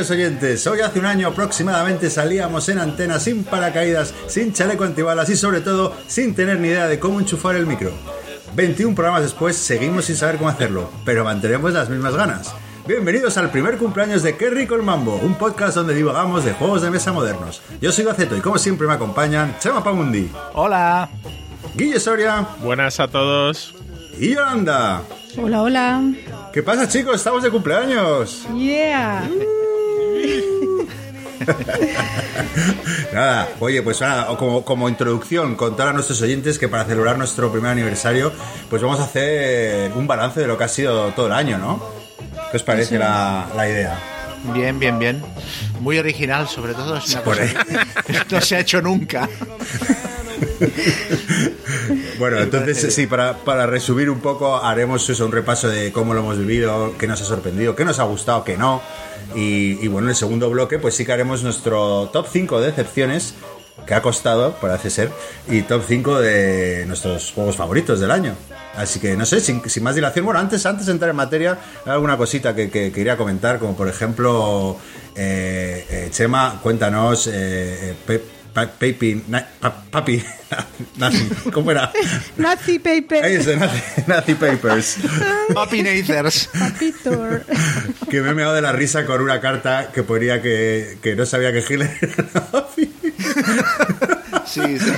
queridos oyentes, hoy hace un año aproximadamente salíamos en antena sin paracaídas, sin chaleco antibalas y sobre todo sin tener ni idea de cómo enchufar el micro. 21 programas después seguimos sin saber cómo hacerlo, pero mantenemos las mismas ganas. Bienvenidos al primer cumpleaños de Qué rico el mambo, un podcast donde divagamos de juegos de mesa modernos. Yo soy Gaceto y como siempre me acompañan Chema Pamundi, Hola. Guille Soria Buenas a todos. y Yolanda. Hola, hola. ¿Qué pasa chicos? Estamos de cumpleaños. Yeah. Nada, oye, pues nada, como, como introducción, contar a nuestros oyentes que para celebrar nuestro primer aniversario, pues vamos a hacer un balance de lo que ha sido todo el año, ¿no? ¿Qué os parece la, la idea? Bien, bien, bien. Muy original, sobre todo. Es una cosa que no se ha hecho nunca. Bueno, entonces sí, para, para resumir un poco, haremos eso, un repaso de cómo lo hemos vivido, qué nos ha sorprendido, qué nos ha gustado, qué no. Y, y bueno, en el segundo bloque, pues sí que haremos nuestro top 5 de decepciones, que ha costado, parece ser, y top 5 de nuestros juegos favoritos del año. Así que no sé, sin, sin más dilación, bueno, antes, antes de entrar en materia, hay alguna cosita que, que quería comentar, como por ejemplo, eh, eh, Chema, cuéntanos, eh, eh, pe- pa- papi, na- pa- papi, nazi, ¿cómo era? Nazi paper. Ahí está, Nazi, Nazi Papers. Papi Nathers. Papitor. Que me he meado de la risa con una carta que ponía que, que no sabía que Hitler era nazi. Sí, sí.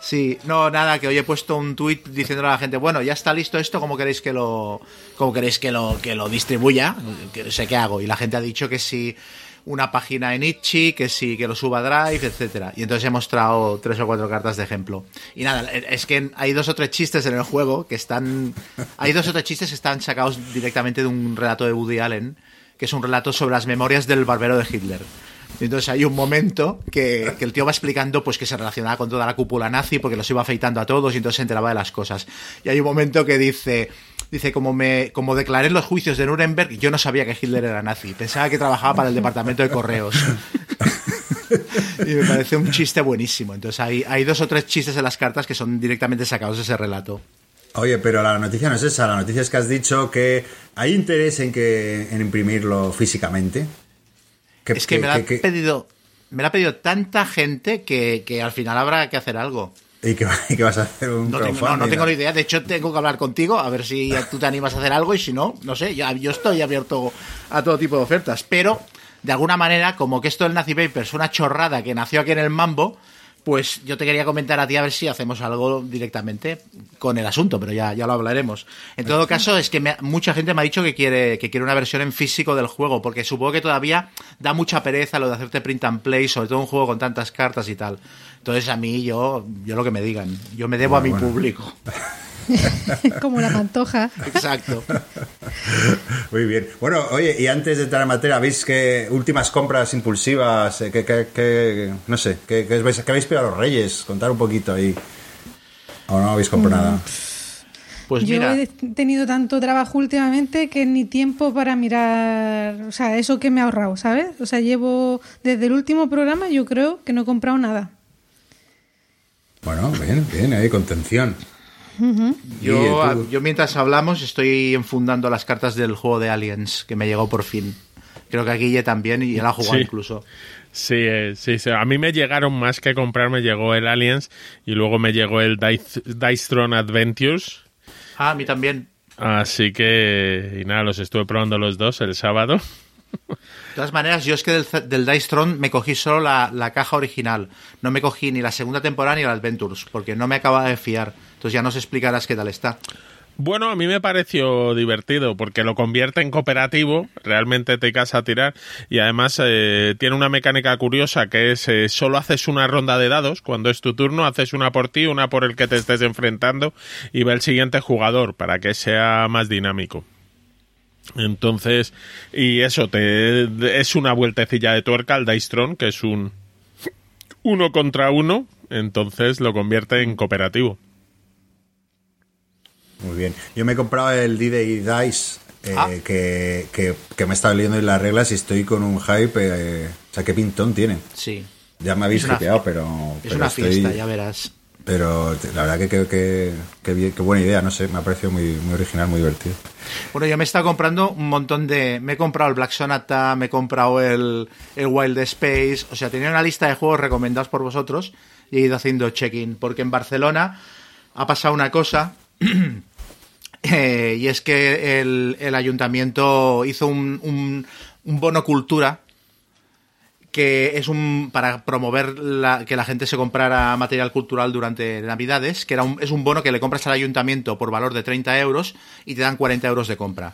Sí, no, nada, que hoy he puesto un tuit diciéndole a la gente, bueno, ya está listo esto, ¿cómo queréis que lo, cómo queréis que lo, que lo distribuya? Que sé qué hago. Y la gente ha dicho que si una página en Itchy, que sí, que lo suba a Drive, etcétera. Y entonces he mostrado tres o cuatro cartas de ejemplo. Y nada, es que hay dos o tres chistes en el juego que están, hay dos o tres chistes que están sacados directamente de un relato de Woody Allen, que es un relato sobre las memorias del barbero de Hitler. Entonces hay un momento que, que el tío va explicando pues que se relacionaba con toda la cúpula nazi porque los iba afeitando a todos y entonces se enteraba de las cosas. Y hay un momento que dice, dice como me como declaré en los juicios de Nuremberg, yo no sabía que Hitler era nazi, pensaba que trabajaba para el departamento de correos. y me parece un chiste buenísimo. Entonces hay, hay dos o tres chistes en las cartas que son directamente sacados de ese relato. Oye, pero la noticia no es esa, la noticia es que has dicho que hay interés en que en imprimirlo físicamente. es que, me lo ha pedido me lo ha pedido tanta gente que, que al final habrá que hacer algo. Y que vas a hacer un No tengo, no, no tengo ni idea. De hecho, tengo que hablar contigo a ver si tú te animas a hacer algo y si no, no sé. Ya, yo estoy abierto a todo tipo de ofertas. Pero, de alguna manera, como que esto del Nazi Paper es una chorrada que nació aquí en el Mambo, pues yo te quería comentar a ti a ver si hacemos algo directamente con el asunto, pero ya, ya lo hablaremos. En todo caso, es que me- mucha gente me ha dicho que quiere, que quiere una versión en físico del juego, porque supongo que todavía da mucha pereza lo de hacerte print and play, sobre todo un juego con tantas cartas y tal. Entonces a mí yo, yo lo que me digan, yo me debo a mi bueno. público. Como la pantoja. Exacto. Muy bien. Bueno, oye, y antes de entrar en materia, ¿veis que últimas compras impulsivas? eh, que, que- que- no sé, que, que os vais- que habéis pillado a los reyes? Contar un poquito ahí. ¿O no habéis comprado nada? Pues Yo mira, he tenido tanto trabajo últimamente que ni tiempo para mirar, o sea, eso que me he ahorrado, ¿sabes? O sea, llevo desde el último programa, yo creo que no he comprado nada. Bueno, bien, bien, ahí contención. Yo, tú- yo mientras hablamos estoy enfundando las cartas del juego de Aliens, que me llegó por fin. Creo que a Guille también y él ha jugado Sí. incluso. Sí, eh, sí, sí. A mí me llegaron más que comprar, me llegó el Aliens y luego me llegó el Dice, Dice Throne Adventures. Ah, a mí también. Así que, y nada, los estuve probando los dos el sábado. De todas maneras, yo es que del, del Dice Throne me cogí solo la, la caja original. No me cogí ni la segunda temporada ni el Adventures, porque no me acaba de fiar. Entonces ya nos explicarás qué tal está. Bueno, a mí me pareció divertido porque lo convierte en cooperativo, realmente te casa a tirar y además eh, tiene una mecánica curiosa que es eh, solo haces una ronda de dados, cuando es tu turno haces una por ti, una por el que te estés enfrentando y va el siguiente jugador para que sea más dinámico. Entonces, y eso te es una vueltecilla de tuerca al Dice que es un uno contra uno, entonces lo convierte en cooperativo. Muy bien. Yo me he comprado el D-Day Dice, eh, Ah. que, que, que me he estado leyendo en las reglas y estoy con un hype. eh, o sea, qué pintón tiene. Sí. Ya me habéis hypeado, pero. Es pero una estoy- fiesta, ya verás. Pero la verdad que, que, que, que buena idea, no sé, me ha parecido muy, muy original, muy divertido. Bueno, yo me he estado comprando un montón de... Me he comprado el Black Sonata, me he comprado el, el Wild Space... O sea, tenía una lista de juegos recomendados por vosotros y he ido haciendo check-in. Porque en Barcelona ha pasado una cosa... eh, y es que el, el ayuntamiento hizo un, un, un bono cultura que es un para promover la, que la gente se comprara material cultural durante Navidades, que era un, es un bono que le compras al ayuntamiento por valor de 30 euros y te dan 40 euros de compra.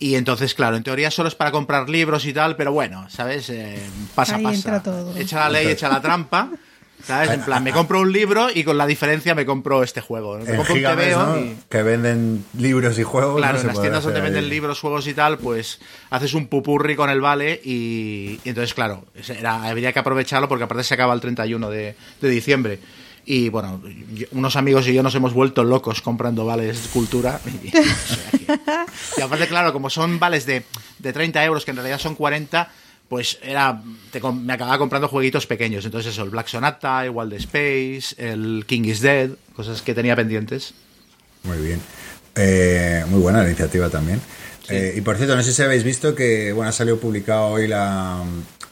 Y entonces, claro, en teoría solo es para comprar libros y tal, pero bueno, ¿sabes? Eh, pasa, Ahí pasa. entra todo. Echa la ley, echa la trampa. ¿Sabes? En plan, me compro un libro y con la diferencia me compro este juego. Me En compro un TVO ¿no? y... Que venden libros y juegos. Claro, no en las tiendas donde hacer venden ahí. libros, juegos y tal, pues haces un pupurri con el vale y, y entonces, claro, era, habría que aprovecharlo porque aparte se acaba el 31 de, de diciembre. Y bueno, yo- unos amigos y yo nos hemos vuelto locos comprando vales de cultura. Y, y aparte, claro, como son vales de, de 30 euros, que en realidad son 40, pues era te me acababa comprando jueguitos pequeños. Entonces eso, el Black Sonata, el Wild Space, el King is Dead, cosas que tenía pendientes. Muy bien. Eh, muy buena la iniciativa también. Eh, y por cierto, no sé si habéis visto que bueno, ha salido publicado hoy la,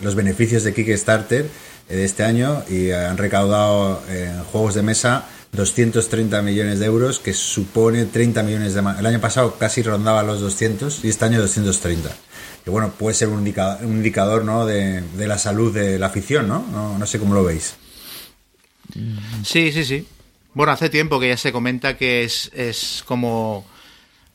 los beneficios de Kickstarter eh, de este año y han recaudado en juegos de mesa 230 millones de euros, que supone 30 millones de más. El año pasado casi rondaba los 200 y este año 230. Que bueno, puede ser un indicador, un indicador ¿no? de, de la salud de la afición, ¿no? ¿no? No sé cómo lo veis. Sí, sí, sí. Bueno, hace tiempo que ya se comenta que es, es como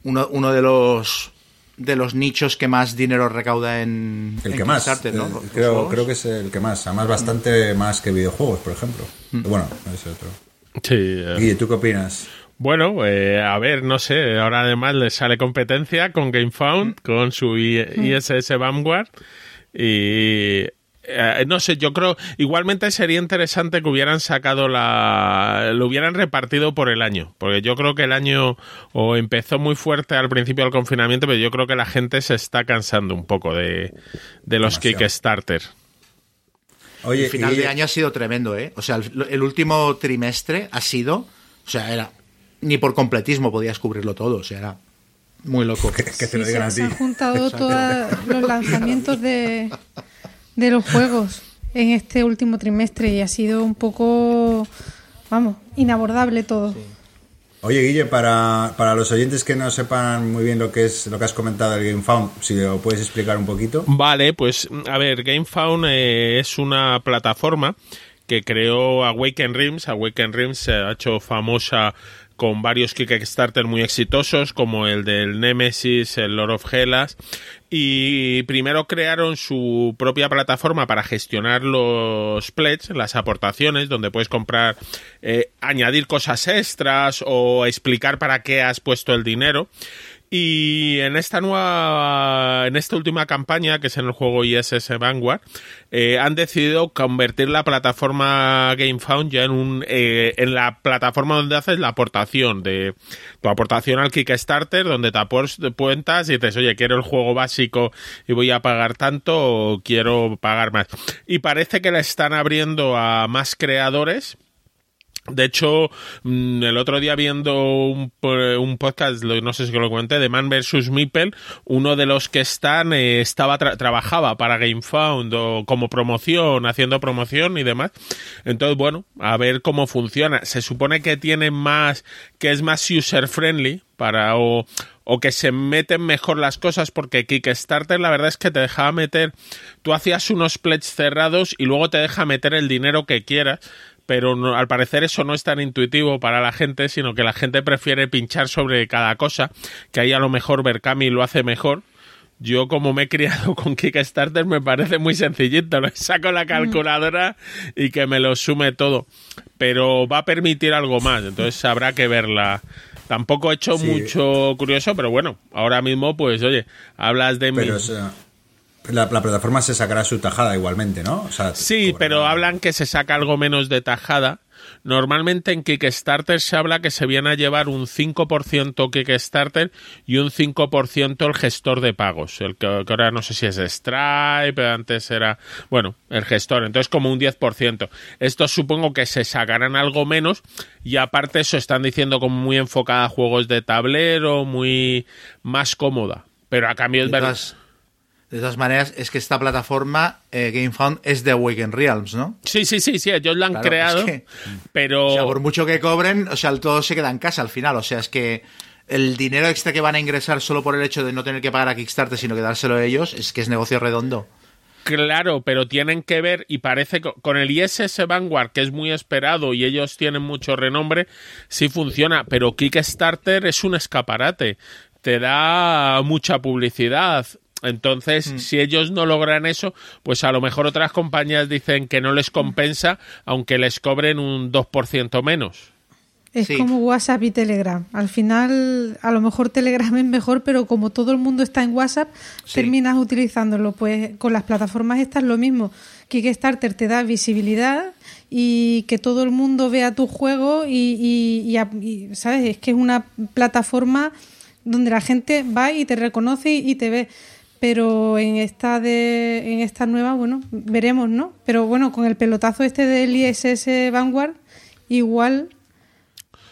uno, uno de los de los nichos que más dinero recauda en, El en que más. Kickstarter, ¿no? eh, creo, creo que es el que más. Además, bastante más que videojuegos, por ejemplo. Bueno, ese otro. Sí. eh, Guille, ¿tú qué opinas? Bueno, eh, a ver, no sé, ahora además le sale competencia con GameFound, con su I- ISS Vanguard y eh, no sé, yo creo igualmente sería interesante que hubieran sacado la lo hubieran repartido por el año, porque yo creo que el año o empezó muy fuerte al principio del confinamiento, pero yo creo que la gente se está cansando un poco de, de los Demasiado. Kickstarter. Oye, El final de año ha sido tremendo, ¿eh? O sea, el, el último trimestre ha sido, o sea, era ni por completismo podías cubrirlo todo, o sea, era muy loco. que, que te lo Sí, digan se, se a han ti. juntado todos los lanzamientos de, de los juegos en este último trimestre y ha sido un poco, vamos, inabordable todo. Oye, Guille, para, para los oyentes que no sepan muy bien lo que es lo que has comentado del GameFound, si lo puedes explicar un poquito. Vale, pues a ver, GameFound eh, es una plataforma que creó Awaken Realms. Awaken Realms se ha hecho famosa con varios Kickstarter muy exitosos, como el del Nemesis, el Lord of Hellas. Y primero crearon su propia plataforma para gestionar los pledges, las aportaciones, donde puedes comprar, eh, añadir cosas extras o explicar para qué has puesto el dinero. Y en esta nueva, en esta última campaña, que es en el juego ISS Vanguard, eh, han decidido convertir la plataforma GameFound ya en un, eh, en la plataforma donde haces la aportación de tu aportación al Kickstarter, donde te apuestas y dices, oye, quiero el juego básico y voy a pagar tanto o quiero pagar más. Y parece que la están abriendo a más creadores. De hecho, mm, el otro día viendo un, po- un podcast, no sé si lo comenté, de Man vs. Meeple, uno de los que están eh, estaba tra- trabajaba para GameFound o como promoción, haciendo promoción y demás. Entonces, bueno, a ver cómo funciona. Se supone que tiene más, que es más user friendly para o, o que se meten mejor las cosas porque Kickstarter la verdad es que te dejaba meter, tú hacías unos pledges cerrados y luego te deja meter el dinero que quieras pero no- al parecer eso no es tan intuitivo para la gente, sino que la gente prefiere pinchar sobre cada cosa, que ahí a lo mejor Berkami lo hace mejor. Yo como me he criado con Kickstarter me parece muy sencillito, le saco la calculadora y que me lo sume todo, pero va a permitir algo más, entonces habrá que verla. Tampoco he hecho Sí. mucho curioso, pero bueno, ahora mismo pues oye, hablas de mi... Pero o sea, la, la plataforma se sacará su tajada igualmente, ¿no? O sea, Sí, cobrará- pero hablan que se saca algo menos de tajada normalmente en Kickstarter se habla que se viene a llevar un 5% Kickstarter y un 5% el gestor de pagos. El que, que ahora no sé si es Stripe, antes era, bueno, el gestor. Entonces como un 10%. Estos supongo que se sacarán algo menos y aparte eso están diciendo como muy enfocada a juegos de tablero, muy más cómoda. Pero a cambio es verdad. De todas maneras, es que esta plataforma, eh, GameFound, es de Awaken Realms, ¿no? Sí, sí, sí, sí, ellos lo han Claro, creado, es que- pero... O sea, por mucho que cobren, o sea, todo se queda en casa al final. O sea, es que el dinero extra que van a ingresar solo por el hecho de no tener que pagar a Kickstarter, sino que dárselo a ellos, es que es negocio redondo. Claro, pero tienen que ver, y parece que con el ISS Vanguard, que es muy esperado y ellos tienen mucho renombre, sí funciona, pero Kickstarter es un escaparate, te da mucha publicidad. Entonces, si ellos no logran eso, pues a lo mejor otras compañías dicen que no les compensa, aunque les cobren un 2% menos. Es Sí. como WhatsApp y Telegram. Al final, a lo mejor Telegram es mejor, pero como todo el mundo está en WhatsApp, Sí. terminas utilizándolo. Pues con las plataformas estas lo mismo. Kickstarter te da visibilidad y que todo el mundo vea tu juego y, y- y a- y, ¿sabes? Es que es una plataforma donde la gente va y te reconoce y te ve. Pero en esta de en esta nueva, bueno, veremos, ¿no? Pero bueno, con el pelotazo este del ISS Vanguard, igual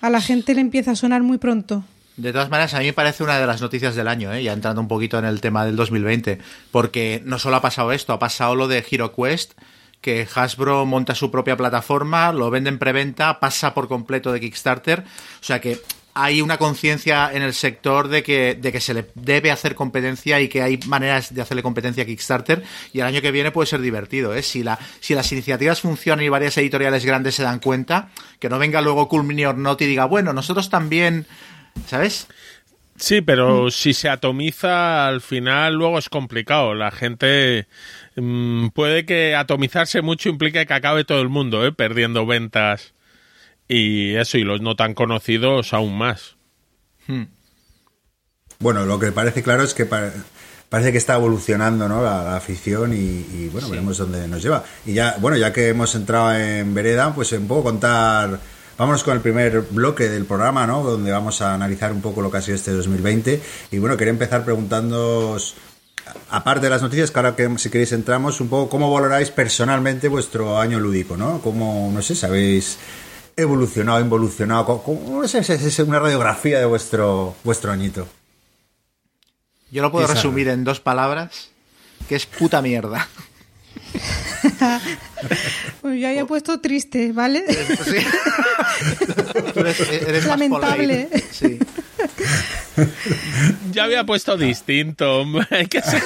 a la gente le empieza a sonar muy pronto. De todas maneras, a mí me parece una de las noticias del año, ¿eh? ya entrando un poquito en el tema del 2020, porque no solo ha pasado esto, ha pasado lo de HeroQuest, que Hasbro monta su propia plataforma, lo vende en preventa, pasa por completo de Kickstarter, o sea que hay una conciencia en el sector de que, de que se le debe hacer competencia y que hay maneras de hacerle competencia a Kickstarter y el año que viene puede ser divertido. ¿eh? Si, la, si las iniciativas funcionan y varias editoriales grandes se dan cuenta, que no venga luego Cool Mini or Not y diga, bueno, nosotros también, ¿sabes? Sí, pero si se atomiza al final luego es complicado. La gente mm, puede que atomizarse mucho implique que acabe todo el mundo ¿eh? perdiendo ventas y eso y los no tan conocidos aún más. Bueno, lo que parece claro es que pa- parece que está evolucionando ¿no? la, la afición y, y, bueno, veremos dónde nos lleva. Y ya, bueno, ya que hemos entrado en Vereda, pues un poco contar, vámonos con el primer bloque del programa, ¿no? Donde vamos a analizar un poco lo que ha sido este 2020. Y bueno, quería empezar preguntándoos, aparte de las noticias, que ahora que si queréis entramos, un poco cómo valoráis personalmente vuestro año lúdico, ¿no? Cómo, no sé, sabéis evolucionado, involucionado, no sé, es, es una radiografía de vuestro, vuestro añito. Yo lo puedo Esa- resumir en dos palabras, que es puta mierda. Pues yo había puesto triste, ¿vale? Sí. Tú eres, eres más Lamentable. Sí. Ya había puesto distinto. hombre, hay que ser-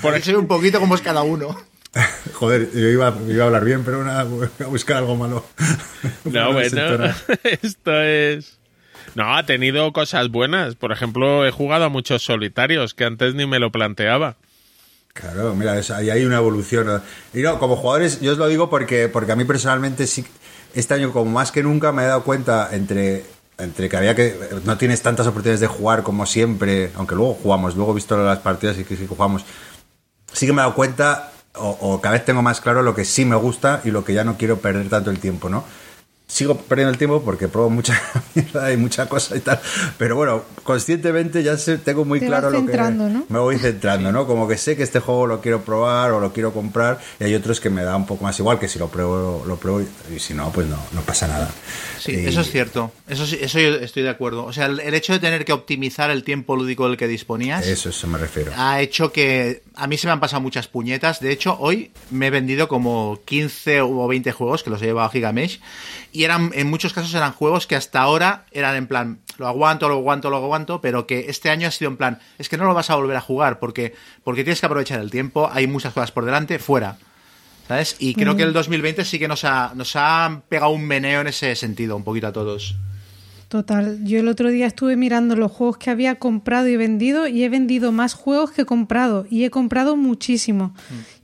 Por eso un poquito como es cada uno. Joder, yo iba, iba a hablar bien, pero nada, voy a buscar algo malo. No, bueno, esto es... No, ha tenido cosas buenas. Por ejemplo, he jugado a muchos solitarios que antes ni me lo planteaba. Claro, mira, es- ahí hay una evolución. Y no, como jugadores, yo os lo digo porque, porque a mí personalmente sí, este año como más que nunca me he dado cuenta entre, entre que había que, no tienes tantas oportunidades de jugar como siempre, aunque luego jugamos, luego he visto las partidas y que que jugamos, sí que me he dado cuenta, o, o cada vez tengo más claro lo que sí me gusta y lo que ya no quiero perder tanto el tiempo, ¿no? Sigo perdiendo el tiempo porque pruebo mucha mierda y mucha cosa y tal, pero bueno, conscientemente ya sé, tengo muy Te claro lo que centrando, ¿no? me voy centrando, ¿no? Como que sé que este juego lo quiero probar o lo quiero comprar y hay otros que me da un poco más igual, que si lo pruebo, lo pruebo y, y si no, pues no, no pasa nada. Sí, Y- eso es cierto. Eso, sí- eso yo estoy de acuerdo. O sea, el, el hecho de tener que optimizar el tiempo lúdico del que disponías Eso, eso me refiero. ha hecho que a mí se me han pasado muchas puñetas. De hecho, hoy me he vendido como 15 o 20 juegos que los he llevado a Gigamesh y eran en muchos casos eran juegos que hasta ahora eran en plan lo aguanto, lo aguanto, lo aguanto, pero que este año ha sido en plan es que no lo vas a volver a jugar porque porque tienes que aprovechar el tiempo, hay muchas cosas por delante, fuera. ¿Sabes? Y creo que el 2020 sí que nos ha, nos ha pegado un meneo en ese sentido, un poquito a todos. Total, yo el otro día estuve mirando los juegos que había comprado y vendido y he vendido más juegos que he comprado y he comprado muchísimo.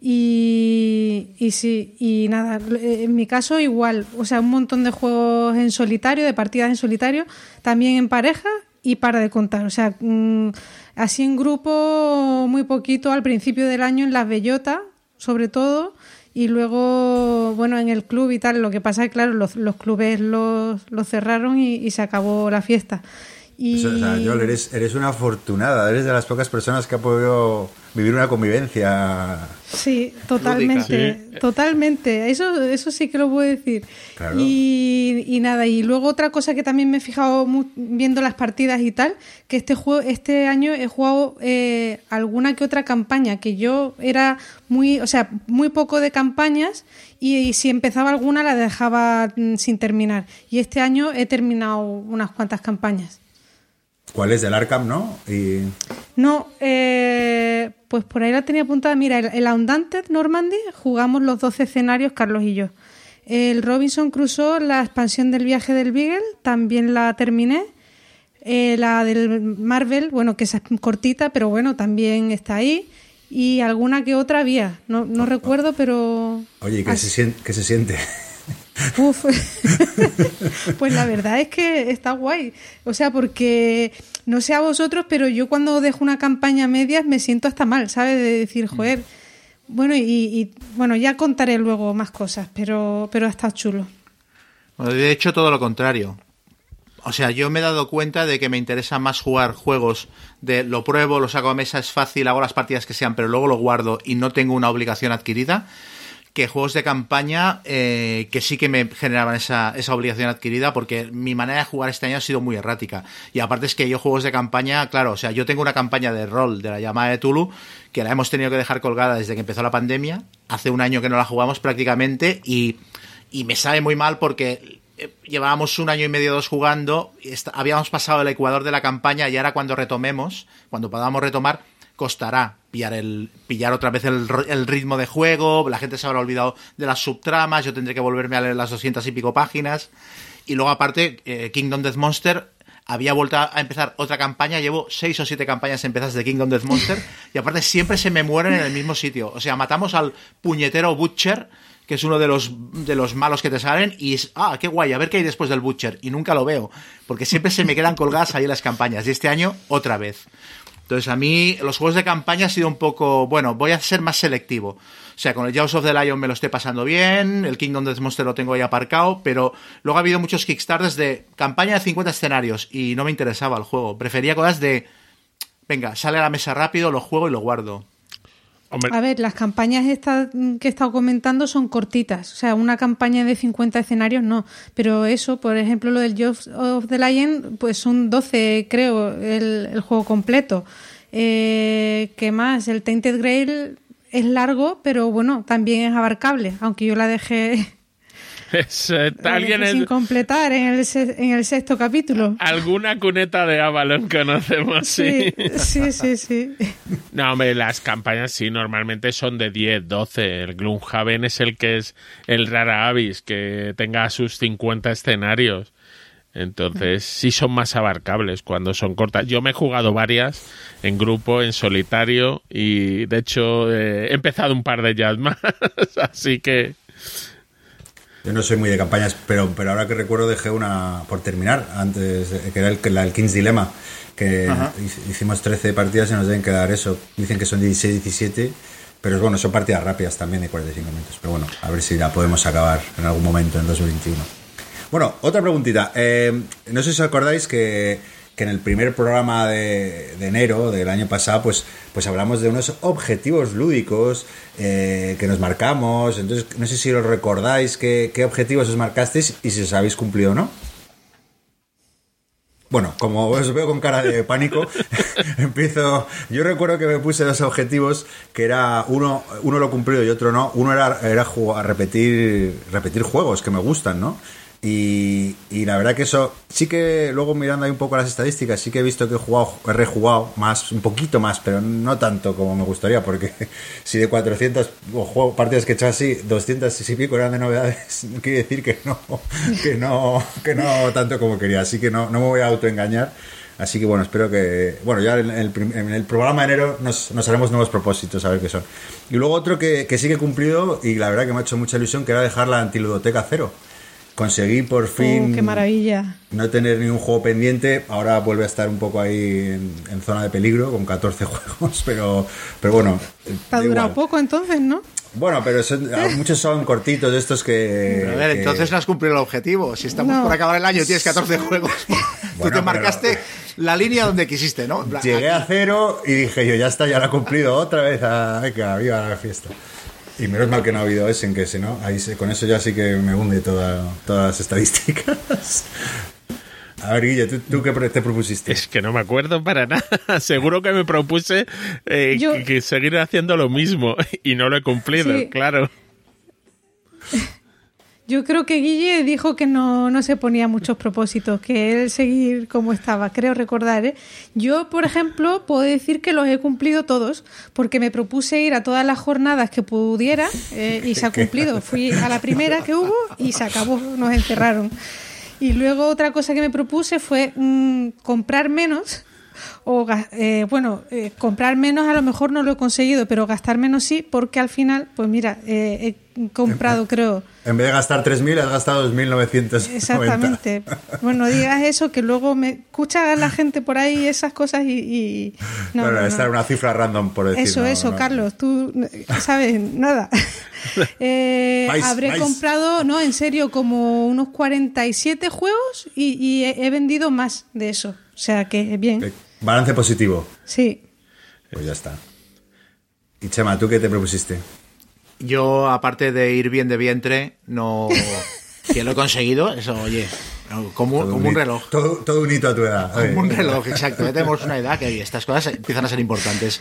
Y, y sí, y nada, en mi caso igual, o sea, un montón de juegos en solitario, de partidas en solitario, también en pareja y para de contar, o sea, mm, así en grupo muy poquito al principio del año en las bellotas, sobre todo, Y luego, bueno, en el club y tal, lo que pasa es claro, los, los clubes los, los cerraron y se acabó la fiesta. Y... O sea, Joel, eres, eres una afortunada, eres de las pocas personas que ha podido vivir una convivencia. Sí, totalmente, Sí. totalmente. Eso, eso sí que lo puedo decir. Claro. Y, y nada, y luego otra cosa que también me he fijado mu- viendo las partidas y tal, que este juego, este año he jugado eh, alguna que otra campaña, que yo era muy, o sea, muy poco de campañas y, y si empezaba alguna la dejaba mm, sin terminar. Y este año he terminado unas cuantas campañas. ¿Cuál es del Arkham, no? Y No, eh, pues por ahí la tenía apuntada. Mira, el, el Undaunted Normandy jugamos los 12 escenarios, Carlos y yo. El Robinson Crusoe, la expansión del viaje del Beagle, también la terminé. Eh, la del Marvel, bueno, que esa es cortita, pero bueno, también está ahí. Y alguna que otra había, no, no recuerdo, pero... oye, ¿qué, así- se, siente, qué se siente? Uf. pues la verdad es que está guay. O sea, porque no sé a vosotros, pero yo cuando dejo una campaña a medias me siento hasta mal, ¿sabes? De decir, joder. Bueno, y, y- bueno, ya contaré luego más cosas, pero, pero ha estado chulo. Bueno, de hecho, todo lo contrario. O sea, yo me he dado cuenta de que me interesa más jugar juegos de lo pruebo, lo saco a mesa, es fácil, hago las partidas que sean, pero luego lo guardo y no tengo una obligación adquirida, que juegos de campaña eh, que sí que me generaban esa, esa obligación adquirida, porque mi manera de jugar este año ha sido muy errática. Y aparte es que yo juegos de campaña, claro, o sea, yo tengo una campaña de rol de la llamada de Tulu, que la hemos tenido que dejar colgada desde que empezó la pandemia, hace un año que no la jugamos prácticamente, y y me sabe muy mal porque eh, llevábamos un año y medio dos jugando, habíamos pasado el ecuador de la campaña y ahora cuando retomemos, cuando podamos retomar, costará pillar el pillar otra vez el, el ritmo de juego, la gente se habrá olvidado de las subtramas, yo tendré que volverme a leer las doscientas y pico páginas y luego aparte eh, Kingdom Death Monster había vuelto a empezar otra campaña, llevo seis o siete campañas empezadas de Kingdom Death Monster y aparte siempre se me mueren en el mismo sitio. O sea, matamos al puñetero Butcher, que es uno de los, de los malos que te salen, y es, ah, qué guay, a ver qué hay después del Butcher. Y nunca lo veo, porque siempre se me quedan colgadas ahí las campañas. Y este año, otra vez. Entonces, a mí, los juegos de campaña ha sido un poco, bueno, voy a ser más selectivo. O sea, con el Jaws of the Lion me lo estoy pasando bien, el Kingdom Death Monster lo tengo ahí aparcado, pero luego ha habido muchos Kickstarters de campaña de 50 escenarios y no me interesaba el juego. Prefería cosas de, venga, sale a la mesa rápido, lo juego y lo guardo. A ver, las campañas estas mm, que he estado comentando son cortitas. O sea, una campaña de 50 escenarios no. Pero eso, por ejemplo, lo del Jaws of the Lion, pues son 12, creo, el, el juego completo. Eh, ¿Qué más? El Tainted Grail es largo, pero bueno, también es abarcable. Aunque yo la dejé, es, eh, alguien sin completar en el, en el sexto capítulo. alguna cuneta de Avalon conocemos, sí. Sí, sí, sí, sí. No, hombre, las campañas sí, normalmente son de 10, 12. El Gloomhaven es el que es el rara avis, que tenga sus 50 escenarios. Entonces, sí son más abarcables cuando son cortas. Yo me he jugado varias en grupo, en solitario, y de hecho eh, he empezado un par de ellas más. Así que, Yo no soy muy de campañas, pero, pero ahora que recuerdo dejé una por terminar, antes, que era el, la- el King's Dilemma, que hic- hicimos 13 partidas y nos deben quedar eso. Dicen que son 16, 17, pero bueno, son partidas rápidas también de 45 minutos. Pero bueno, a ver si la podemos acabar en algún momento en 2021. Bueno, otra preguntita. Eh, no sé si os acordáis que, que en el primer programa de, enero del año pasado, pues, pues hablamos de unos objetivos lúdicos eh, que nos marcamos. Entonces, no sé si os recordáis qué, qué objetivos os marcasteis y si os habéis cumplido o no. Bueno, como os veo con cara de pánico, empiezo. Yo recuerdo que me puse dos objetivos, que era uno, uno lo cumplido y otro no. Uno era, era jugar, repetir, repetir juegos que me gustan, ¿no? Y, y la verdad que eso, sí que luego mirando ahí un poco las estadísticas, sí que he visto que he jugado, he rejugado más, un poquito más, pero no tanto como me gustaría, porque si de 400 o juego, partidas que he hecho así, 200 y pico eran de novedades, quiere decir que no, que no, que no tanto como quería, así que no, no me voy a autoengañar. Así que bueno, espero que. Bueno, ya en el, en el programa de enero nos, nos haremos nuevos propósitos, a ver qué son. Y luego otro que, que sí que he cumplido, y la verdad que me ha hecho mucha ilusión, que era dejar la antiludoteca cero. Conseguí por fin Oh, qué maravilla. no tener ni un juego pendiente. Ahora vuelve a estar un poco ahí en, en zona de peligro, con 14 juegos, pero, pero bueno. Te ha durado igual. poco entonces, ¿no? Bueno, pero son- muchos son cortitos de estos que. A ver, que- entonces no has cumplido el objetivo. Si estamos No. por acabar el año y tienes 14 juegos, tú te marcaste pero- la línea donde quisiste, ¿no? Llegué a cero y dije yo, ya está, ya lo he cumplido otra vez. Ah, venga, viva la fiesta. Y menos mal que no ha habido ese, en que si no, ahí se- con eso ya sí que me hunde toda- todas las estadísticas. A ver, Guille, ¿tú, tú qué te propusiste? Es que no me acuerdo para nada. Seguro que me propuse eh, Yo- que, que seguir haciendo lo mismo y no lo he cumplido, Sí. claro. Yo creo que Guille dijo que no, no se ponía muchos propósitos, que él seguir como estaba, creo recordar. ¿eh? Yo, por ejemplo, puedo decir que los he cumplido todos, porque me propuse ir a todas las jornadas que pudiera eh, y se ha cumplido. Fui a la primera que hubo y se acabó, nos encerraron. Y luego otra cosa que me propuse fue mm, comprar menos. O, eh, bueno, eh, comprar menos a lo mejor no lo he conseguido, pero gastar menos sí, porque al final, pues mira, eh, comprado, creo, En vez de gastar 3.000, has gastado 2.990. Exactamente. Bueno, no digas eso, que luego me escucha la gente por ahí esas cosas y... y- no, bueno, no, esta era una cifra random, por decir. Eso, eso. Carlos, tú sabes nada. Eh, habré comprado, no, en serio, como unos 47 juegos y, y he, he vendido más de eso. O sea que bien, Eh, Balance positivo. sí. Pues ya está. Y Chema, ¿tú qué te propusiste? Yo, aparte de ir bien de vientre, no. que lo he conseguido, eso, oye, como, Todo como un reloj. Todo, todo un hito a tu edad. Oye. Como un reloj, exacto. Ya tenemos una edad que oye, estas cosas empiezan a ser importantes.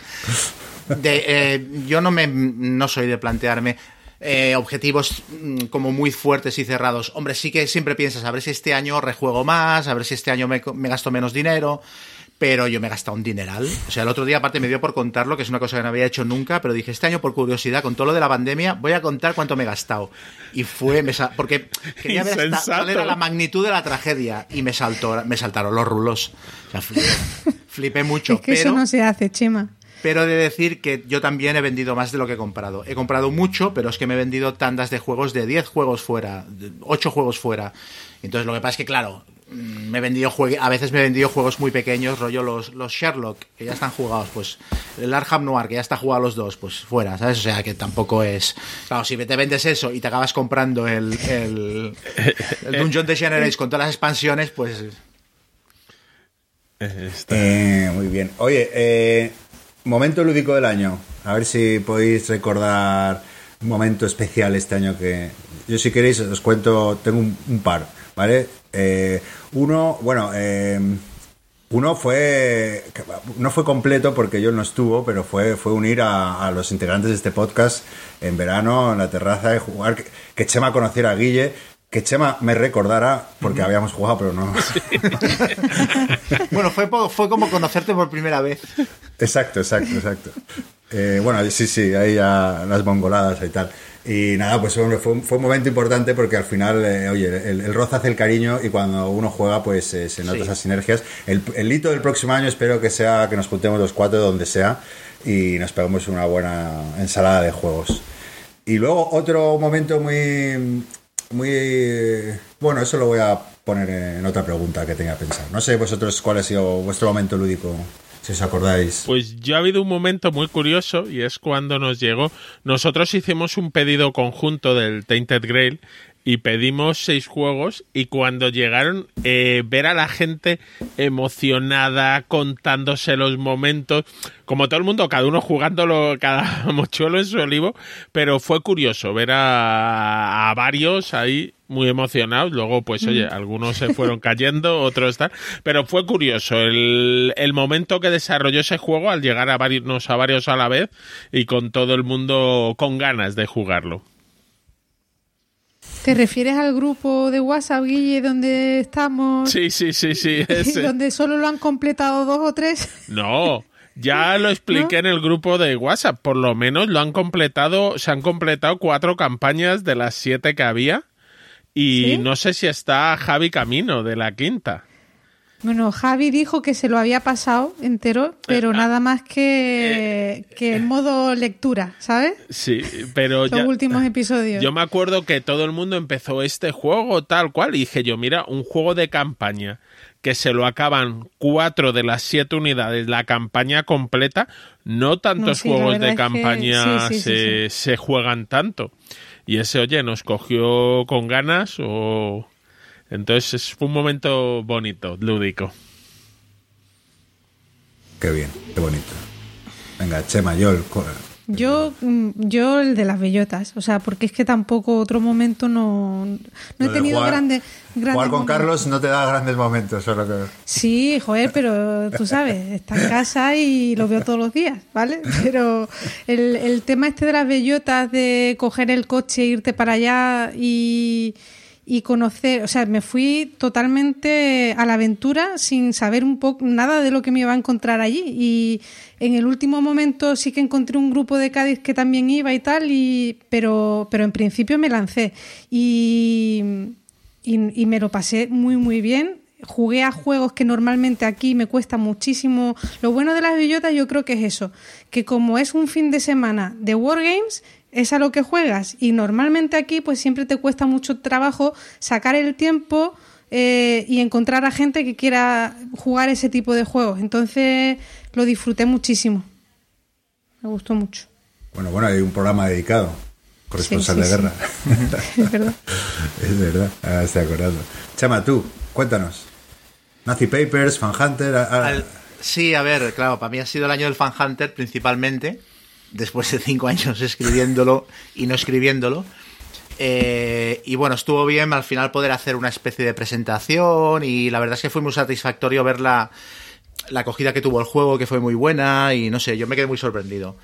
De, eh, yo no me no soy de plantearme eh, objetivos mm, como muy fuertes y cerrados. Hombre, sí que siempre piensas, a ver si este año rejuego más, a ver si este año me, me gasto menos dinero. Pero yo me he gastado un dineral. O sea, el otro día, aparte, me dio por contarlo, que es una cosa que no había hecho nunca, pero dije, este año, por curiosidad, con todo lo de la pandemia, voy a contar cuánto me he gastado. Y fue, me porque quería ver hasta cuál era la magnitud de la tragedia. Y me, saltó, me saltaron los rulos. O sea, flipé, flipé mucho. es que pero, eso no se hace, Chema. pero he de decir que yo también he vendido más de lo que he comprado. He comprado mucho, pero es que me he vendido tandas de juegos de 10 juegos fuera, de 8 juegos fuera. Entonces lo que pasa es que, claro, me he vendido juegue- a veces me he vendido juegos muy pequeños, rollo los, los Sherlock, que ya están jugados, pues el Arkham Noir, que ya está jugado los dos, pues fuera, ¿sabes? O sea que tampoco es... Claro, si te vendes eso y te acabas comprando el, el, el Dungeon Degenerates con todas las expansiones, pues... Eh, está- Eh, muy bien. Oye, eh, momento lúdico del año. A ver si podéis recordar un momento especial este año que... Yo si queréis os cuento, tengo un, un par, ¿vale? Eh, uno, bueno, eh, uno fue... No fue completo porque yo no estuvo, pero fue, fue unir a, a los integrantes de este podcast en verano, en la terraza, y jugar, que, que Chema conociera a Guille. Que Chema me recordara, porque habíamos jugado, pero no. Bueno, fue, fue como conocerte por primera vez. Exacto, exacto, exacto. Eh, bueno, sí, sí, ahí ya las mongoladas y tal. Y nada, pues hombre, fue, un- fue un momento importante porque al final, eh, oye, el, el roce hace el cariño y cuando uno juega, pues eh, se nota Sí. esas sinergias. El, el hito del próximo año espero que sea que nos juntemos los cuatro donde sea y nos peguemos una buena ensalada de juegos. Y luego otro momento muy, muy, bueno, eso lo voy a poner en otra pregunta que tenga pensado. No sé vosotros cuál ha sido vuestro momento lúdico, si os acordáis. Pues yo ha habido un momento muy curioso y es cuando nos llegó. Nosotros hicimos un pedido conjunto del Tainted Grail y pedimos seis juegos y cuando llegaron eh, ver a la gente emocionada contándose los momentos como todo el mundo cada uno jugándolo cada mochuelo en su olivo pero fue curioso ver a, a varios ahí muy emocionados. Luego pues oye algunos se fueron cayendo otros tal pero fue curioso el, el momento que desarrolló ese juego al llegar a varios a varios a la vez y con todo el mundo con ganas de jugarlo ¿Te refieres al grupo de WhatsApp, Guille, donde estamos? sí sí sí sí ese. donde solo lo han completado dos o tres. No, ya lo expliqué en el grupo de WhatsApp. Por lo menos lo han completado, se han completado cuatro campañas de las siete que había. Y ¿Sí? no sé si está Javi Camino de la quinta. Bueno, Javi dijo que se lo había pasado entero, pero nada más que, que en modo lectura, ¿sabes? Sí, pero Los ya, últimos episodios. yo me acuerdo que todo el mundo empezó este juego tal cual y dije yo, mira, un juego de campaña que se lo acaban cuatro de las siete unidades, la campaña completa. No tantos No, sí, la juegos de que- campaña sí, sí, sí, se, se juegan tanto. Y ese, oye, nos cogió con ganas o... Entonces es- fue un momento bonito, lúdico. Qué bien, qué bonito. Venga, Chema, Yol. cu- Yo, mm, yo el de las bellotas, o sea, porque es que tampoco otro momento no, no he tenido jugar- grandes, grandes Jugar con momentos. Carlos no te da grandes momentos, solo que... Sí, joder, pero tú sabes, está en casa y lo veo todos los días, ¿vale? Pero el, el tema este de las bellotas, de coger el coche, irte para allá y, y conocer, o sea, me fui totalmente a la aventura sin saber un poco nada de lo que me iba a encontrar allí. Y en el último momento sí que encontré un grupo de Cádiz que también iba y tal, y, pero, pero en principio me lancé. Y, y, me lo pasé muy, muy bien. Jugué a juegos que normalmente aquí me cuesta muchísimo. Lo bueno de las bellotas yo creo que es eso, que como es un fin de semana de Wargames, es a lo que juegas y normalmente aquí pues siempre te cuesta mucho trabajo sacar el tiempo eh, y encontrar a gente que quiera jugar ese tipo de juegos. Entonces lo disfruté muchísimo. Me gustó mucho. Bueno, bueno, hay un programa dedicado. Corresponsal Sí, de sí, guerra. Es verdad. es verdad, ahora estoy acordando. Chema, tú, cuéntanos. Nazi Papers, Fan Hunter... a- a- Al- sí, a ver, claro, para mí ha sido el año del Fan Hunter principalmente, después de cinco años escribiéndolo y no escribiéndolo. Eh, y bueno, estuvo bien al final poder hacer una especie de presentación y la verdad es que fue muy satisfactorio ver la, la acogida que tuvo el juego, que fue muy buena y no sé, yo me quedé muy sorprendido.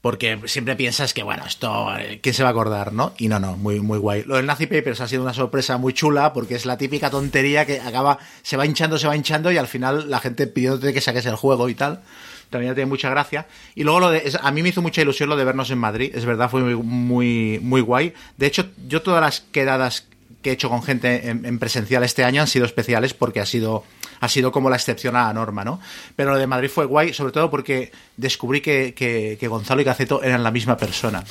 Porque siempre piensas que, bueno, esto, eh, ¿quién se va a acordar, no? Y no, no, muy, muy guay. Lo del Nazi Papers ha sido una sorpresa muy chula porque es la típica tontería que acaba, se va hinchando, se va hinchando y al final la gente pidiéndote que saques el juego y tal. También tiene mucha gracia. Y luego lo de, a mí me hizo mucha ilusión lo de vernos en Madrid, es verdad, fue muy, muy, muy guay. De hecho, yo todas las quedadas que he hecho con gente en, en presencial este año han sido especiales porque ha sido, ha sido como la excepción a la norma, ¿no? Pero lo de Madrid fue guay, sobre todo porque descubrí que, que- que Gonzalo y Caceto eran la misma persona.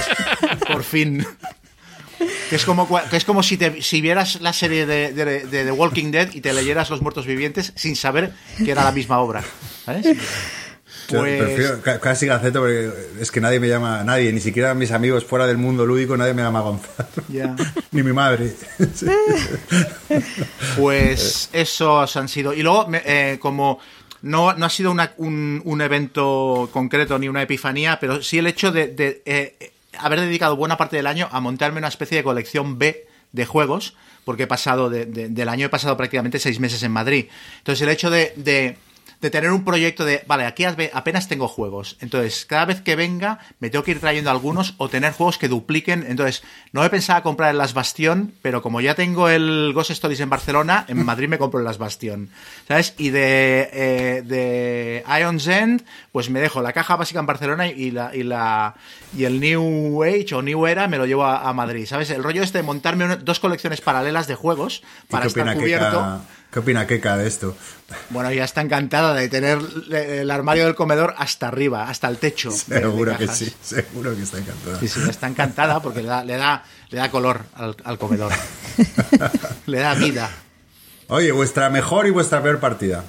Por fin. Que es como, que es como si, te, si vieras la serie de, de- de The Walking Dead y te leyeras Los Muertos Vivientes sin saber que era la misma obra. ¿Sabes? Yo Pues- prefiero casi Gaceto porque es que nadie me llama, nadie, ni siquiera mis amigos fuera del mundo lúdico, nadie me llama Gonzalo. Ni mi madre. Sí. Pues esos han sido. Y luego, eh, como no, no ha sido una- un, un evento concreto ni una epifanía, pero sí el hecho de, de, eh, haber dedicado buena parte del año a montarme una especie de colección B de juegos, porque he pasado de- de- del año he pasado prácticamente seis meses en Madrid. Entonces el hecho de- de tener un proyecto de, vale, aquí ape- apenas tengo juegos. Entonces, cada vez que venga, me tengo que ir trayendo algunos o tener juegos que dupliquen. Entonces, no he pensado comprar el Las Bastion, pero como ya tengo el Ghost Stories en Barcelona, en Madrid me compro el Las Bastion. ¿Sabes? Y de, eh, de Ion's End, pues me dejo la caja básica en Barcelona y la, y la y el New Age o New Era me lo llevo a, a Madrid. ¿Sabes? El rollo este de montarme una- dos colecciones paralelas de juegos ¿Y para estar cubierto. ¿Qué opina Keka de esto? Bueno, ya está encantada de tener el armario del comedor hasta arriba, hasta el techo. de- de Seguro que sí, seguro que está encantada. Sí, sí, está encantada porque le da, le da, le da color al, al comedor. le da vida. Oye, vuestra mejor y vuestra peor partida.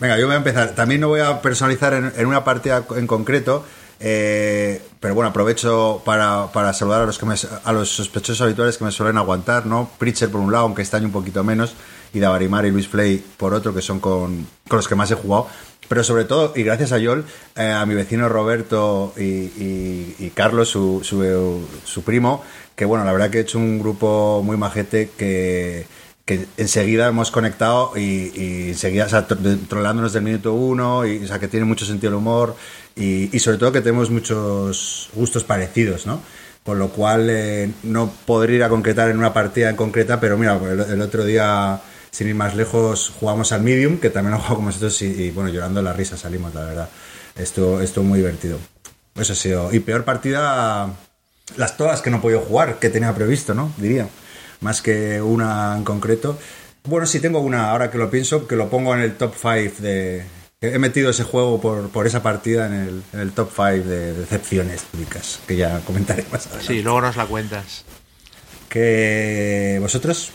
Venga, yo voy a empezar. También no voy a personalizar en, en una partida en concreto, eh, pero bueno, aprovecho para, para saludar a los, que a los sospechosos habituales que me suelen aguantar, ¿no? Pritcher por un lado, aunque este año un poquito menos, y Davarimar y Luis Flay por otro, que son con, con los que más he jugado. Pero sobre todo, y gracias a Yol, eh, a mi vecino Roberto y, y- y Carlos, su, su, su primo, que bueno, la verdad que he hecho un grupo muy majete que, que enseguida hemos conectado y, y enseguida, o sea, tro- trolándonos del minuto uno, y, o sea, que tiene mucho sentido el humor y, y sobre todo que tenemos muchos gustos parecidos, ¿no? Con lo cual eh, no podría ir a concretar en una partida en concreta, pero mira, el, el otro día, sin ir más lejos, jugamos al Medium, que también lo jugado con vosotros y, y, bueno, llorando la risa salimos, la verdad. Estuvo, estuvo muy divertido. Eso ha sido. Y peor partida, las todas que no he podido jugar, que tenía previsto, ¿no? Diría. Más que una en concreto. Bueno, sí tengo una, ahora que lo pienso, que lo pongo en el top 5 de... He metido ese juego por, por esa partida en el, en el top 5 de decepciones lúdicas, que ya comentaré más adelante. Sí, luego nos la cuentas. ¿Que vosotros?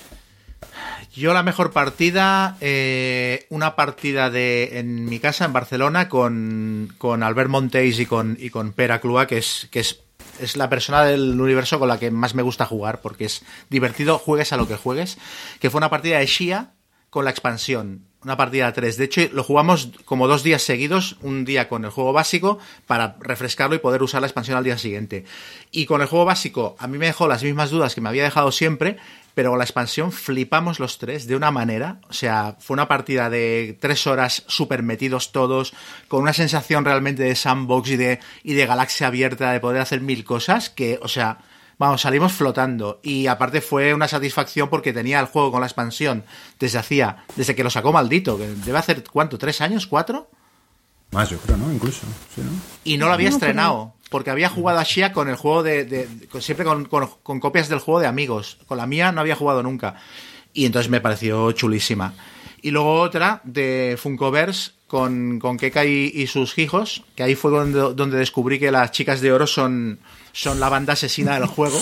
Yo la mejor partida, eh, una partida de en mi casa en Barcelona con, con Albert Monteis y con, y con Pera Clua, que es, que es, es la persona del universo con la que más me gusta jugar, porque es divertido, juegues a lo que juegues, que fue una partida de Shia con la expansión. Una partida de 3. De hecho, lo jugamos como dos días seguidos, un día con el juego básico, para refrescarlo y poder usar la expansión al día siguiente. Y con el juego básico, a mí me dejó las mismas dudas que me había dejado siempre, pero con la expansión flipamos los tres de una manera. O sea, fue una partida de tres horas súper metidos todos, con una sensación realmente de sandbox y de, y de galaxia abierta, de poder hacer mil cosas, que, o sea, vamos, salimos flotando. Y aparte fue una satisfacción porque tenía el juego con la expansión desde hacía, desde que lo sacó maldito, que debe hacer, ¿cuánto? ¿Tres años? ¿Cuatro? Más, yo creo, ¿no? Incluso. Sí, ¿no? Y no lo había No, estrenado. Porque había jugado a Shia con el juego de. de- con- siempre con, con- con copias del juego de amigos. Con la mía no había jugado nunca. Y entonces me pareció chulísima. Y luego otra de Funkoverse con, con Keka y, y sus hijos. Que ahí fue donde, donde descubrí que las chicas de oro son, son la banda asesina del juego.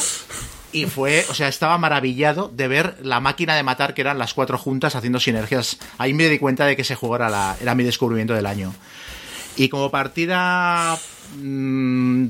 Y fue, o sea, estaba maravillado de ver la máquina de matar que eran las cuatro juntas haciendo sinergias. Ahí me di cuenta de que ese juego era, era mi descubrimiento del año. Y como partida mm,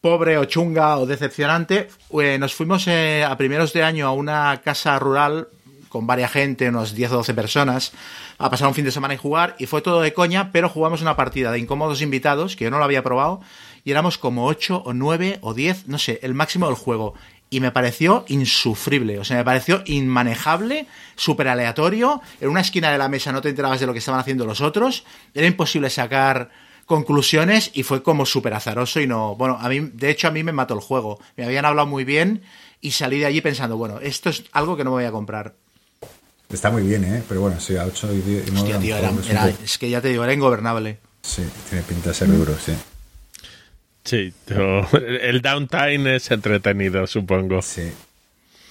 pobre o chunga o decepcionante, eh, nos fuimos eh, a primeros de año a una casa rural con varias gente, unos 10 o 12 personas, a pasar un fin de semana y jugar, y fue todo de coña, pero jugamos una partida de incómodos invitados, que yo no lo había probado, y éramos como 8 o 9 o 10, no sé, el máximo del juego. Y me pareció insufrible, o sea, me pareció inmanejable, súper aleatorio, en una esquina de la mesa no te enterabas de lo que estaban haciendo los otros, era imposible sacar conclusiones y fue como súper azaroso y no, bueno, a mí, de hecho a mí me mató el juego, me habían hablado muy bien y salí de allí pensando, bueno, esto es algo que no me voy a comprar. Está muy bien, ¿eh? Pero bueno, sí, a 8 y 10. y nueve Hostia, tío, era, era- es que ya te digo, era ingobernable. Sí, tiene pinta de ser duro, sí. Sí, el downtime es entretenido, supongo. Sí.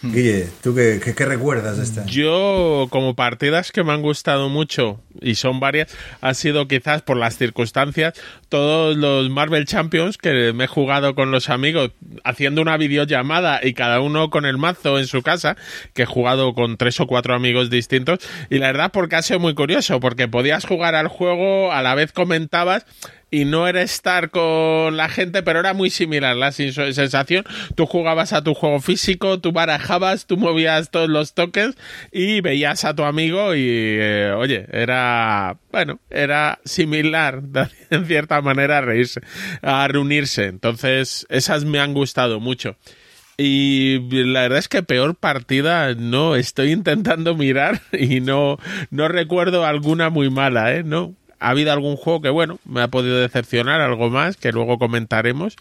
Guille, ¿tú qué, qué- qué recuerdas de esta? Yo, como partidas que me han gustado mucho, y son varias, ha sido quizás por las circunstancias, todos los Marvel Champions que me he jugado con los amigos, haciendo una videollamada y cada uno con el mazo en su casa, que he jugado con tres o cuatro amigos distintos, y la verdad porque ha sido muy curioso, porque podías jugar al juego, a la vez comentabas, y no era estar con la gente, pero era muy similar la sensación. Tú jugabas a tu juego físico, tú barajabas, tú movías todos los toques y veías a tu amigo y, eh, oye, era, bueno, era similar en cierta manera a reírse, a reunirse. Entonces, esas me han gustado mucho. Y la verdad es que peor partida no estoy intentando mirar y no, no recuerdo alguna muy mala, ¿eh? No. Ha habido algún juego que, bueno, me ha podido decepcionar, algo más, que luego comentaremos,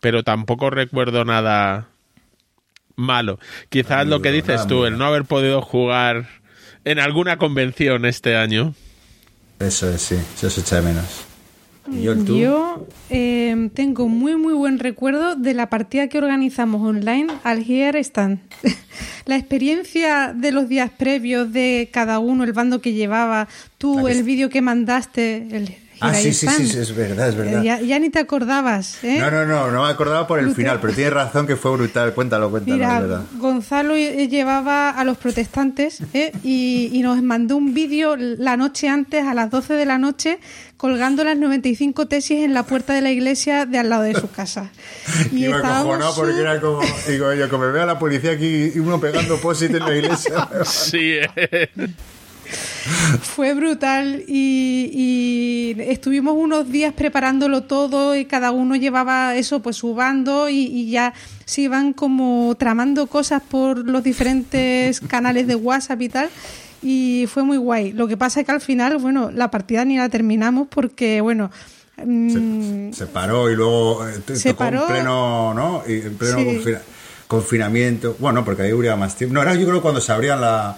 pero tampoco recuerdo nada malo. Quizás lo que dices nada tú, el no haber podido jugar en alguna convención este año. Eso es, sí, eso se echa de menos. ¿Y yo, eh, tengo muy muy buen recuerdo de la partida que organizamos online al Here Stand. la experiencia de los días previos de cada uno, el bando que llevaba, tú, el vídeo que mandaste, el Ah, sí, sí, sí, sí, es verdad, es verdad. Ya, ya ni te acordabas, ¿eh? No, no, no, no me acordaba por el Brutal. final, pero tienes razón que fue brutal. Cuéntalo, cuéntalo, Mira, es verdad. Gonzalo eh, llevaba a los protestantes ¿eh? y, y nos mandó un vídeo la noche antes, a las 12 de la noche, colgando las 95 tesis en la puerta de la iglesia de al lado de su casa. Y Iba estábamos porque era como, digo yo, como me vea la policía aquí y uno pegando posit en la iglesia. Sí, eh. Fue brutal y, y estuvimos unos días preparándolo todo y cada uno llevaba eso, pues su bando y, y ya se iban como tramando cosas por los diferentes canales de WhatsApp y tal. Y fue muy guay. Lo que pasa es que al final, bueno, la partida ni la terminamos porque, bueno, mm, Se paró y luego eh, Se tocó paró. en pleno, ¿no? En pleno Sí. confina- confinamiento. Bueno, porque ahí hubiera más tiempo. No, era yo creo cuando se abrían la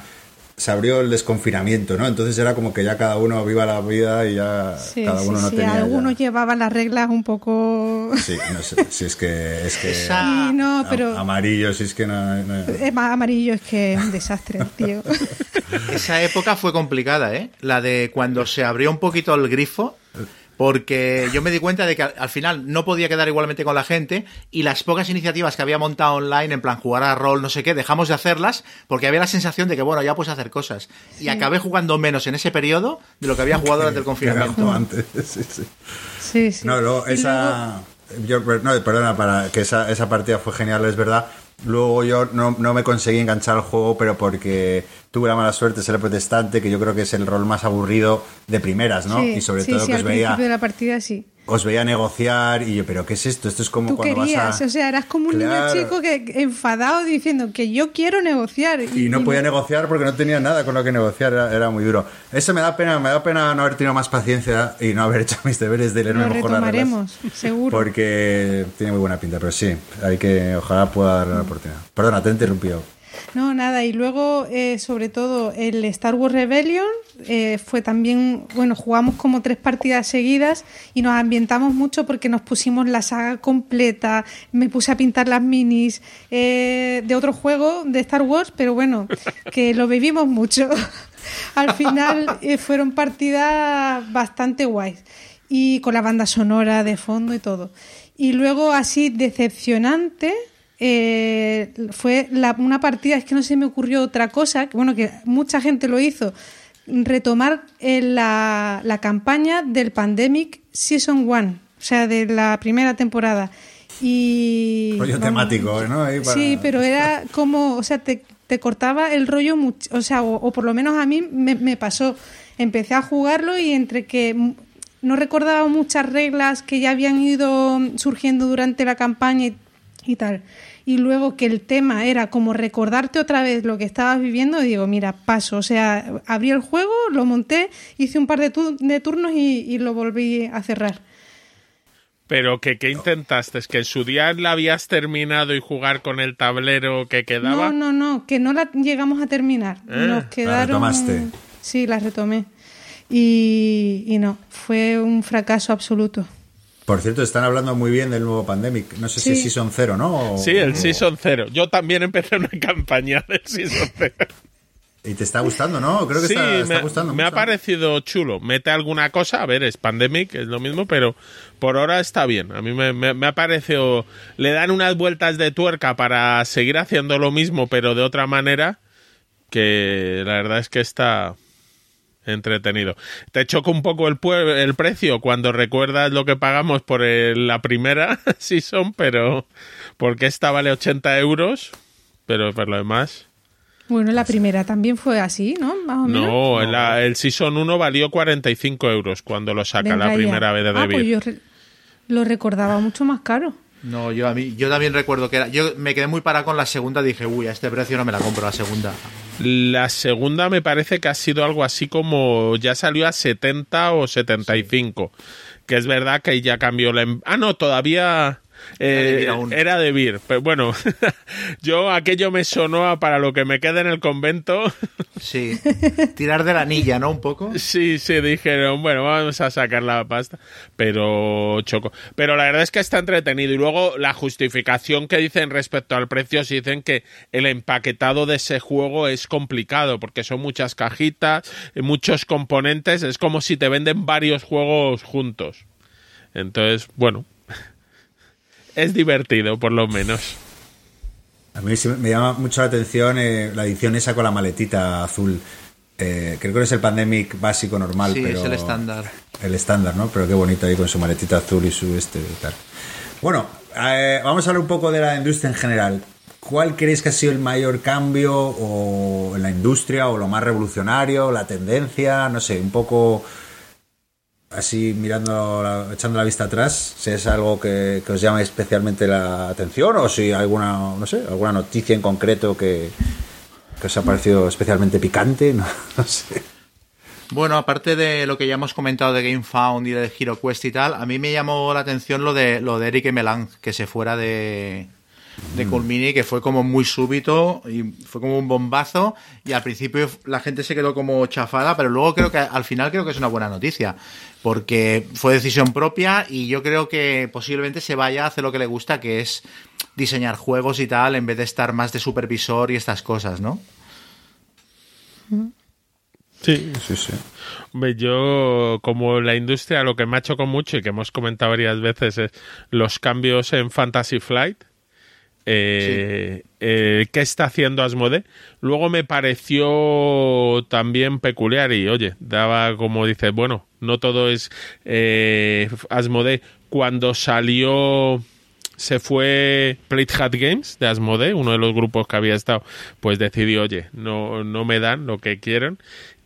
se abrió el desconfinamiento, ¿no? Entonces era como que ya cada uno viva la vida y ya sí, cada sí, uno no sí, tenía ya- algunos llevaban las reglas un poco... Sí, no sé, si es que es que Esa- Y no, pero... amarillo, si es que no, no- Es más amarillo, es que es un desastre, tío. Esa época fue complicada, ¿eh? La de cuando se abrió un poquito el grifo, porque yo me di cuenta de que al, al final no podía quedar igualmente con la gente y las pocas iniciativas que había montado online, en plan jugar a rol, no sé qué, dejamos de hacerlas porque había la sensación de que, bueno, ya puedes hacer cosas. Y acabé jugando menos en ese periodo de lo que había jugado durante el confinamiento. Antes, sí, sí. Sí, sí. No, luego esa. Yo, no, perdona, para que esa, esa partida fue genial, es verdad. Luego yo no, no me conseguí enganchar al juego, pero porque tuve la mala suerte de ser protestante, que yo creo que es el rol más aburrido de primeras, ¿no? Sí, y sobre sí, todo sí, que os al veía, principio de la partida sí. os veía negociar y yo, ¿pero qué es esto? Esto es como Tú cuando querías, vas a. o sea, eras como un Claro. niño chico que enfadado diciendo que yo quiero negociar. Y no podía negociar porque no tenía nada con lo que negociar, era, era muy duro. Eso me da pena, me da pena no haber tenido más paciencia y no haber hecho mis deberes de leerme Lo mejor las retomaremos, seguro. Porque tiene muy buena pinta, pero sí, hay que, ojalá pueda darle la oportunidad. Perdona, te he interrumpido. No, nada, y luego, eh, sobre todo, el Star Wars Rebellion eh, fue también, bueno, jugamos como tres partidas seguidas y nos ambientamos mucho porque nos pusimos la saga completa, me puse a pintar las minis eh, de otro juego de Star Wars, pero bueno, que lo vivimos mucho. Al final eh, fueron partidas bastante guays y con la banda sonora de fondo y todo. Y luego así decepcionante eh, fue la- una partida, es que no se me ocurrió otra cosa, que, bueno, que mucha gente lo hizo, retomar eh, la, la campaña del Pandemic Season 1, o sea, de la primera temporada. Y Rollo vamos, temático, ¿no? Ahí para- Sí, pero era como, o sea, te, te cortaba el rollo, much- o sea, o, o por lo menos a mí me, me pasó. Empecé a jugarlo y entre que no recordaba muchas reglas que ya habían ido surgiendo durante la campaña y, y tal. Y luego que el tema era como recordarte otra vez lo que estabas viviendo, digo, mira, paso. O sea, abrí el juego, lo monté, hice un par de, tu- de turnos y, y lo volví a cerrar. Pero que ¿qué intentaste? ¿Es que en su día la habías terminado y jugar con el tablero que quedaba? No, no, no, que no la llegamos a terminar. Eh, Nos la quedaron. retomaste. Sí, la retomé. Y, y no, fue un fracaso absoluto. Por cierto, están hablando muy bien del nuevo Pandemic. No sé si Sí. es Season 0, ¿no? O- Sí, el Season 0. Yo también empecé una campaña del Season 0. Y te está gustando, ¿no? Creo que sí, está, está me, gustando me ha parecido chulo. Mete alguna cosa, a ver, es Pandemic, es lo mismo, pero por ahora está bien. A mí me, me- me ha parecido... Le dan unas vueltas de tuerca para seguir haciendo lo mismo, pero de otra manera, que la verdad es que está entretenido. Te choca un poco el, pue- el precio cuando recuerdas lo que pagamos por el- la primera season, pero porque esta vale 80 euros, pero por lo demás... Bueno, la primera también fue así, ¿no? Más o menos. No, la- el Season 1 valió 45 euros cuando lo saca Venga la ya. primera vez de Ah, pues yo re- lo recordaba mucho más caro. No, yo a mí, yo también recuerdo que era. Yo me quedé muy parado con la segunda, dije, uy, a este precio no me la compro la segunda. La segunda me parece que ha sido algo así como ya salió a 70 o 75. Que es verdad que ya cambió la... em- Ah, no, todavía... eh, era de Vir, pero bueno, yo aquello me sonó a para lo que me queda en el convento. Sí. Tirar de la anilla, ¿no? Un poco. Sí, sí, dijeron, bueno, vamos a sacar la pasta, pero choco. Pero la verdad es que está entretenido. Y luego la justificación que dicen respecto al precio, si dicen que el empaquetado de ese juego es complicado, porque son muchas cajitas, muchos componentes, es como si te venden varios juegos juntos. Entonces, bueno, es divertido, por lo menos. A mí sí me llama mucho la atención eh, la edición esa con la maletita azul. Eh, creo que es el Pandemic básico normal, Sí, pero es el estándar. El estándar, ¿no? Pero qué bonito ahí con su maletita azul y su este y tal. Bueno, eh, vamos a hablar un poco de la industria en general. ¿Cuál creéis que ha sido el mayor cambio o en la industria o lo más revolucionario, la tendencia? No sé, un poco así mirando, la- echando la vista atrás, si es algo que, que os llama especialmente la atención o si alguna, no sé, alguna noticia en concreto que, que os ha parecido especialmente picante, no, no sé. Bueno, aparte de lo que ya hemos comentado de GameFound y de Hero Quest y tal, a mí me llamó la atención lo de lo de Eric Melang, que se fuera de de Cool Mini, que fue como muy súbito y fue como un bombazo y al principio la gente se quedó como chafada, pero luego creo que al final creo que es una buena noticia, porque fue decisión propia y yo creo que posiblemente se vaya a hacer lo que le gusta, que es diseñar juegos y tal, en vez de estar más de supervisor y estas cosas, ¿no? Sí, Sí, sí. Hombre, yo, como la industria, lo que me ha hecho con mucho y que hemos comentado varias veces es los cambios en Fantasy Flight. Eh, eh, ¿Qué está haciendo Asmode? Luego me pareció también peculiar y, oye, daba como dices, bueno, no todo es eh, Asmode. Cuando salió se fue Plate Hat Games de Asmode, uno de los grupos que había estado, pues decidió, oye, no, no me dan lo que quieren.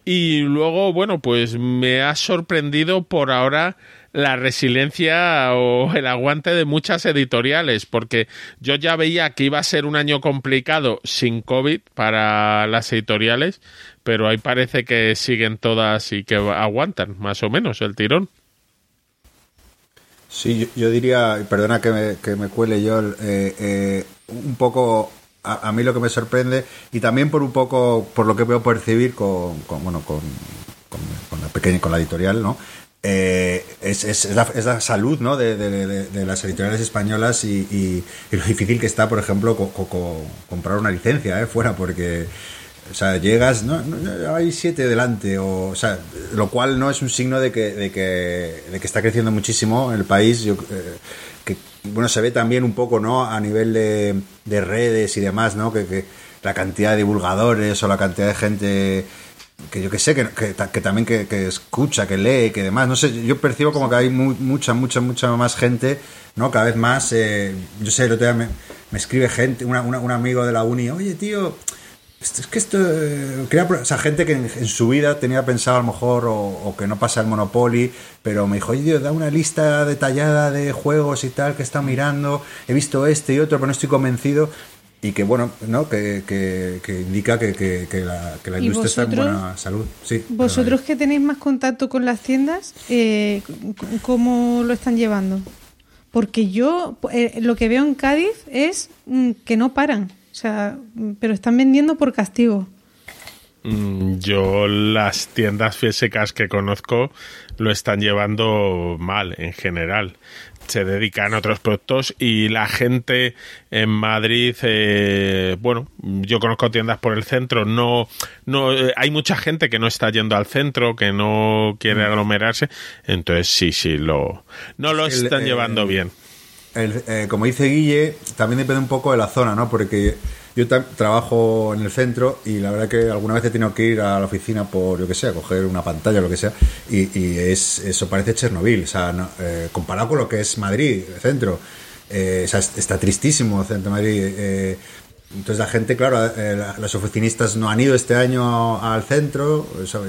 Y luego, bueno, pues me ha sorprendido por ahora la resiliencia o el aguante de muchas editoriales, porque yo ya veía que iba a ser un año complicado sin COVID para las editoriales, pero ahí parece que siguen todas y que aguantan más o menos el tirón. Sí, yo, diría, perdona que me, que me cuele yo, eh, eh, un poco a, a mí lo que me sorprende y también por un poco por lo que veo percibir con, con bueno con, con, con la pequeña con la editorial, ¿no? Eh, es, es, la, es, la, salud ¿no? de, de, las editoriales españolas y, y, lo difícil que está, por ejemplo, co, co, comprar una licencia ¿eh? fuera, porque o sea, llegas, no, no, hay siete delante, o, o, sea, lo cual no es un signo de que, de que, de que está creciendo muchísimo el país. Yo, eh, que, bueno, se ve también un poco, ¿no? A nivel de, de redes y demás, ¿no? Que, que, la cantidad de divulgadores o la cantidad de gente que yo que sé, que, que, que también que, que, escucha, que lee, que demás, no sé, yo percibo como que hay mu mucha, mucha, mucha más gente, ¿no? Cada vez más, eh, yo sé, el otro día me, me escribe gente, una, una, un amigo de la uni, oye, tío, es que esto, eh, o sea, gente que en, su vida tenía pensado a lo mejor o, que no pasa el Monopoly, pero me dijo, oye, da una lista detallada de juegos y tal que está mirando, he visto este y otro, pero no estoy convencido y que bueno, ¿no? Que, que, que indica que, que, la, que la industria está en buena salud. Sí, vosotros que tenéis más contacto con las tiendas, eh, ¿cómo lo están llevando? Porque yo eh, lo que veo en Cádiz es mm, que no paran, o sea, pero están vendiendo por castigo. Mm, Yo las tiendas físicas que conozco lo están llevando mal en general se dedican a otros productos y la gente en Madrid, eh, bueno, yo conozco tiendas por el centro, no, no, eh, hay mucha gente que no está yendo al centro, que no quiere aglomerarse, entonces sí, sí, lo, no lo están el, llevando eh, bien. El, eh, como dice Guille, también depende un poco de la zona, ¿no? Porque yo trabajo en el centro y la verdad que alguna vez he tenido que ir a la oficina por, yo que sé, a coger una pantalla o lo que sea, y, es, eso parece Chernobyl, o sea, no, eh, comparado con lo que es Madrid, el centro, eh, o sea, está tristísimo el centro de Madrid. Eh, entonces la gente, claro, eh, las oficinistas no han ido este año al centro,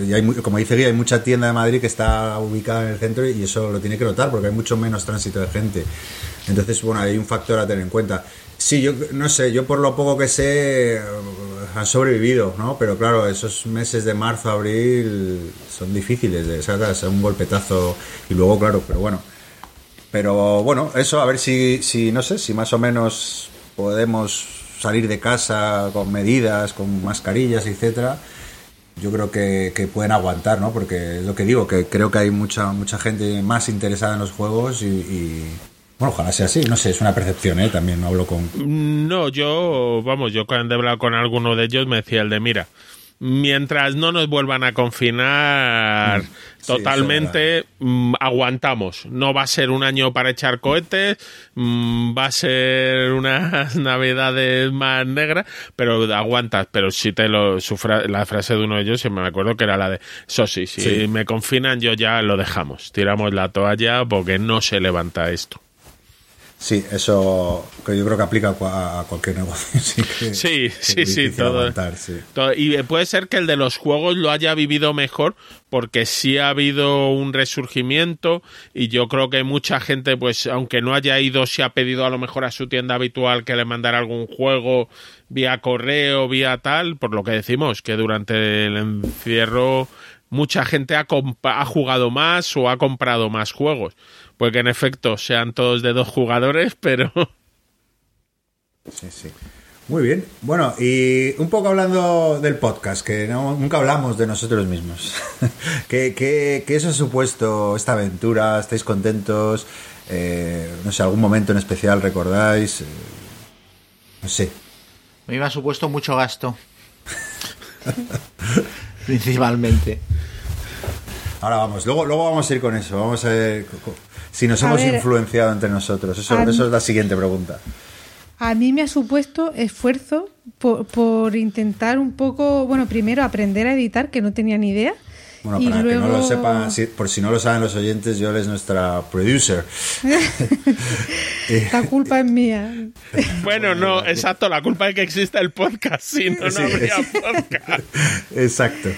y hay, como dice Guía, hay mucha tienda de Madrid que está ubicada en el centro y eso lo tiene que notar porque hay mucho menos tránsito de gente. Entonces, bueno, hay un factor a tener en cuenta. Sí, yo no sé, yo por lo poco que sé han sobrevivido, ¿no? Pero claro, esos meses de marzo, abril son difíciles, de, ¿sabes? un golpetazo y luego, claro, pero bueno. Pero bueno, eso, a ver si, si, no sé, si más o menos podemos salir de casa con medidas, con mascarillas, etcétera. Yo creo que, que pueden aguantar, ¿no? Porque es lo que digo, que creo que hay mucha mucha gente más interesada en los juegos y, y bueno, ojalá sea así, no sé, es una percepción, ¿eh? También no hablo con... No, yo, vamos, yo cuando he hablado con alguno de ellos me decía el de, mira, mientras no nos vuelvan a confinar mm, totalmente, mm, aguantamos. No va a ser un año para echar cohetes, mm, va a ser unas navidades más negras, pero aguantas. Pero si te lo, fra la frase de uno de ellos, me acuerdo que era la de, eso sí, si sí. me confinan yo ya lo dejamos, tiramos la toalla porque no se levanta esto. Sí, eso que yo creo que aplica a cualquier negocio. Sí, que, sí, sí, sí, todo, aguantar, sí, todo, Y puede ser que el de los juegos lo haya vivido mejor porque sí ha habido un resurgimiento y yo creo que mucha gente, pues aunque no haya ido, se ha pedido a lo mejor a su tienda habitual que le mandara algún juego vía correo, vía tal, por lo que decimos, que durante el encierro mucha gente ha, ha jugado más o ha comprado más juegos pues que en efecto sean todos de dos jugadores, pero... Sí, sí. Muy bien. Bueno, y un poco hablando del podcast, que no, nunca hablamos de nosotros mismos. ¿Qué, qué, ¿Qué, eso ha supuesto esta aventura? ¿Estáis contentos? Eh, no sé, algún momento en especial recordáis? Eh, no sé. Me ha supuesto mucho gasto. principalmente. Ahora vamos, luego, luego vamos a ir con eso. Vamos a ver si nos A hemos ver, influenciado entre nosotros. Eso, eso es la siguiente pregunta. A mí me ha supuesto esfuerzo por, por intentar un poco, bueno, primero aprender a editar, que no tenía ni idea. Bueno, y para luego... que no lo sepan, si- por si no lo saben los oyentes, yo es nuestra producer. Eh, La culpa es mía. Bueno, no, exacto, la culpa es que exista el podcast, si no, no Sí. habría podcast. Exacto.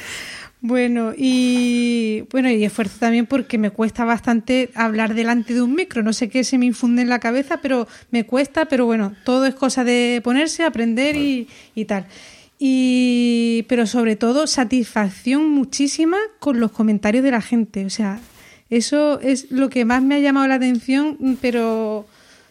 Bueno, y bueno, y esfuerzo también porque me cuesta bastante hablar delante de un micro. No sé qué se me infunde en la cabeza, pero me cuesta, pero bueno, todo es cosa de ponerse, aprender y, y tal. Y pero sobre todo satisfacción muchísima con los comentarios de la gente. O sea, eso es lo que más me ha llamado la atención, pero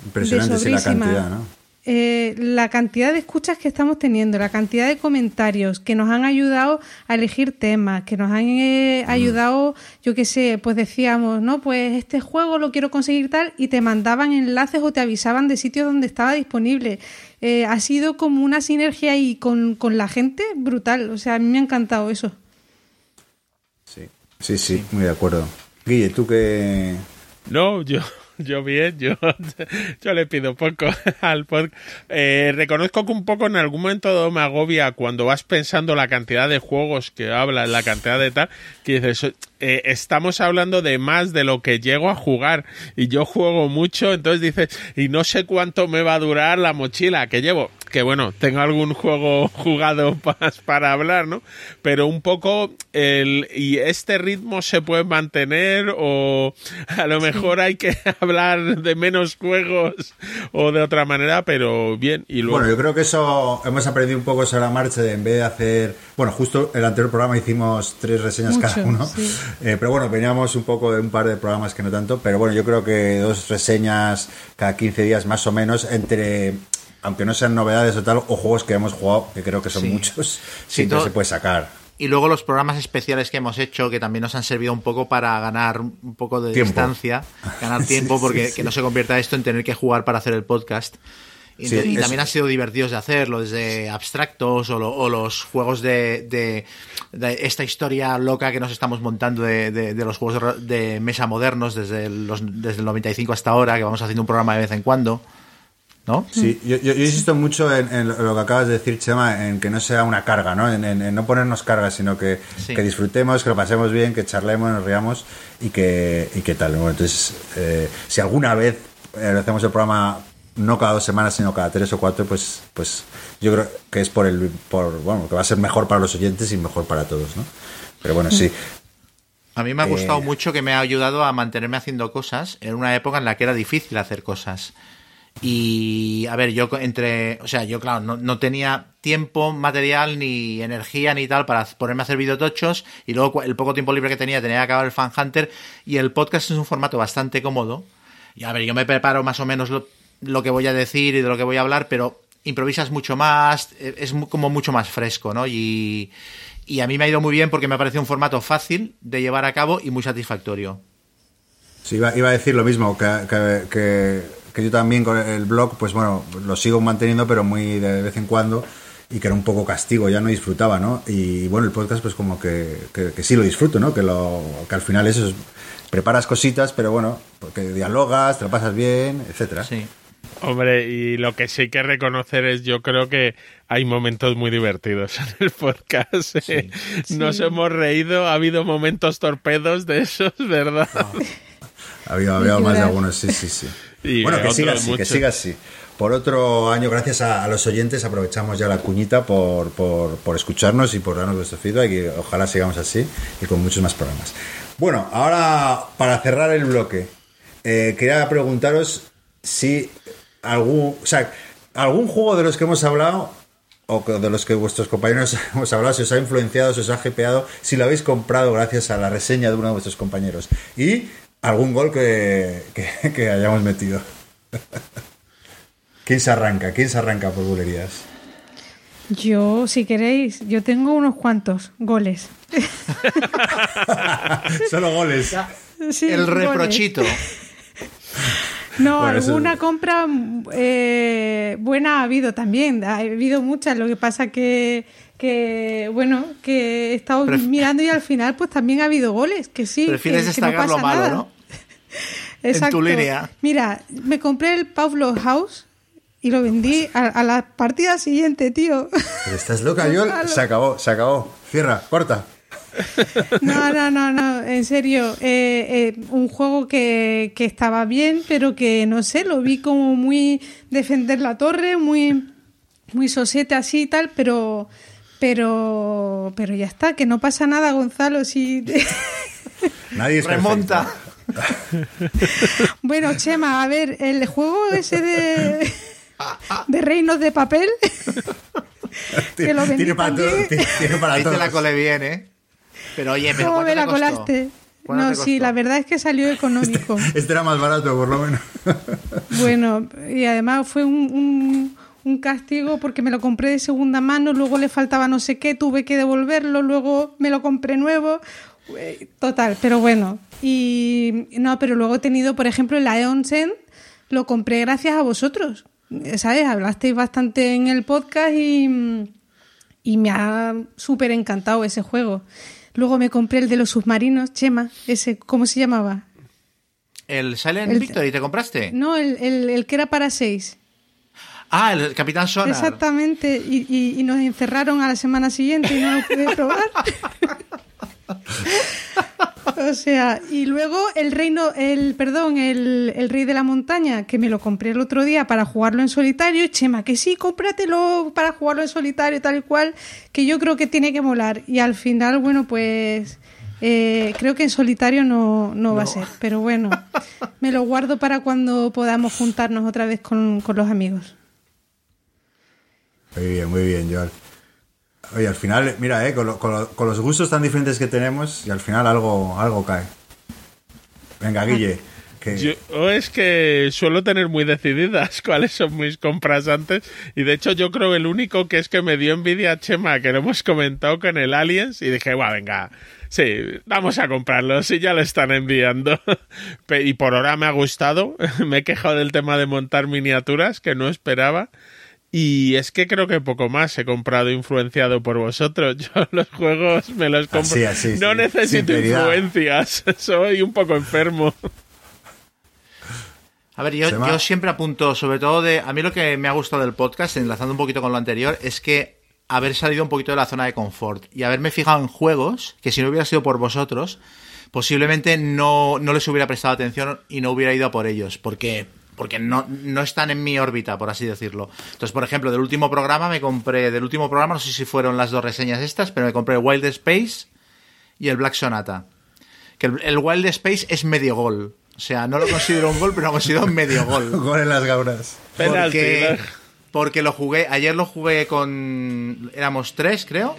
Impresionante, sí, la cantidad, ¿no? Eh, la cantidad de escuchas que estamos teniendo, la cantidad de comentarios que nos han ayudado a elegir temas, que nos han eh, ayudado, yo qué sé, pues decíamos, no, pues este juego lo quiero conseguir tal, y te mandaban enlaces o te avisaban de sitios donde estaba disponible. Eh, ha sido como una sinergia ahí con, con la gente brutal, o sea, a mí me ha encantado eso. Sí, sí, sí, muy de acuerdo. Guille, tú que... No, yo, yo bien, yo, yo le pido poco al podcast. Eh, reconozco que un poco en algún momento me agobia cuando vas pensando la cantidad de juegos que hablas, la cantidad de tal, que dices, eh, estamos hablando de más de lo que llego a jugar y yo juego mucho, entonces dices, y no sé cuánto me va a durar la mochila que llevo. Que bueno, tengo algún juego jugado más para hablar, ¿no? Pero un poco el y este ritmo se puede mantener o a lo mejor hay que hablar de menos juegos o de otra manera, pero bien y luego Bueno, yo creo que eso hemos aprendido un poco sobre la marcha de en vez de hacer... Bueno, justo el anterior programa hicimos tres reseñas Mucho, cada uno. sí. Eh, pero bueno, veníamos un poco de un par de programas que no tanto. Pero bueno, yo creo que dos reseñas cada 15 días más o menos entre... Aunque no sean novedades o tal, o juegos que hemos jugado, que creo que son Sí. muchos, Sí, siempre todo- se puede sacar. Y luego los programas especiales que hemos hecho, que también nos han servido un poco para ganar un poco de Tiempo. distancia, ganar tiempo, Sí, porque sí, que no se convierta esto en tener que jugar para hacer el podcast. Y, Sí, también han sido divertidos de hacerlo, desde abstractos o, lo- o los juegos de, de- de esta historia loca que nos estamos montando de, de- de los juegos de mesa modernos desde, los, desde el 95 hasta ahora, que vamos haciendo un programa de vez en cuando. ¿No? Sí, yo, yo- yo insisto mucho en, en lo que acabas de decir, Chema, en que no sea una carga, ¿no? En, en- en no ponernos cargas, sino que, Sí. que disfrutemos, que lo pasemos bien, que charlemos, nos riamos y que, y que tal. Bueno, entonces, eh, si alguna vez eh, hacemos el programa no cada dos semanas, sino cada tres o cuatro, pues, pues yo creo que es por el, por, bueno, que va a ser mejor para los oyentes y mejor para todos, ¿no? Pero bueno, sí. A mí me ha Eh, gustado mucho que me ha ayudado a mantenerme haciendo cosas en una época en la que era difícil hacer cosas. Y a ver, yo entre, o sea, yo claro, no, no tenía tiempo, material, ni energía, ni tal para ponerme a hacer videotochos. Y luego el poco tiempo libre que tenía, tenía que acabar el Fan Hunter. Y el podcast es un formato bastante cómodo. Y a ver, yo me preparo más o menos lo, que voy a decir y de lo que voy a hablar, pero improvisas mucho más, eh, es como mucho más fresco, ¿no? Y, y a mí me ha ido muy bien porque me ha parecido un formato fácil de llevar a cabo y muy satisfactorio. Sí, iba, iba a decir lo mismo, que- que yo también con el blog, pues bueno, lo sigo manteniendo, pero muy de vez en cuando, y que era un poco castigo, ya no disfrutaba, ¿no? Y bueno, el podcast, pues como que, que, que sí lo disfruto, ¿no? Que, lo, que al final eso es, preparas cositas, pero bueno, porque dialogas, te lo pasas bien, etcétera. Sí. Hombre, y lo que sí hay que reconocer es, yo creo que hay momentos muy divertidos en el podcast. ¿eh? Nos Sí. hemos reído, ha habido momentos torpedos de esos, ¿verdad? Había, había que más de algunos, sí, sí, sí. Y bueno, que siga así, que siga así. Por otro año, gracias a, a los oyentes, aprovechamos ya la cuñita por, por, por escucharnos y por darnos vuestro feedback y ojalá sigamos así y con muchos más programas. Bueno, ahora para cerrar el bloque, eh, quería preguntaros si algún, o sea, algún juego de los que hemos hablado o de los que vuestros compañeros hemos hablado, si os ha influenciado, si os ha hypeado, si lo habéis comprado gracias a la reseña de uno de vuestros compañeros. Y algún gol que, que- que hayamos metido. ¿Quién se arranca? ¿Quién se arranca por bulerías? Yo, si queréis, yo tengo unos cuantos goles. Solo goles. Sí, el goles. reprochito. No, Bueno, eso- alguna compra eh, buena ha habido también. Ha habido muchas. Lo que pasa que, que bueno, que he estado Pref- mirando y al final pues también ha habido goles. Que sí. Prefieres que, que no destacar lo pasa malo, nada. ¿no? Exacto. tu línea. Mira, me compré el Pablo House y lo vendí a, a la partida siguiente, tío. Pero estás loca, Yol. Se acabó, se acabó. Cierra, corta. No, no, no, no, en serio. eh, eh, un juego que, que estaba bien, pero que no sé, lo vi como muy defender la torre, muy, muy sosete así y tal, pero, pero, pero ya está, que no pasa nada, Gonzalo. Si... Nadie es Remonta. bueno, Chema, a ver, el juego ese de, de reinos de papel. que lo vendí Tiene para, todo- tiene- tiene para Ahí te la colé bien, ¿eh? Pero oye, pero ¿Cómo ¿cuánto me la te costó? colaste? ¿Cuánto No, sí, la verdad es que salió económico. Este era más barato, por lo menos. Bueno, y además fue un, un- un castigo porque me lo compré de segunda mano, luego le faltaba no sé qué, tuve que devolverlo, luego me lo compré nuevo. Eh, Total, pero bueno. Y no, pero luego he tenido, por ejemplo, el Aeon's End, lo compré gracias a vosotros. Eh, ¿Sabes? Hablasteis bastante en el podcast y, y me ha súper encantado ese juego. Luego me compré el de los submarinos, Chema, ese, ¿cómo se llamaba? ¿El Silent El- Victory te compraste? No, el, el- el que era para seis. Ah, el Capitán Sonar. Exactamente, y, y- y nos encerraron a la semana siguiente y no lo pude probar. o sea, y luego el reino, el, perdón, el, el rey de la montaña, que me lo compré el otro día para jugarlo en solitario, Chema, que sí, cómpratelo para jugarlo en solitario, tal y cual, que yo creo que tiene que molar. Y al final, bueno, pues eh, creo que en solitario no, no va a ser, pero bueno, me lo guardo para cuando podamos juntarnos otra vez con, con los amigos. Muy bien, muy bien, Joel. Oye, al final, mira, eh, con, lo- con lo- con los gustos tan diferentes que tenemos, y al final algo, algo cae. Venga, Guille. Que, Yo o es que suelo tener muy decididas cuáles son mis compras antes y de hecho yo creo el único que es que me dio envidia a Chema que lo hemos comentado con el Aliens y dije, bueno, venga, sí, vamos a comprarlo, si ya lo están enviando. Y por ahora me ha gustado, me he quejado del tema de montar miniaturas que no esperaba. Y es que creo que poco más he comprado influenciado por vosotros. Yo los juegos me los compro. Así, así, no sí. necesito Sinceridad. influencias. Soy un poco enfermo. A ver, yo, yo siempre apunto, sobre todo de. A mí lo que me ha gustado del podcast, enlazando un poquito con lo anterior, es que haber salido un poquito de la zona de confort y haberme fijado en juegos que si no hubiera sido por vosotros, posiblemente no, no les hubiera prestado atención y no hubiera ido a por ellos, porque porque no, no están en mi órbita, por así decirlo. Entonces, por ejemplo, del último programa me compré, del último programa, no sé si fueron las dos reseñas estas, pero me compré el Wild Space y el Black Sonata. Que el, el Wild Space es medio gol. O sea, no lo considero un gol, pero lo considero un medio gol. Gol en las gaunas. Penalti, Porque, porque lo jugué, ayer lo jugué con. Éramos tres, creo.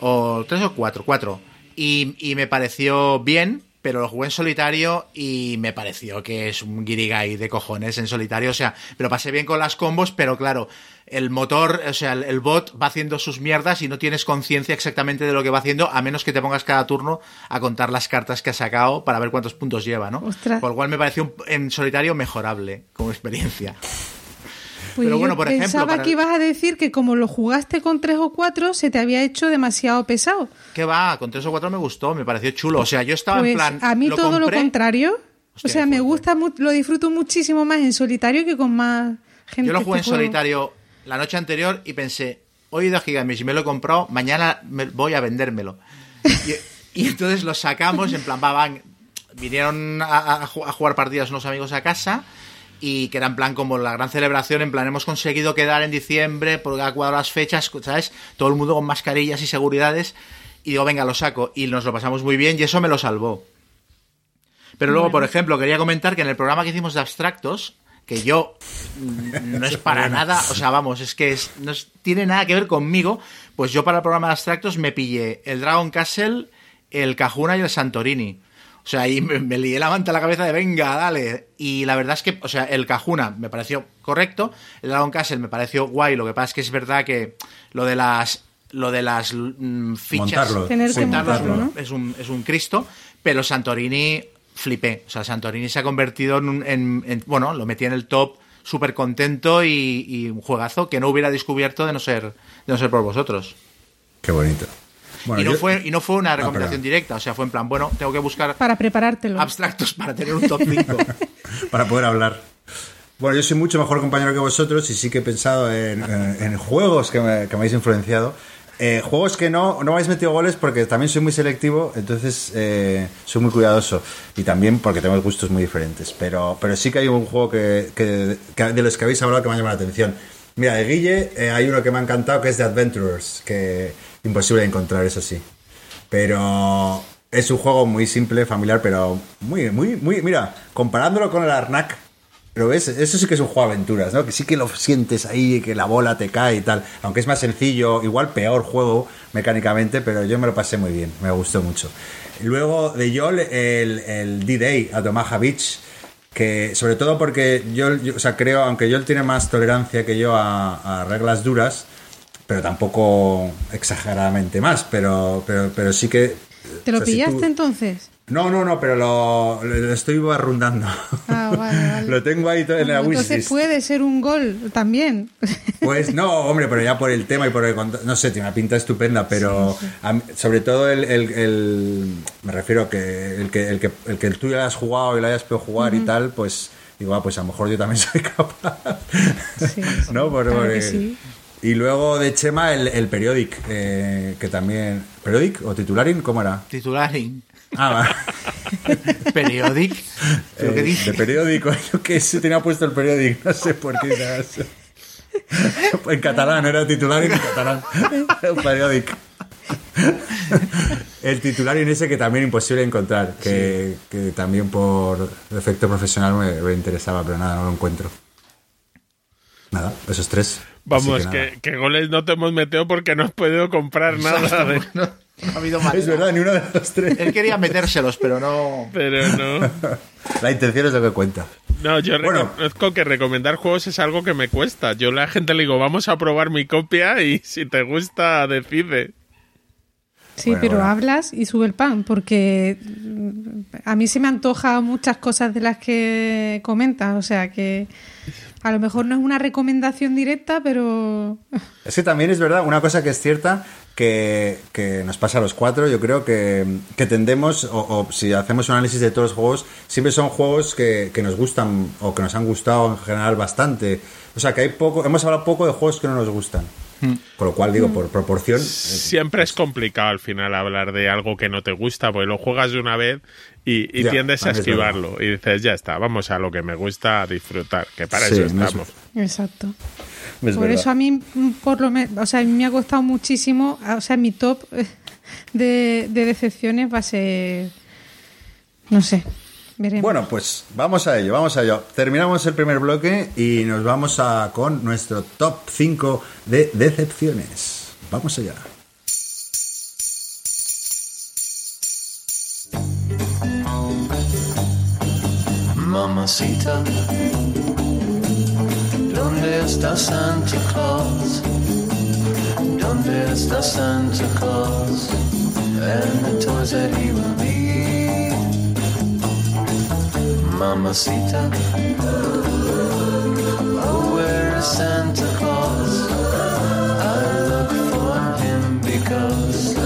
O tres o cuatro, cuatro. Y, y me pareció bien, pero lo jugué en solitario y me pareció que es un guirigay de cojones en solitario. O sea, me lo pasé bien con las combos, pero claro, el motor, o sea, el, el bot va haciendo sus mierdas y no tienes conciencia exactamente de lo que va haciendo, a menos que te pongas cada turno a contar las cartas que has sacado para ver cuántos puntos lleva, ¿no? Ostras. Por lo cual me pareció un- en solitario mejorable como experiencia. Pues Pero yo bueno, por ejemplo, pensaba para- que ibas a decir que como lo jugaste con tres o cuatro, se te había hecho demasiado pesado. ¿Qué va? Con tres o cuatro me gustó, me pareció chulo. O sea, yo estaba Pues en plan. a mí lo todo compré- lo contrario. Hostia, o sea, me gusta, lo disfruto muchísimo más en solitario que con más gente. Yo lo jugué en juego. solitario la noche anterior y pensé, hoy he ido a Gigamesh y me lo he comprado, mañana me- voy a vendérmelo. Y, y entonces lo sacamos, en plan, va, van. Vinieron a, a ju- a jugar partidas unos amigos a casa y que era en plan como la gran celebración, en plan, hemos conseguido quedar en diciembre porque ha cuadrado las fechas, ¿sabes? Todo el mundo con mascarillas y seguridades. Y digo, venga, lo saco. Y nos lo pasamos muy bien y eso me lo salvó. Pero luego, por ejemplo, quería comentar que en el programa que hicimos de abstractos, que yo mm, no es para nada, o sea, vamos, es que es- no es- tiene nada que ver conmigo, pues yo para el programa de abstractos me pillé el Dragon Castle, el Cajuna y el Santorini. O sea, ahí me, me lié la manta a la cabeza de venga, dale. Y la verdad es que, o sea, el Cajuna me pareció correcto, el Dragon Castle me pareció guay, lo que pasa es que es verdad que lo de las lo de las mm, fichas Montarlo. Tener que montarlo, ¿no? es un, es un Cristo, pero Santorini flipé. O sea, Santorini se ha convertido en, un- en- en- bueno, lo metí en el top súper contento y, y un juegazo que no hubiera descubierto de no ser, de no ser por vosotros. Qué bonito. Bueno, y, no yo- fue, y no fue una Ah, recomendación perdón. directa, o sea, fue en plan, bueno, tengo que buscar Para preparártelo. abstractos para tener un top 5. para poder hablar. Bueno, yo soy mucho mejor compañero que vosotros y sí que he pensado en, en- en juegos que me, que me habéis influenciado. Eh, juegos que no, no me habéis metido goles porque también soy muy selectivo, entonces eh, soy muy cuidadoso. Y también porque tenemos gustos muy diferentes. Pero, pero sí que hay un juego que, que- que de los que habéis hablado que me ha llamado la atención. Mira, de Guille eh, hay uno que me ha encantado que es The Adventurers, que imposible de encontrar, eso sí. Pero es un juego muy simple, familiar, pero muy, muy, muy. Mira, comparándolo con el Arnak, pero ves, eso sí que es un juego de aventuras, ¿no? Que sí que lo sientes ahí, que la bola te cae y tal. Aunque es más sencillo, igual peor juego mecánicamente, pero yo me lo pasé muy bien, me gustó mucho. Luego de Yol, el, el D-Day a Omaha Beach, que sobre todo porque yo, yo, o sea, creo, aunque Yol tiene más tolerancia que yo a reglas duras, pero tampoco exageradamente más, pero, pero, pero sí que... ¿Te lo o sea, si pillaste tú- entonces? No, no, no, pero lo, lo- lo estoy barrundando. Ah, vale, vale. lo tengo ahí todo en la entonces wishlist. puede ser un gol también. Pues no, hombre, pero ya por el tema y por el no sé, tiene una pinta estupenda, pero a sobre todo el, el- el- me refiero que el que el que el que tú ya has jugado y lo hayas podido jugar y tal, pues digo, ah, pues a lo mejor yo también soy capaz. Sí, ¿No? Por- claro porque- que sí. Y luego de Chema el, el Periodic, eh, que también ¿Periodic o Titularin? ¿Cómo era? Titularing. Ah, va. Periodic. ¿Pero qué Eh, dice? De periódico, yo que se tenía puesto el periódico, no sé por qué. era eso. En catalán, era titular en catalán. Un periódico. El titular en ese que también imposible encontrar, que, que también por efecto profesional me, me interesaba, pero nada, no lo encuentro. Nada, esos tres. Vamos, que que, que goles no te hemos metido porque no has podido comprar nada. de- No, no ha habido más. Es verdad, ni uno de los tres. Él quería metérselos, pero no. Pero no. La intención es lo que cuenta. No, yo Bueno. reconozco que recomendar juegos es algo que me cuesta. Yo a la gente le digo, vamos a probar mi copia y si te gusta, decide. Sí, Bueno, pero bueno. hablas y sube el pan, porque mm, a mí se me antoja muchas cosas de las que comentas, o sea que a lo mejor no es una recomendación directa, pero Es que también es verdad, una cosa que es cierta, que, que nos pasa a los cuatro, yo creo que, que tendemos, o, o si hacemos un análisis de todos los juegos, siempre son juegos que, que nos gustan o que nos han gustado en general bastante. O sea que hay poco, hemos hablado poco de juegos que no nos gustan. Con lo cual digo, por proporción, eh, Siempre es complicado al final hablar de algo que no te gusta, porque lo juegas de una vez y, y Ya, tiendes a esquivarlo. Y dices, ya está, vamos a lo que me gusta, disfrutar, que para Sí, eso no es- estamos. exacto. es Por verdad. eso a mí, mm, por lo menos, o sea, a mí me ha costado muchísimo, o sea, mi top de, de decepciones va a ser, no sé, veremos. Bueno, pues vamos a ello, vamos a ello. Terminamos el primer bloque y nos vamos a con nuestro top 5 de decepciones. Vamos allá. Mamacita, ¿dónde está Santa Claus? ¿Dónde está Santa Claus? And the toys that he will leave. Mamacita, oh, where is Santa Claus? I look for him because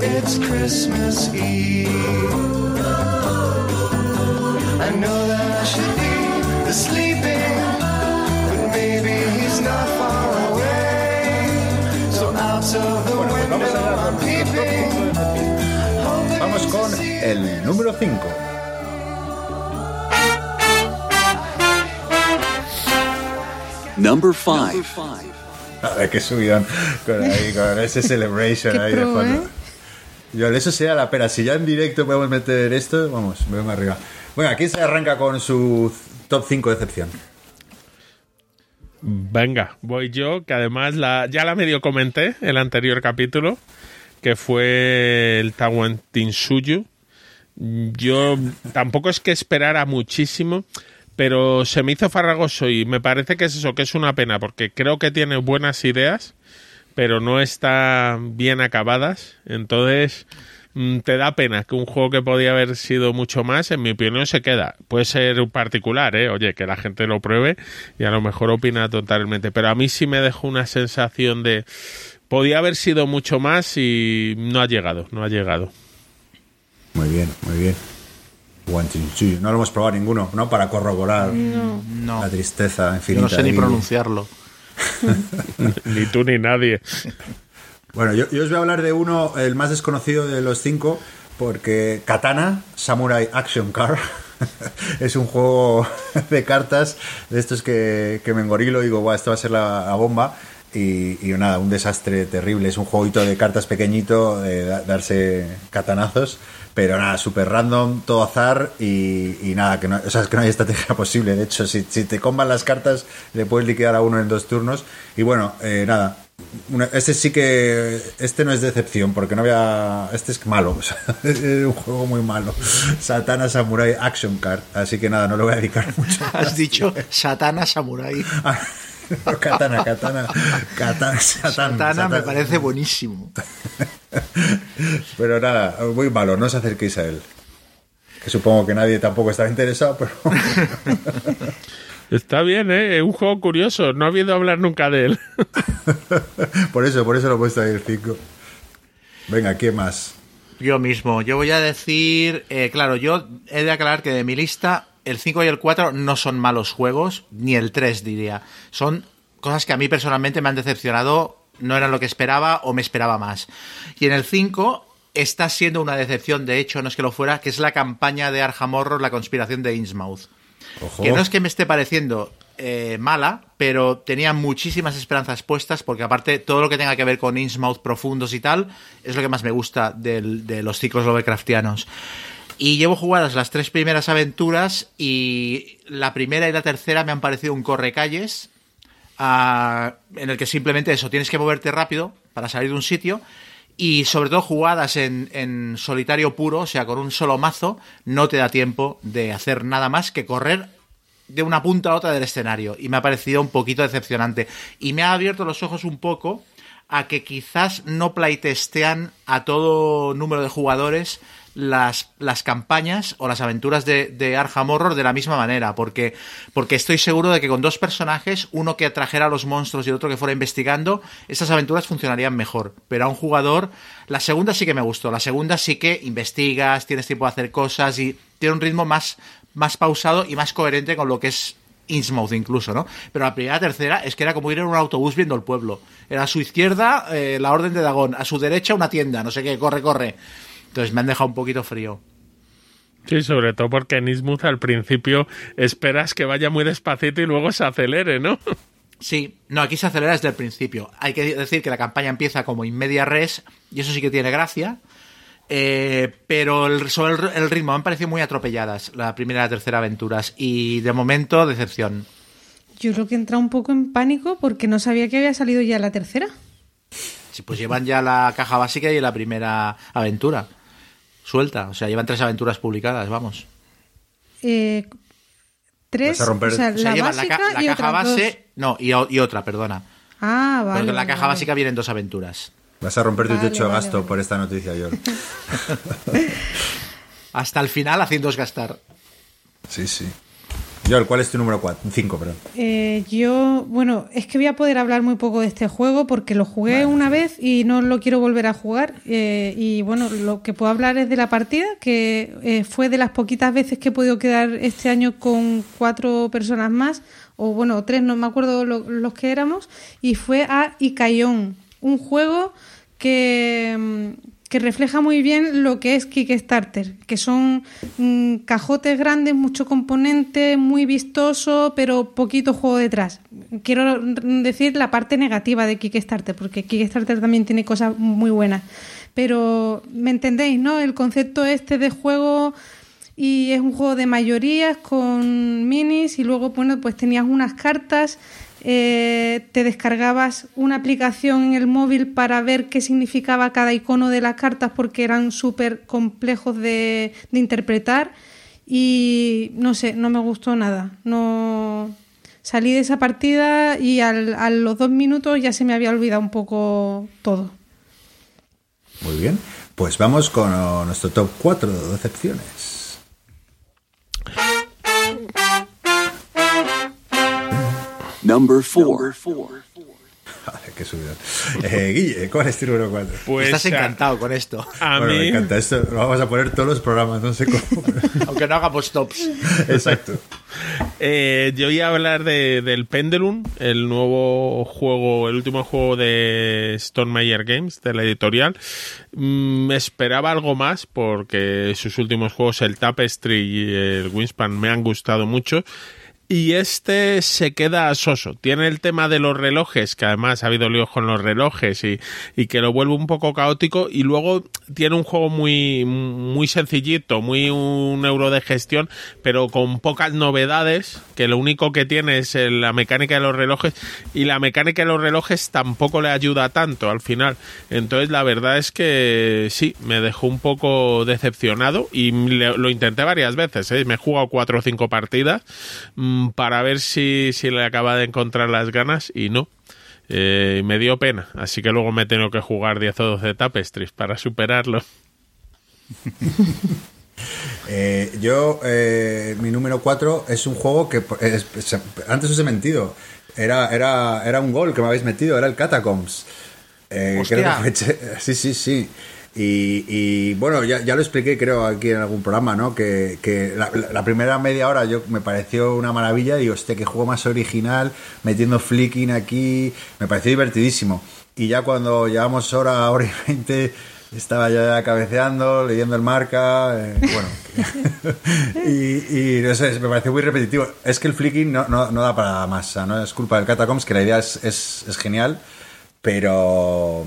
it's Christmas Eve. I know that I should be sleeping, but maybe he's not far away. So out of the window I'm peeping. Vamos to con see el número 5. Number five. A ver, qué subidón. Con, ahí, con ese celebration ahí de fondo. ¿eh? Yo, eso sería la pena. Si ya en directo podemos meter esto, vamos, me vengo arriba. Bueno, aquí se arranca con su top 5 de decepción. Venga, voy yo, que además la, ya la medio comenté el anterior capítulo, que fue el Tawan Tinsuyu. Yo tampoco es que esperara muchísimo, pero se me hizo farragoso y me parece que es eso, que es una pena, porque creo que tiene buenas ideas, pero no están bien acabadas. Entonces, te da pena que un juego que podía haber sido mucho más, en mi opinión, se queda. Puede ser un particular, ¿eh? Oye, que la gente lo pruebe y a lo mejor opina totalmente. Pero a mí sí me dejó una sensación de... Podía haber sido mucho más y no ha llegado, no ha llegado. Muy bien, muy bien. No lo hemos probado ninguno, ¿no? Para corroborar No. la tristeza Yo infinita. no sé ni pronunciarlo. ni tú ni nadie. Bueno, yo, os voy a hablar de uno, el más desconocido de los cinco, porque Katana Samurai Action Car es un juego de cartas de estos que, que me engorilo y digo, Buah, esto va a ser la, bomba. Y, y nada, un desastre terrible. Es un jueguito de cartas pequeñito, de da- darse katanazos, pero nada, súper random, todo azar y, y nada, que no, es que no hay estrategia posible. De hecho, si, si te comban las cartas, le puedes liquidar a uno en dos turnos. Y bueno, eh, nada, una- este sí que. Este no es decepción, porque no había. Este es malo. o sea, es un juego muy malo. Satana Samurai Action Card. Así que nada, no le voy a dedicar mucho. Has dicho Satana Samurai. katana, katana. Katana, satán, Satana me parece buenísimo. Pero nada, muy malo, no os acerquéis a él. Que supongo que nadie tampoco estaba interesado, pero. Está bien, ¿eh? Es un juego curioso. No ha habido hablar nunca de él. por eso, por eso lo he puesto ahí el 5. Venga, ¿qué más? Yo mismo. Yo voy a decir, eh, claro, yo he de aclarar que de mi lista el 5 y el 4 no son malos juegos, ni el 3 diría. Son cosas que a mí personalmente me han decepcionado, no eran lo que esperaba o me esperaba más. Y en el 5 está siendo una decepción, de hecho, no es que lo fuera, que es la campaña de Arkham Horror, la conspiración de Innsmouth. Que no es que me esté pareciendo eh, mala, pero tenía muchísimas esperanzas puestas, porque aparte todo lo que tenga que ver con Innsmouth profundos y tal, es lo que más me gusta de los ciclos Lovecraftianos. Y llevo jugadas las tres primeras aventuras y la primera y la tercera me han parecido un correcalles, ah, en el que simplemente eso, tienes que moverte rápido para salir de un sitio y sobre todo jugadas en, en solitario puro, o sea, con un solo mazo, no te da tiempo de hacer nada más que correr de una punta a otra del escenario. Y me ha parecido un poquito decepcionante. Y me ha abierto los ojos un poco a que quizás no playtestean a todo número de jugadores las, las campañas o las aventuras de, de de la misma manera, porque, porque estoy seguro de que con dos personajes, uno que atrajera a los monstruos y otro que fuera investigando, estas aventuras funcionarían mejor. Pero a un jugador, la segunda sí que me gustó, la segunda sí que investigas, tienes tiempo de hacer cosas y tiene un ritmo más, más pausado y más coherente con lo que es Innsmouth incluso, ¿no? Pero la primera tercera es que era como ir en un autobús viendo el pueblo. Era a su izquierda eh, la orden de Dagón, a su derecha una tienda, no sé qué, corre, corre. Entonces me han dejado un poquito frío. Sí, sobre todo porque en Innsmouth al principio esperas que vaya muy despacito y luego se acelere, ¿no? Sí, no, aquí se acelera desde el principio. Hay que decir que la campaña empieza como in media res, y eso sí que tiene gracia. Eh, pero el, sobre el, el ritmo me han parecido muy atropelladas la primera y la tercera aventuras. Y de momento, decepción. Yo creo que he entrado un poco en pánico porque no sabía que había salido ya la tercera. Sí, pues llevan ya la caja básica y la primera aventura. Suelta, o sea, llevan tres aventuras publicadas, vamos. Eh, tres, a romper- o sea, O sea, la llevan básica la, ca- la y caja dos. base. No, y, otra, perdona. Ah, vale. Porque en la caja vale. básica vienen dos aventuras. Vas a romper tu Vale, techo de vale, gasto vale. por esta noticia, George. Hasta el final haciéndoos gastar. Sí, sí. George, ¿cuál es tu número 4? 5, perdón. Eh, yo, bueno, es que voy a poder hablar muy poco de este juego porque lo jugué una vez y no lo quiero volver a jugar. eh, y bueno, lo que puedo hablar es de la partida, que eh, fue de las poquitas veces que he podido quedar este año con cuatro personas más, o bueno, tres, no me acuerdo lo- los que éramos, y fue a Icayón, un juego que, mm, que refleja muy bien lo que es Kickstarter, que son mm, cajotes grandes, mucho componente, muy vistoso, pero poquito juego detrás. Quiero decir la parte negativa de Kickstarter, porque Kickstarter también tiene cosas muy buenas. Pero me entendéis, ¿no? El concepto este de juego y es un juego de mayorías con minis y luego bueno pues tenías unas cartas eh, te descargabas una aplicación en el móvil para ver qué significaba cada icono de las cartas porque eran súper complejos de, interpretar y no sé, no me gustó nada. No salí de esa partida y al- a los dos minutos ya se me había olvidado un poco todo. Muy bien. Pues vamos con nuestro top 4 de decepciones. Number four. Joder, qué subidón. Eh, Guille, ¿cuál es tu número 4? Pues Estás a- encantado con esto. A bueno, me mí, encanta esto. Lo vamos a poner todos los programas, no sé cómo. Aunque no hagamos tops. Exacto. eh, yo iba a hablar de, del Pendulum, el nuevo juego, el último juego de Stone Meyer Games, de la editorial. Mm, Me esperaba algo más porque sus últimos juegos, el Tapestry y el Wingspan, me han gustado mucho. Y este se queda soso. Tiene el tema de los relojes, que además ha habido líos con los relojes y, y que lo vuelve un poco caótico. Y luego tiene un juego muy, muy sencillito, muy un euro de gestión, pero con pocas novedades, que lo único que tiene es la mecánica de los relojes. Y la mecánica de los relojes tampoco le ayuda tanto al final. Entonces la verdad es que sí, me dejó un poco decepcionado y lo intenté varias veces. ¿eh? Me he jugado cuatro o cinco partidas mm, para ver si, si le acaba de encontrar las ganas y no. Eh, me dio pena, así que luego me he tenido que jugar 10 o 12 tapestries para superarlo. Eh, yo, eh, mi número 4 es un juego que es- es- antes os he mentido. Era, era, era un gol que me habéis metido, era el Catacombs. Eh, creo que sí, sí, sí. Y, y, bueno, ya, ya lo expliqué, creo, aquí en algún programa, ¿no? Que, que la, primera media hora yo me pareció una maravilla y, hostia, qué juego más original, metiendo flicking aquí, me pareció divertidísimo. Y ya cuando llevamos hora, hora y veinte, estaba ya cabeceando, leyendo el marca, eh, bueno. y, y no sé, me pareció muy repetitivo. Es que el flicking no, no, no da para más, sea, no es culpa del Catacombs, que la idea es, es, es genial, pero,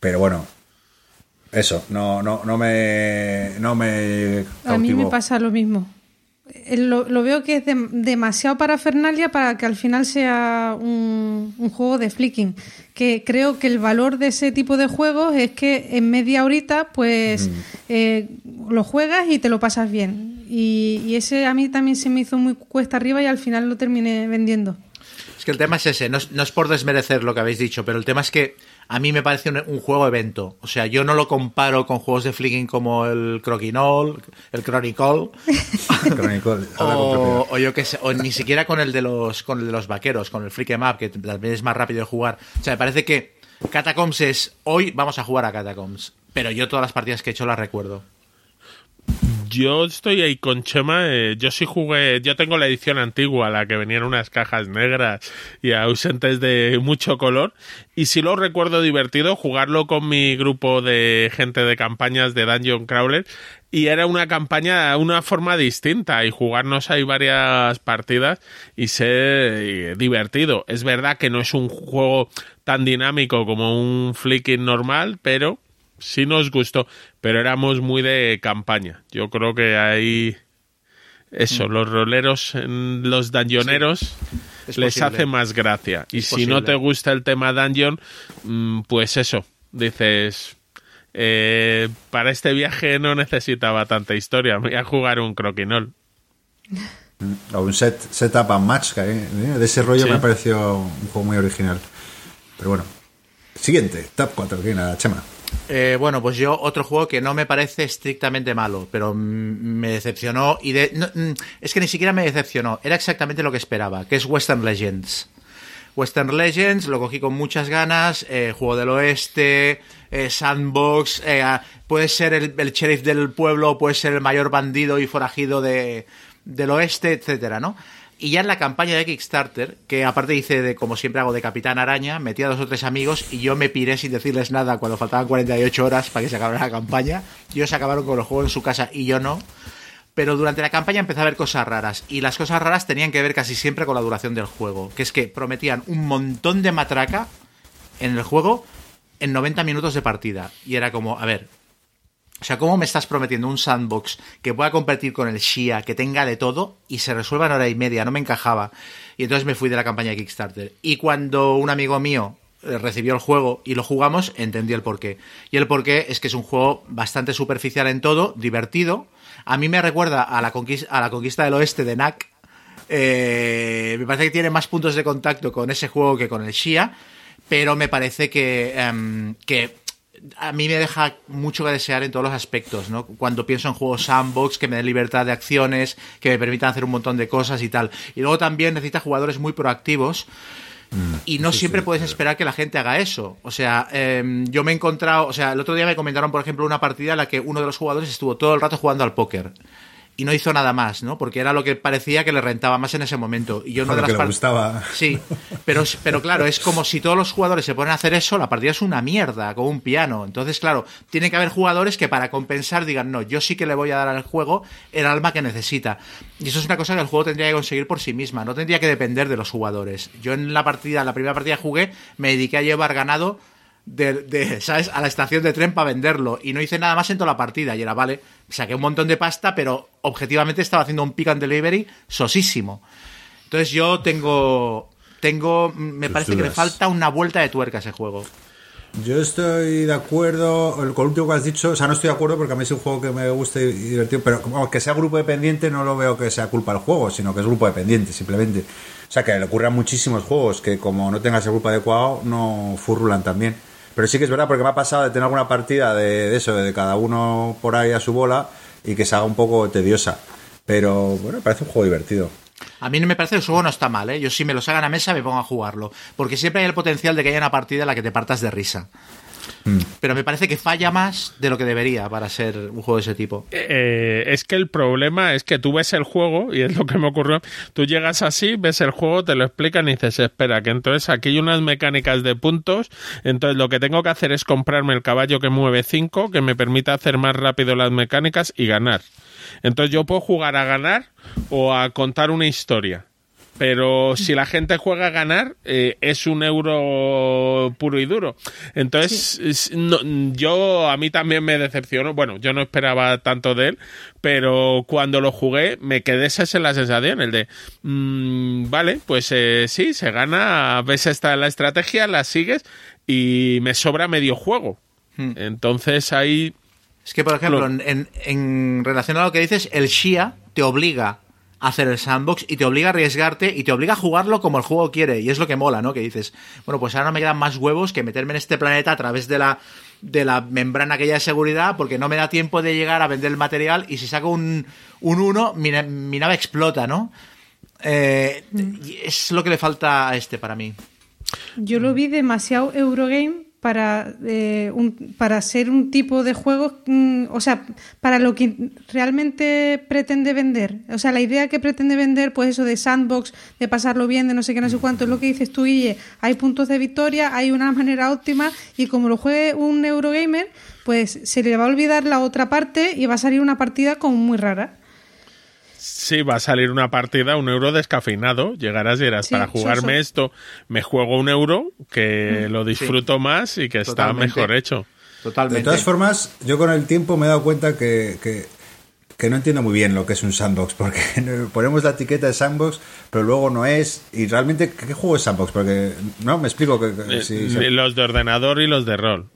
pero bueno, eso, no, no, no me, no me A mí me pasa lo mismo. Eh, Lo, lo veo que es dem- demasiado parafernalia para que al final sea un, un juego de flicking. Que creo que el valor de ese tipo de juegos es que en media horita, pues eh, lo juegas y te lo pasas bien. Y, y ese a mí también se me hizo muy cuesta arriba y al final lo terminé vendiendo. Es que el tema es ese, no es, no es por desmerecer lo que habéis dicho, pero el tema es que a mí me parece un, un juego evento. O sea, yo no lo comparo con juegos de flicking como el Croquinol, el Chronicle, o, o yo qué sé, o ni siquiera con el de los con el de los vaqueros, con el Flick em Up, que también es más rápido de jugar. O sea, me parece que Catacombs es hoy vamos a jugar a Catacombs, pero yo todas las partidas que he hecho las recuerdo. Yo estoy ahí con Chema. eh, yo sí jugué. Yo tengo la edición antigua, la que venían unas cajas negras y ausentes de mucho color. Y sí lo recuerdo divertido jugarlo con mi grupo de gente de campañas de Dungeon Crawler. Y era una campaña, una forma distinta. Y jugarnos ahí varias partidas y ser eh, divertido. Es verdad que no es un juego tan dinámico como un flicking normal, pero sí nos gustó, pero éramos muy de campaña. Yo creo que ahí eso, los roleros, en los dungeoneros Es les posible. hace más gracia. Y Es si no te gusta el tema dungeon, mm, pues eso, dices, eh, para este viaje no necesitaba tanta historia, me voy a jugar un croquinol. O un set, setup and match, eh, de ese rollo Sí. me pareció un juego muy original. Pero bueno. Siguiente, top 4, que nada, Chema. Eh, bueno, pues yo otro juego que no me parece estrictamente malo, pero me decepcionó y de, no, mm, es que ni siquiera me decepcionó, era exactamente lo que esperaba, que es Western Legends. Western Legends lo cogí con muchas ganas, eh, juego del oeste, eh, sandbox, eh, ah, puede ser el, sheriff del pueblo, puede ser el mayor bandido y forajido de, del oeste, etcétera, ¿no? Y ya en la campaña de Kickstarter, que aparte hice de, como siempre hago, de Capitán Araña, metí a dos o tres amigos y yo me piré sin decirles nada cuando faltaban 48 horas para que se acabara la campaña. Ellos se acabaron con el juego en su casa y yo no. Pero durante la campaña empecé a ver cosas raras. Y las cosas raras tenían que ver casi siempre con la duración del juego. Que es que prometían un montón de matraca en el juego en 90 minutos de partida. Y era como, a ver, o sea, ¿cómo me estás prometiendo un sandbox que pueda competir con el Shia, que tenga de todo y se resuelva en hora y media? No me encajaba. Y entonces me fui de la campaña de Kickstarter. Y cuando un amigo mío eh, recibió el juego y lo jugamos, entendí el porqué. Y el porqué es que es un juego bastante superficial en todo, divertido. A mí me recuerda a la conquista, a la conquista del oeste de Nak. Eh, me parece que tiene más puntos de contacto con ese juego que con el Shia, pero me parece que, em, que a mí me deja mucho que desear en todos los aspectos, ¿no? Cuando pienso en juegos sandbox que me den libertad de acciones, que me permitan hacer un montón de cosas y tal. Y luego también necesita jugadores muy proactivos. Y no siempre puedes esperar que la gente haga eso. O sea, em, yo me he encontrado, o sea, el otro día me comentaron, por ejemplo, una partida en la que uno de los jugadores estuvo todo el rato jugando al póker. Y no hizo nada más, ¿no? Porque era lo que parecía que le rentaba más en ese momento. Y yo no par- gustaba. Sí, pero, pero claro, es como si todos los jugadores se ponen a hacer eso, la partida es una mierda, como un piano. Entonces, claro, tiene que haber jugadores que para compensar digan, no, yo sí que le voy a dar al juego el alma que necesita. Y eso es una cosa que el juego tendría que conseguir por sí misma, no tendría que depender de los jugadores. Yo en la partida, la primera partida que jugué, me dediqué a llevar ganado de, de, ¿sabes? a la estación de tren para venderlo y no hice nada más en toda la partida y era, vale, saqué un montón de pasta, pero objetivamente estaba haciendo un pick and delivery sosísimo. Entonces yo tengo. Tengo. Me Tus parece que le falta una vuelta de tuerca a ese juego. Yo estoy de acuerdo con lo último que has dicho. O sea, no estoy de acuerdo porque a mí es un juego que me gusta y divertido. Pero como que sea grupo dependiente, no lo veo que sea culpa del juego, sino que es grupo dependiente, simplemente. O sea, que le ocurre a muchísimos juegos que, como no tengas el grupo adecuado, no furrulan también. Pero sí que es verdad, porque me ha pasado de tener alguna partida de, eso, de cada uno por ahí a su bola y que se haga un poco tediosa. Pero bueno, parece un juego divertido. A mí no me parece que el juego no está mal, ¿eh? Yo si me lo sacan a mesa me pongo a jugarlo. Porque siempre hay el potencial de que haya una partida en la que te partas de risa. Pero me parece que falla más de lo que debería para ser un juego de ese tipo. Eh, es que el problema es que tú ves el juego, y es lo que me ocurrió, tú llegas así, ves el juego, te lo explican y dices, espera, que entonces aquí hay unas mecánicas de puntos, entonces lo que tengo que hacer es comprarme el caballo que mueve 5, que me permita hacer más rápido las mecánicas y ganar. Entonces yo puedo jugar a ganar o a contar una historia. Pero si la gente juega a ganar, eh, es un euro puro y duro. Entonces, es- no- yo a mí también me decepcionó. Bueno, yo no esperaba tanto de él, pero cuando lo jugué me quedé esa es la sensación, el de, mm, vale, pues eh, sí, se gana, ves esta la estrategia, la sigues y me sobra medio juego. Hmm. Entonces ahí Es que, por ejemplo, Lo- en, en- en relación a lo que dices, el Shia te obliga hacer el sandbox y te obliga a arriesgarte y te obliga a jugarlo como el juego quiere. Y es lo que mola, ¿no? Que dices, bueno, pues ahora no me quedan más huevos que meterme en este planeta a través de la, de la membrana aquella de seguridad porque no me da tiempo de llegar a vender el material y si saco un 1, mi, na- mi nave explota, ¿no? Eh, y es lo que le falta a este para mí. Yo lo vi demasiado Eurogame para, eh, un- para ser un tipo de juego, mm, o sea, para lo que realmente pretende vender. O sea, la idea que pretende vender, pues eso de sandbox, de pasarlo bien, de no sé qué, no sé cuánto, es lo que dices tú, Guille. Hay puntos de victoria, hay una manera óptima y como lo juegue un Eurogamer, pues se le va a olvidar la otra parte y va a salir una partida como muy rara. Sí, va a salir una partida, un euro descafeinado. Llegarás y dirás, Sí, para jugarme esto, me juego un euro que lo disfruto más y que está Totalmente. mejor hecho. Totalmente. De todas formas, yo con el tiempo me he dado cuenta que, que, que no entiendo muy bien lo que es un sandbox, porque ponemos la etiqueta de sandbox, pero luego no es. Y realmente, ¿qué juego es sandbox? Porque, no, me explico que... que Eh, sí. Los de ordenador y los de rol.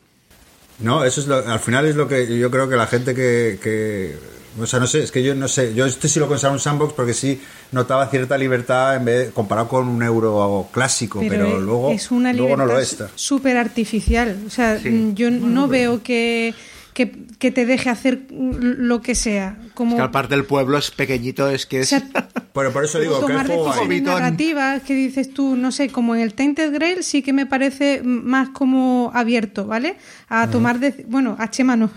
No, eso es lo, al final es lo que yo creo que la gente que, que o sea, no sé, es que yo no sé, yo este sí lo considero un sandbox porque sí notaba cierta libertad en vez de- comparado con un euro clásico, pero, es- luego, es una luego no lo libertad es. súper artificial. O sea, Sí. yo no veo que, que, que te deje hacer lo que sea. Como Es que aparte del pueblo es pequeñito, es que o es... sea, Pero por eso digo que el tomar juego hay. decisiones narrativas que dices tú, no sé, como en el Tainted Grail sí que me parece más como abierto, ¿vale? A tomar, de, bueno, a Chema no.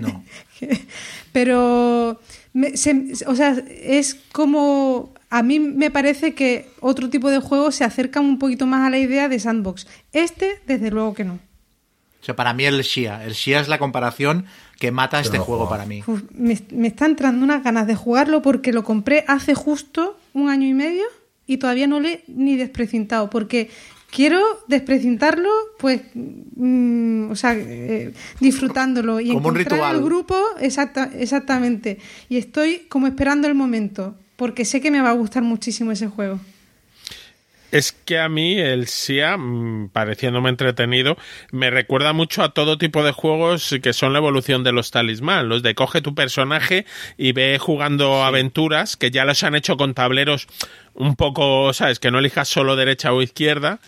No. Pero, me- se- o sea, es como, a mí me parece que otro tipo de juegos se acercan un poquito más a la idea de sandbox. Este, desde luego que no. O sea, para mí el Shia. El Shia es la comparación que mata este no juego para mí. Uf, me, me está entrando unas ganas de jugarlo porque lo compré hace justo un año y medio y todavía no le he ni desprecintado porque quiero desprecintarlo pues mm, o sea eh, disfrutándolo y Como un encontrar ritual. el grupo exacta, exactamente y estoy como esperando el momento porque sé que me va a gustar muchísimo ese juego Es que a mí el SIA, mm, pareciéndome entretenido, me recuerda mucho a todo tipo de juegos que son la evolución de los talismán, los de coge tu personaje y ve jugando aventuras, que ya los han hecho con tableros un poco, ¿sabes? Que no elijas solo derecha o izquierda.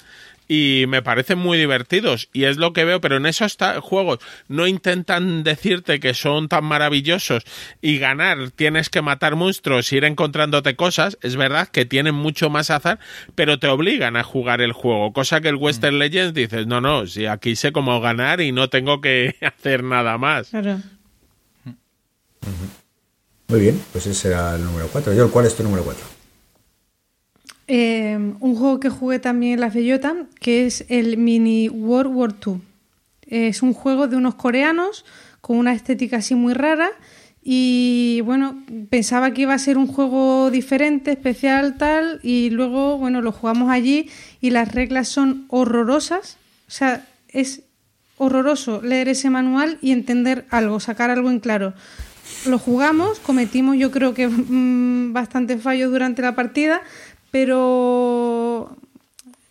Y me parecen muy divertidos y es lo que veo, pero en esos ta- juegos no intentan decirte que son tan maravillosos y ganar tienes que matar monstruos, ir encontrándote cosas, es verdad que tienen mucho más azar, pero te obligan a jugar el juego, cosa que el Western Legends dices, no, no, si aquí sé cómo ganar y no tengo que hacer nada más. Claro. Muy bien, pues ese era el número 4. Yo, ¿cuál es tu número 4? Eh, un juego que jugué también en la bellota, que es el Mini World War II. Es un juego de unos coreanos con una estética así muy rara y bueno, pensaba que iba a ser un juego diferente, especial, tal, y luego, bueno, lo jugamos allí y las reglas son horrorosas. O sea, es horroroso leer ese manual y entender algo, sacar algo en claro. Lo jugamos, cometimos yo creo que mm, bastantes fallos durante la partida, pero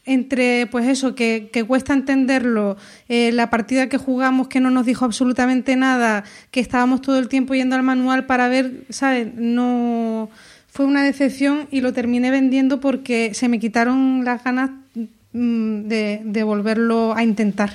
entre pues eso, que, que cuesta entenderlo, eh, la partida que jugamos que no nos dijo absolutamente nada, que estábamos todo el tiempo yendo al manual para ver, ¿sabes? No fue una decepción y lo terminé vendiendo porque se me quitaron las ganas mm, de, de volverlo a intentar.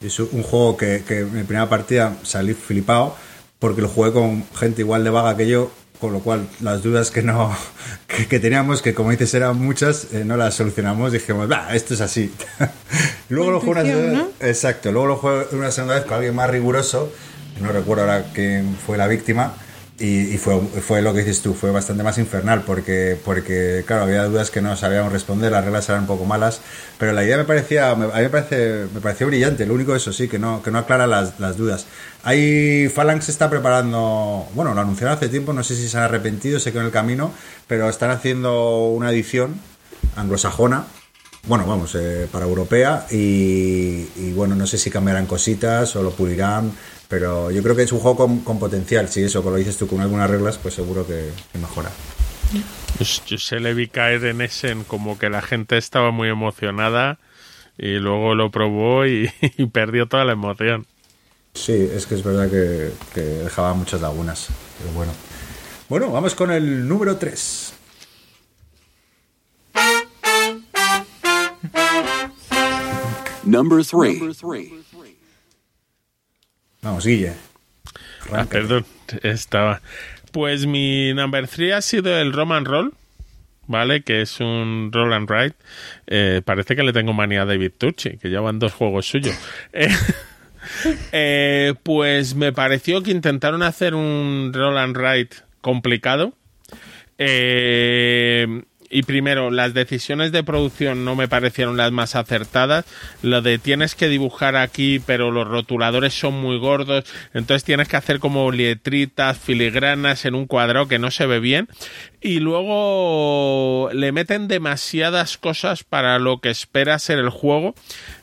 Es un juego que, que en mi primera partida salí flipado porque lo jugué con gente igual de vaga que yo, con lo cual las dudas que no que, que teníamos, que como dices eran muchas, eh, no las solucionamos. Dijimos, va, esto es así. luego lo jugué una ¿no? exacto. Luego lo jugué una segunda vez con alguien más riguroso. No recuerdo ahora quién fue la víctima. Y, y fue, fue lo que dices tú, fue bastante más infernal porque, porque, claro, había dudas que no sabíamos responder, las reglas eran un poco malas, pero la idea me parecía, me- a mí me, parece, me pareció brillante, lo único eso sí, que no, que no aclara las, las dudas. Hay, Phalanx está preparando, bueno, lo anunciaron hace tiempo, no sé si se han arrepentido, sé que en el camino, pero están haciendo una edición anglosajona, bueno, vamos, eh, para europea y, y, bueno, no sé si cambiarán cositas o lo pulirán, pero yo creo que es un juego con, con potencial, si eso, como lo dices tú, con algunas reglas, pues seguro que, que mejora. Pues yo se le vi caer en Essen como que la gente estaba muy emocionada y luego lo probó y, y perdió toda la emoción. Sí, es que es verdad que, que dejaba muchas lagunas, pero bueno. Bueno, vamos con el número 3. Number three. Vamos, Guille. Ah, perdón, estaba. Pues mi number 3 ha sido el Roman Roll, ¿vale? Que es un roll and ride. Eh, parece que le tengo manía a David Turchi, que llevan dos juegos suyos. Eh, eh, pues me pareció que intentaron hacer un roll and ride complicado. Eh, y primero, las decisiones de producción no me parecieron las más acertadas. Lo de tienes que dibujar aquí, pero los rotuladores son muy gordos. Entonces tienes que hacer como letritas, filigranas en un cuadrado que no se ve bien. Y luego le meten demasiadas cosas para lo que espera ser el juego.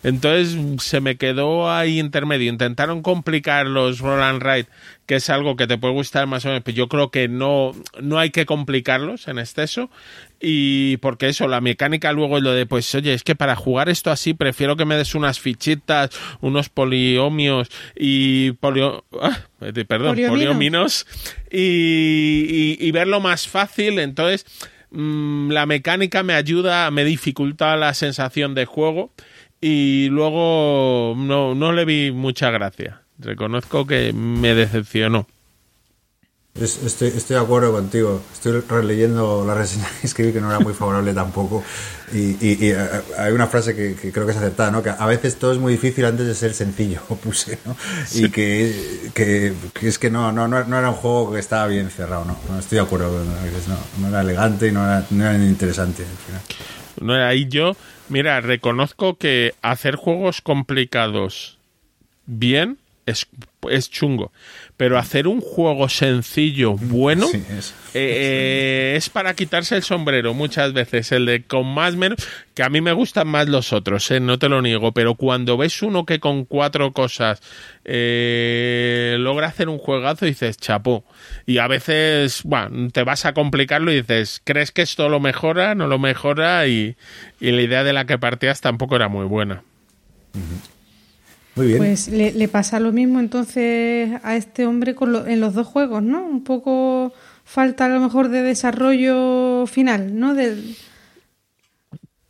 Entonces se me quedó ahí intermedio. Intentaron complicar los roll and ride, que es algo que te puede gustar más o menos, pero yo creo que no, no hay que complicarlos en exceso. Y porque eso, la mecánica luego es lo de, pues oye, es que para jugar esto así prefiero que me des unas fichitas, unos poliomios y polio... ah, perdón, Poliominos. poliominos y, y- y verlo más fácil. Entonces, mm, la mecánica me ayuda, me dificulta la sensación de juego y luego no, no le vi mucha gracia. Reconozco que me decepcionó. Es- Estoy, estoy de acuerdo contigo. Estoy releyendo la reseña que escribí que no era muy favorable tampoco. Y, y- y, eh, hay una frase que, que creo que es acertada, ¿no? Que a veces todo es muy difícil antes de ser sencillo, puse, ¿no? Y que, que- que es que no, no, no, era un juego que estaba bien cerrado, ¿no? No estoy de acuerdo con no, no era elegante y no era, no era interesante al final. No, ahí yo, mira, reconozco que hacer juegos complicados bien es, es chungo, pero hacer un juego sencillo bueno Sí, es. eh, eh, es para quitarse el sombrero muchas veces, el de con más menos, que a mí me gustan más los otros, eh, no te lo niego, pero cuando ves uno que con cuatro cosas eh, logra hacer un juegazo, dices, chapó. Y a veces, bueno, te vas a complicarlo y dices, ¿crees que esto lo mejora? No lo mejora y, y la idea de la que partías tampoco era muy buena. Muy bien. Pues le, le pasa lo mismo entonces a este hombre con lo- en los dos juegos, ¿no? Un poco falta a lo mejor de desarrollo final, ¿no? Del,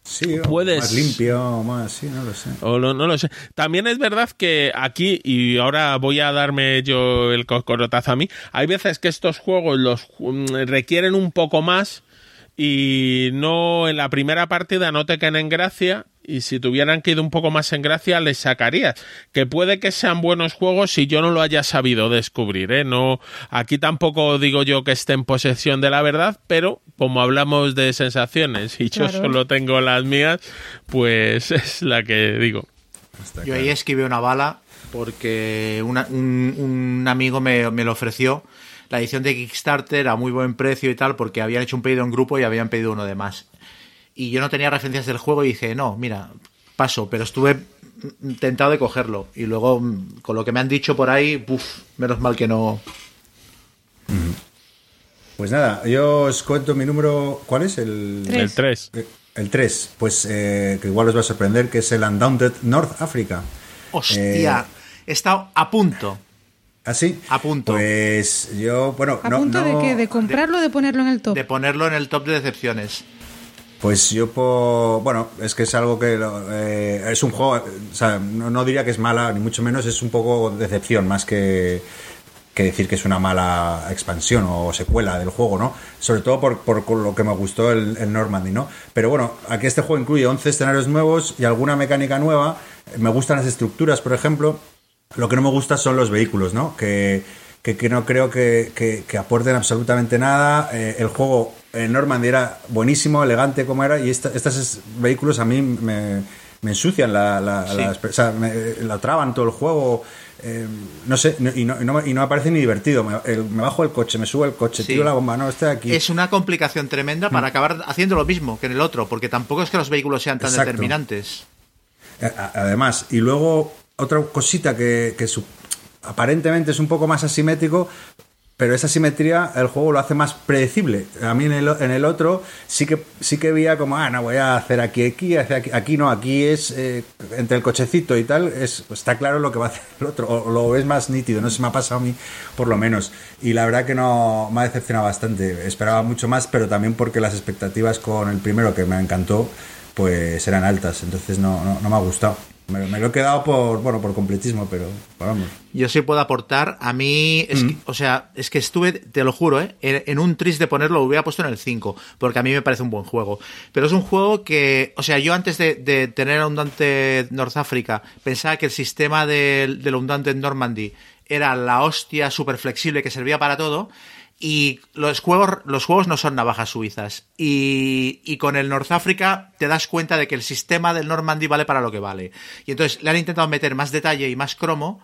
Sí, o Puedes- más limpio, más, sí, no lo sé. O lo- no lo sé. También es verdad que aquí, y ahora voy a darme yo el cocorotazo a mí, hay veces que estos juegos los mm, requieren un poco más y no en la primera partida no te caen en gracia y si tuvieran que ir un poco más en gracia les sacarías que puede que sean buenos juegos si yo no lo haya sabido descubrir ¿eh? no aquí tampoco digo yo que esté en posesión de la verdad pero como hablamos de sensaciones y yo solo tengo las mías pues es la que digo. Yo ahí esquivé una bala porque una- un, un amigo me, me lo ofreció. La edición de Kickstarter a muy buen precio y tal porque habían hecho un pedido en grupo y habían pedido uno de más. Y yo no tenía referencias del juego y dije, no, mira, paso, pero estuve tentado de cogerlo. Y luego, mm, con lo que me han dicho por ahí, puf, menos mal que no... Pues nada, yo os cuento mi número. ¿Cuál es? El Tres. el 3 Eh, El 3, pues eh, que igual os va a sorprender, que es el Undaunted North Africa. Hostia, Eh, he estado a punto. ¿Así? A punto. Pues yo, bueno, ¿A no, punto no- de qué? ¿De comprarlo o de ponerlo en el top? De ponerlo en el top de decepciones. Pues yo, po- bueno, es que es algo que eh, es un juego, o sea, no, no diría que es mala, ni mucho menos, es un poco decepción más que, que decir que es una mala expansión o secuela del juego, ¿no? Sobre todo por, por lo que me gustó el, Normandy, ¿no? Pero bueno, aquí este juego incluye 11 escenarios nuevos y alguna mecánica nueva. Me gustan las estructuras, por ejemplo. Lo que no me gusta son los vehículos, ¿no? Que, que, no creo que, que- aporten absolutamente nada. Eh, el juego Normandy era buenísimo, elegante como era, y esta- estos es- vehículos a mí me, me ensucian la, la, Sí. la- o sea, me- la traban todo el juego. eh, no sé, y, no, y no me- y no me parece ni divertido. Me, el- me bajo el coche, me subo el coche, Sí. tiro la bomba, no, estoy aquí. Es una complicación tremenda Mm. para acabar haciendo lo mismo que en el otro, porque tampoco es que los vehículos sean tan Exacto. determinantes. Además, y luego otra cosita que, que su- aparentemente es un poco más asimétrico, pero esa simetría el juego lo hace más predecible. A mí en el, otro sí que sí que veía como, ah, no, voy a hacer aquí, aquí, aquí, aquí no, aquí es eh, entre el cochecito y tal, es, está claro lo que va a hacer el otro, o lo ves más nítido, no se me ha pasado a mí por lo menos. Y la verdad que no me ha decepcionado bastante, esperaba mucho más, pero también porque las expectativas con el primero que me encantó, pues eran altas, entonces no, no, no me ha gustado. Me, me lo he quedado por, bueno, por completismo, pero vamos. Yo sí puedo aportar. A mí, es Mm. que- o sea, es que estuve, te lo juro, ¿eh? en, en un tris de ponerlo, lo hubiera puesto en el 5, porque a mí me parece un buen juego. Pero es un juego que, o sea, yo antes de, de tener a Undante North Africa, pensaba que el sistema del, del Undante Normandy era la hostia súper flexible que servía para todo. Y los juegos, los juegos no son navajas suizas. Y, y con el North Africa te das cuenta de que el sistema del Normandy vale para lo que vale. Y entonces le han intentado meter más detalle y más cromo,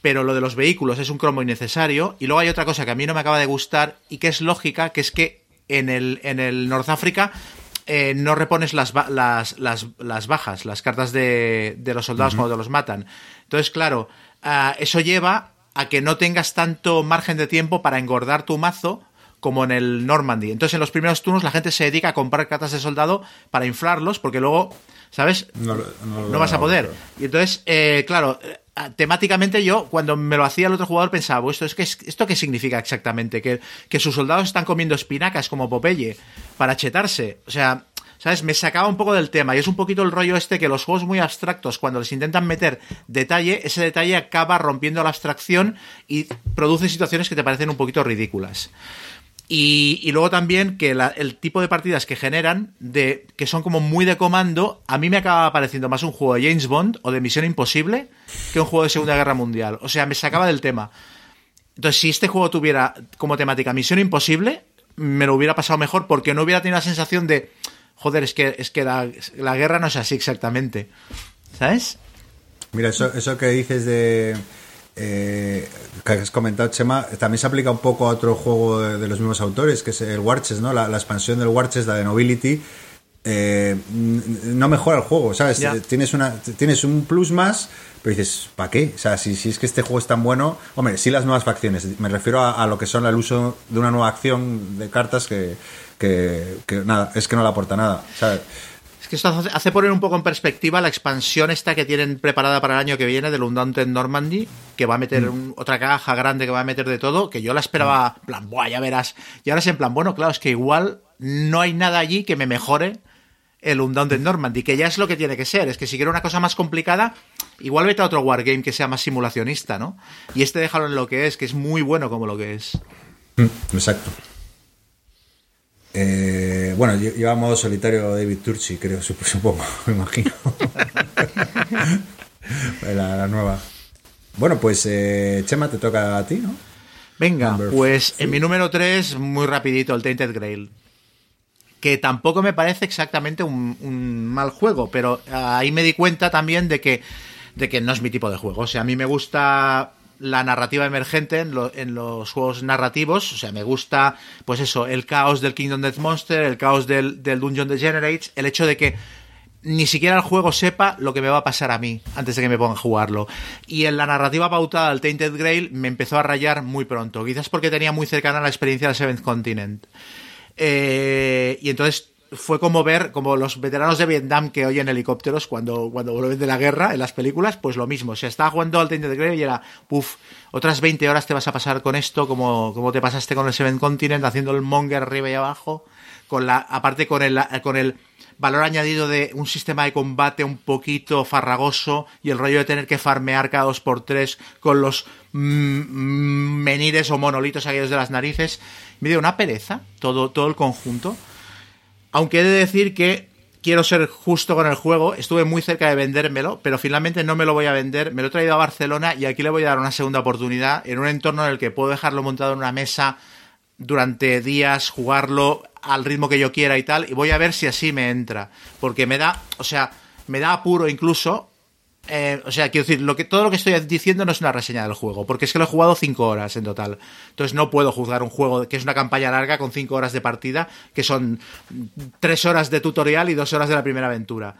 pero lo de los vehículos es un cromo innecesario. Y luego hay otra cosa que a mí no me acaba de gustar y que es lógica, que es que en el, en el North Africa eh, no repones las, las, las, las bajas, las cartas de, de los soldados cuando te los matan. Entonces, claro, ah, eso lleva a que no tengas tanto margen de tiempo para engordar tu mazo como en el Normandy. Entonces, en los primeros turnos la gente se dedica a comprar cartas de soldado para inflarlos, porque luego, ¿sabes? No, vas a poder. Y entonces, eh, claro, eh, temáticamente yo, cuando me lo hacía el otro jugador, pensaba, "Pues esto, es que, ¿esto qué significa exactamente? ¿Que, que sus soldados están comiendo espinacas como Popeye para chetarse. O sea, ¿sabes? Me sacaba un poco del tema. Y es un poquito el rollo este que los juegos muy abstractos, cuando les intentan meter detalle, ese detalle acaba rompiendo la abstracción y produce situaciones que te parecen un poquito ridículas. Y, luego también que el tipo de partidas que generan, de, que son como muy de comando, a mí me acaba pareciendo más un juego de James Bond o de Misión Imposible que un juego de Segunda Guerra Mundial. O sea, me sacaba del tema. Entonces, si este juego tuviera como temática Misión Imposible, me lo hubiera pasado mejor porque no hubiera tenido la sensación de, joder, es que, es que la, la guerra no es así exactamente. ¿Sabes? Mira, eso, eso que dices de. eh, que has comentado, Chema, también se aplica un poco a otro juego de, de los mismos autores, que es el Warches, ¿no? La, la expansión del Warches, la de Nobility. eh, no mejora el juego, ¿sabes? Tienes, una, tienes un plus más, pero dices, ¿para qué? O sea, si, si es que este juego es tan bueno. Hombre, sí, las nuevas facciones. Me refiero a, a lo que son el uso de una nueva acción de cartas que, que, que nada, es que no le aporta nada. ¿sabes? Es que esto hace, poner un poco en perspectiva la expansión esta que tienen preparada para el año que viene del Undaunted Normandy, que va a meter un- otra caja grande que va a meter de todo, que yo la esperaba, en plan, buah, ya verás. Y ahora es en plan, bueno, claro, es que igual no hay nada allí que me mejore el Undaunted Normandy, que ya es lo que tiene que ser. Es que si quiero una cosa más complicada, igual vete a otro wargame que sea más simulacionista, ¿no? Y este déjalo en lo que es, que es muy bueno como lo que es. Mm, Exacto. Eh, bueno, lle- llevamos solitario David Turchi, creo, sup- supongo, me imagino. la, la nueva. Bueno, pues eh, Chema, te toca a ti, ¿no? Venga, Number pues three. en mi número 3, muy rapidito, el Tainted Grail. Que tampoco me parece exactamente un, un mal juego, pero ahí me di cuenta también de que, de que no es mi tipo de juego. O sea, a mí me gusta la narrativa emergente en, lo- en los juegos narrativos. O sea, me gusta, pues eso, el caos del Kingdom Death Monster, el caos del, del Dungeon Degenerates, el hecho de que ni siquiera el juego sepa lo que me va a pasar a mí antes de que me ponga a jugarlo. Y en la narrativa pautada del Tainted Grail me empezó a rayar muy pronto, quizás porque tenía muy cercana la experiencia del Seventh Continent. Eh, y entonces fue como ver, como los veteranos de Vietnam que oyen helicópteros cuando, cuando vuelven de la guerra en las películas, pues lo mismo. O sea, estaba jugando al Tainted Grail y era, puff, otras 20 horas te vas a pasar con esto, como, como te pasaste con el Seventh Continent, haciendo el monger arriba y abajo, con la, aparte con el, con el valor añadido de un sistema de combate un poquito farragoso y el rollo de tener que farmear cada dos por tres con los mm, mm, menires o monolitos aquellos de las narices. Me dio una pereza todo, todo el conjunto. Aunque he de decir que quiero ser justo con el juego, estuve muy cerca de vendérmelo, pero finalmente no me lo voy a vender. Me lo he traído a Barcelona y aquí le voy a dar una segunda oportunidad en un entorno en el que puedo dejarlo montado en una mesa durante días, jugarlo al ritmo que yo quiera y tal, y voy a ver si así me entra. Porque me da, o sea, me da apuro incluso. Eh, o sea, quiero decir, lo que, todo lo que estoy diciendo no es una reseña del juego, porque es que lo he jugado cinco horas en total. Entonces no puedo juzgar un juego que es una campaña larga con cinco horas de partida, que son tres horas de tutorial y dos horas de la primera aventura.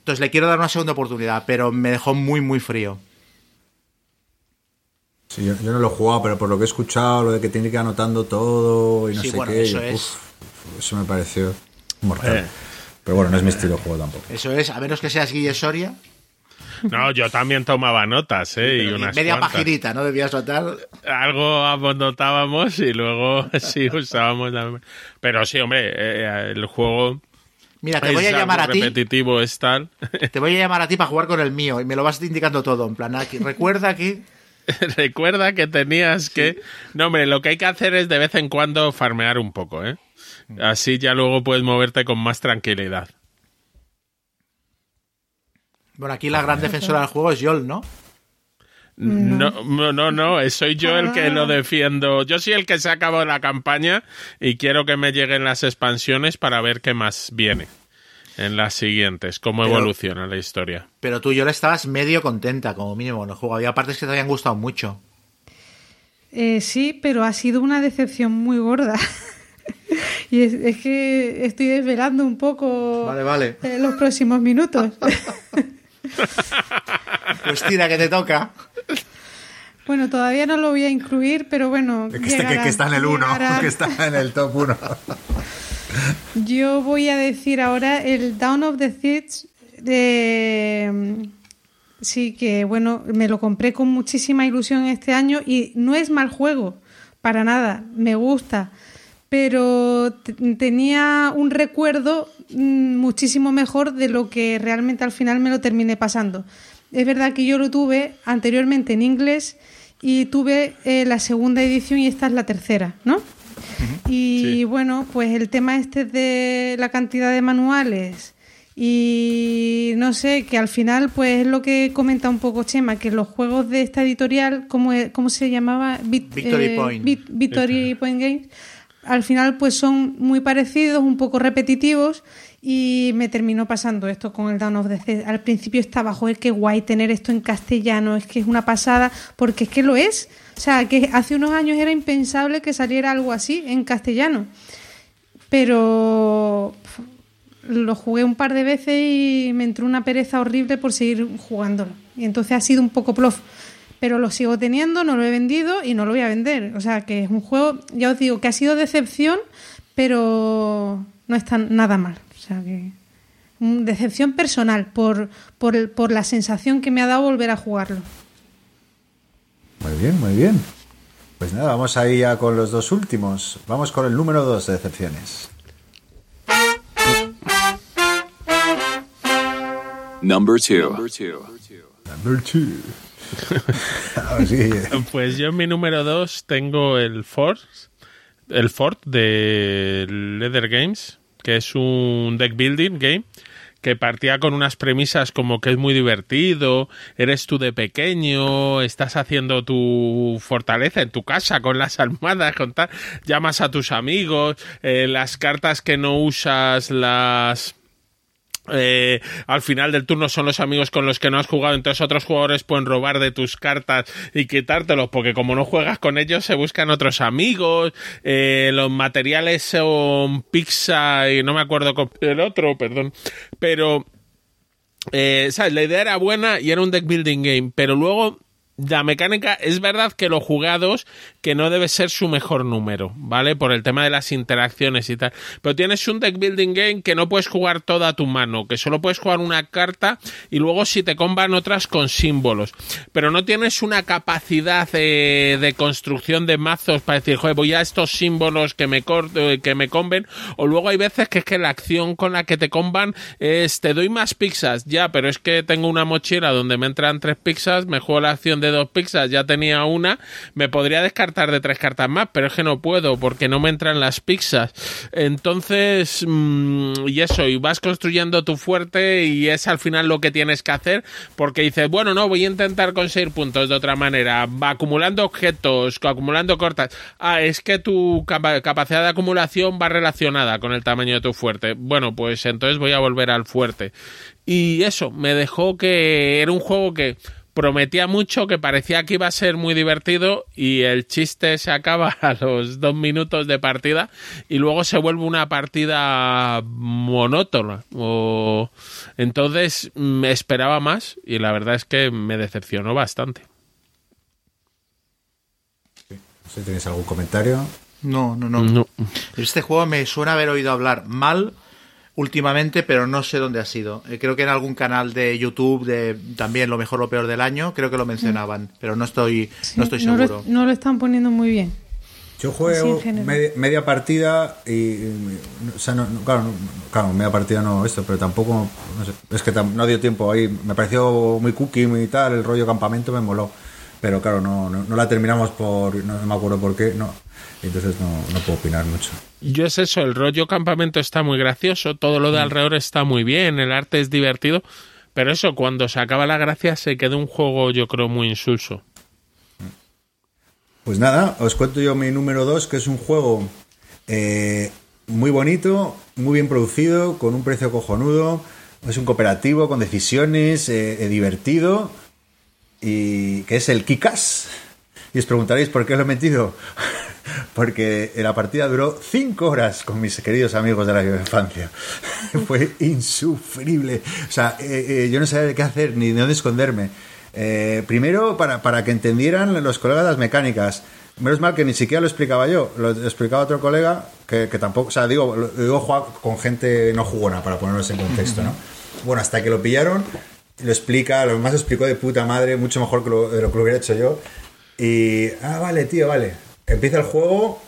Entonces le quiero dar una segunda oportunidad, pero me dejó muy, muy frío. Sí, yo, yo no lo he jugado, pero por lo que he escuchado, lo de que tiene que ir anotando todo y no Sí, sé bueno, qué. eso y, es. uf, eso me pareció mortal. Eh. Pero bueno, no es mi estilo de juego tampoco. Eso es, a menos que seas Guille Soria, No, yo también tomaba notas, ¿eh? y y unas media cuantas. paginita, ¿no? Debías notar. Algo anotábamos y luego sí usábamos la... Pero sí, hombre, eh, el juego Mira, te voy a llamar a ti. repetitivo, es tal. Te voy a llamar a ti para jugar con el mío y me lo vas indicando todo. En plan, aquí, recuerda aquí. Recuerda que tenías que... No, hombre, lo que hay que hacer es de vez en cuando farmear un poco, ¿eh? Así ya luego puedes moverte con más tranquilidad. Bueno, aquí la gran defensora del juego es Yol, ¿no? No, no, no, no, soy yo el que Ah. lo defiendo. Yo soy el que se ha acabado la campaña y quiero que me lleguen las expansiones para ver qué más viene en las siguientes, cómo Pero- evoluciona la historia. Pero tú, Yol, estabas medio contenta, como mínimo, en el juego. Había partes que te habían gustado mucho. Eh, sí, pero ha sido una decepción muy gorda. y es, es que estoy desvelando un poco Vale, vale. eh, los próximos minutos. Pues tira, que te toca. bueno, todavía no lo voy a incluir, pero bueno. Que, está, que- está en el 1, llegará. que está en el top 1. Yo voy a decir ahora el Down of the Thieves de... Sí, que bueno, me lo compré con muchísima ilusión este año y no es mal juego, para nada, me gusta, pero tenía un recuerdo mm, muchísimo mejor de lo que realmente al final me lo terminé pasando. Es verdad que yo lo tuve anteriormente en inglés y tuve eh, la segunda edición y esta es la tercera, ¿no? Y Sí. bueno, pues el tema este de la cantidad de manuales y no sé, que al final pues es lo que comenta un poco Chema, que los juegos de esta editorial, ¿cómo, cómo se llamaba? Vic- Victory Point. Vic- Victory Point Games, al final pues son muy parecidos, un poco repetitivos y me terminó pasando esto con el Down of the. Al principio estaba, joder, qué guay tener esto en castellano, es que es una pasada, porque es que lo es. O sea, que hace unos años era impensable que saliera algo así en castellano. Pero lo jugué un par de veces y me entró una pereza horrible por seguir jugándolo. Y entonces ha sido un poco plof pero lo sigo teniendo, no lo he vendido y no lo voy a vender. O sea, que es un juego, ya os digo, que ha sido decepción, pero no está nada mal. O sea, que decepción personal por, por, por la sensación que me ha dado volver a jugarlo. Muy bien, muy bien. Pues nada, vamos ahí ya con los dos últimos. Vamos con el número dos de decepciones. Number 2. Number 2. Pues yo en mi número 2 tengo el Ford, el Ford de Leather Games, que es un deck building game que partía con unas premisas como que es muy divertido, eres tú de pequeño, estás haciendo tu fortaleza en tu casa con las almohadas, con tal, llamas a tus amigos, eh, las cartas que no usas las eh, al final del turno son los amigos con los que no has jugado, entonces otros jugadores pueden robar de tus cartas y quitártelos, porque como no juegas con ellos, se buscan otros amigos. Eh, los materiales son pizza y no me acuerdo el otro, perdón. Pero, eh, ¿sabes? La idea era buena y era un deck building game, pero luego la mecánica es verdad que los jugados que no debe ser su mejor número, ¿vale? Por el tema de las interacciones y tal. Pero tienes un deck building game que no puedes jugar toda tu mano, que solo puedes jugar una carta y luego si te comban otras con símbolos. Pero no tienes una capacidad eh, de construcción de mazos para decir, joder, voy a estos símbolos que me, corto, eh, que me comben. O luego hay veces que es que la acción con la que te comban es, te doy más pizzas, ya, pero es que tengo una mochila donde me entran tres pizzas, me juego la acción de dos pizzas, ya tenía una, me podría descartar de tres cartas más, pero es que no puedo porque no me entran las pizzas. Entonces, mm, y eso, y vas construyendo tu fuerte y es al final lo que tienes que hacer porque dices, bueno, no, voy a intentar conseguir puntos de otra manera, va acumulando objetos, acumulando cortas. Ah, es que tu capa- capacidad de acumulación va relacionada con el tamaño de tu fuerte. Bueno, pues entonces voy a volver al fuerte. Y eso, me dejó que era un juego que prometía mucho, que parecía que iba a ser muy divertido y el chiste se acaba a los dos minutos de partida y luego se vuelve una partida monótona. O... Entonces me esperaba más y la verdad es que me decepcionó bastante. si tenéis algún comentario. No, no, no. No. Este juego me suena haber oído hablar mal últimamente, pero no sé dónde ha sido. Eh, creo que en algún canal de YouTube de también lo mejor o peor del año, creo que lo mencionaban, pero no estoy no estoy no seguro. lo, no lo están poniendo muy bien. Yo juego media, media partida y, y- o sea, no, no, claro, no, claro, media partida no esto, pero tampoco, no sé, es que tam- no dio tiempo ahí, me pareció muy cookie, muy tal, el rollo campamento me moló, pero claro, no, no, no la terminamos por, no, me acuerdo por qué, no, entonces no, no puedo opinar mucho. Yo es eso, el rollo campamento está muy gracioso, todo lo de alrededor está muy bien, el arte es divertido, pero eso, cuando se acaba la gracia se queda un juego yo creo muy insulso. Pues nada, os cuento yo mi número 2, que es un juego eh, muy bonito, muy bien producido, con un precio cojonudo. Es un cooperativo con decisiones, eh, eh, divertido, y que es el Kikas. Y os preguntaréis por qué lo he metido. Porque la partida duró 5 horas con mis queridos amigos de la infancia. Fue insufrible. O sea, eh, eh, yo no sabía qué hacer ni de dónde esconderme. Eh, primero, para, para que entendieran los colegas las mecánicas. Menos mal que ni siquiera lo explicaba yo, lo explicaba otro colega que, que tampoco, o sea, digo, digo con gente no jugona para ponernos en contexto, ¿no? Bueno, hasta que lo pillaron, lo explica, lo más explicó de puta madre, mucho mejor que lo, de lo que lo hubiera hecho yo. Y, ah, vale, tío, vale. Empieza el juego,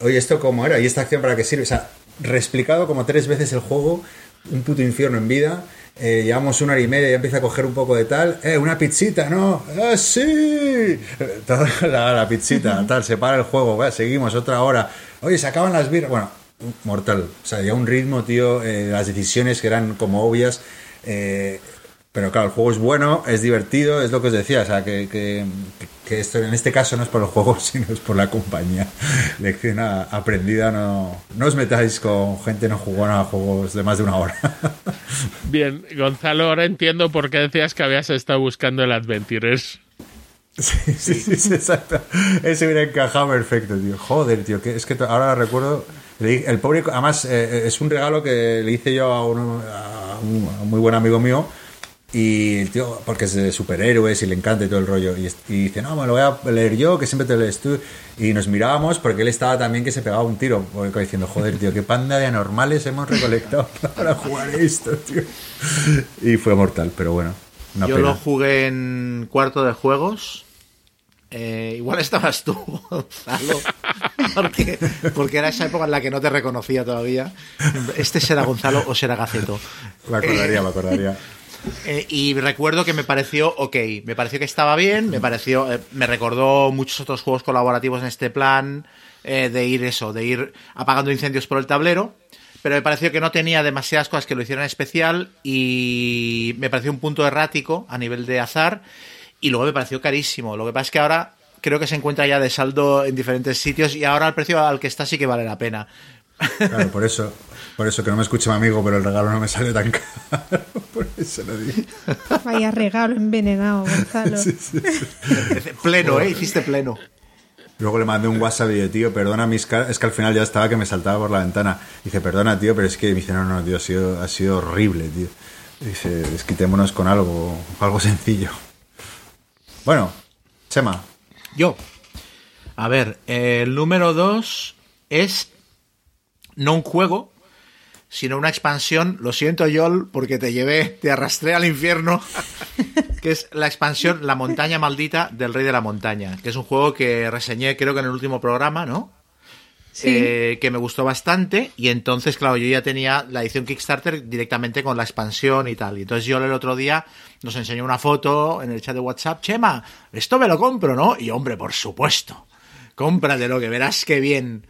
oye, ¿esto cómo era? ¿Y esta acción para qué sirve? O sea, reexplicado como tres veces el juego, un puto infierno en vida. Eh, llevamos una hora y media y empieza a coger un poco de tal. ¡Eh, una pizzita, no! ¡Ah, sí! Eh, La, la pizzita, tal, se para el juego, seguimos otra hora. Oye, se acaban las birras. Bueno, mortal. O sea, ya un ritmo, tío, eh, las decisiones que eran como obvias. eh, pero claro, el juego es bueno, es divertido, es lo que os decía, o sea, que, que, que esto en este caso no es por los juegos, sino es por la compañía. Lección aprendida, no, no os metáis con gente no jugona a juegos de más de una hora. Bien, Gonzalo, ahora entiendo por qué decías que habías estado buscando el Adventurers. Sí, sí, sí, sí, exacto. Ese hubiera encajado perfecto, tío. Joder, tío, que es que ahora recuerdo. El pobre, además, eh, es un regalo que le hice yo a, uno- a un, a un muy buen amigo mío. Y el tío, porque es de superhéroes y le encanta y todo el rollo. Y, dice, no, me lo voy a leer yo, que siempre te lo lees tú. Y nos mirábamos porque él estaba también que se pegaba un tiro. Diciendo, joder, tío, qué panda de anormales hemos recolectado para jugar esto, tío. Y fue mortal, pero bueno. Una Yo pena. lo jugué en cuarto de juegos. Eh, igual estabas tú, Gonzalo, porque, porque era esa época en la que no te reconocía todavía. Este será Gonzalo o será Gaceto. Me acordaría, me acordaría. Eh, y recuerdo que me pareció ok, me pareció que estaba bien, me pareció, eh, me recordó muchos otros juegos colaborativos en este plan eh, de ir eso, de ir apagando incendios por el tablero, pero me pareció que no tenía demasiadas cosas que lo hicieran especial y me pareció un punto errático a nivel de azar y luego me pareció carísimo. Lo que pasa es que ahora creo que se encuentra ya de saldo en diferentes sitios y ahora el precio al que está sí que vale la pena. Claro, por eso, por eso que no me escuche mi amigo, pero el regalo no me sale tan caro. Por eso lo digo. Vaya regalo envenenado, Gonzalo. pleno, ¿eh? Hiciste pleno. Luego le mandé un WhatsApp y dije, tío, perdona, mis ca- es que al final ya estaba que me saltaba por la ventana. Dice, perdona, tío, pero es que me dice, no, no, tío, ha sido, ha sido horrible, tío. Dice, desquitémonos con algo, algo sencillo. Bueno, Chema, Yo. A ver, el número 2 es no un juego, sino una expansión. Lo siento, Yol, porque te llevé, te arrastré al infierno. que es la expansión La montaña maldita del Rey de la Montaña. Que es un juego que reseñé, creo que en el último programa, ¿no? Sí. Eh, que me gustó bastante. Y entonces, claro, yo ya tenía la edición Kickstarter directamente con la expansión y tal. Y entonces yo el otro día nos enseñó una foto en el chat de WhatsApp. Chema, esto me lo compro, ¿no? Y hombre, por supuesto. Cómpratelo, que verás qué bien.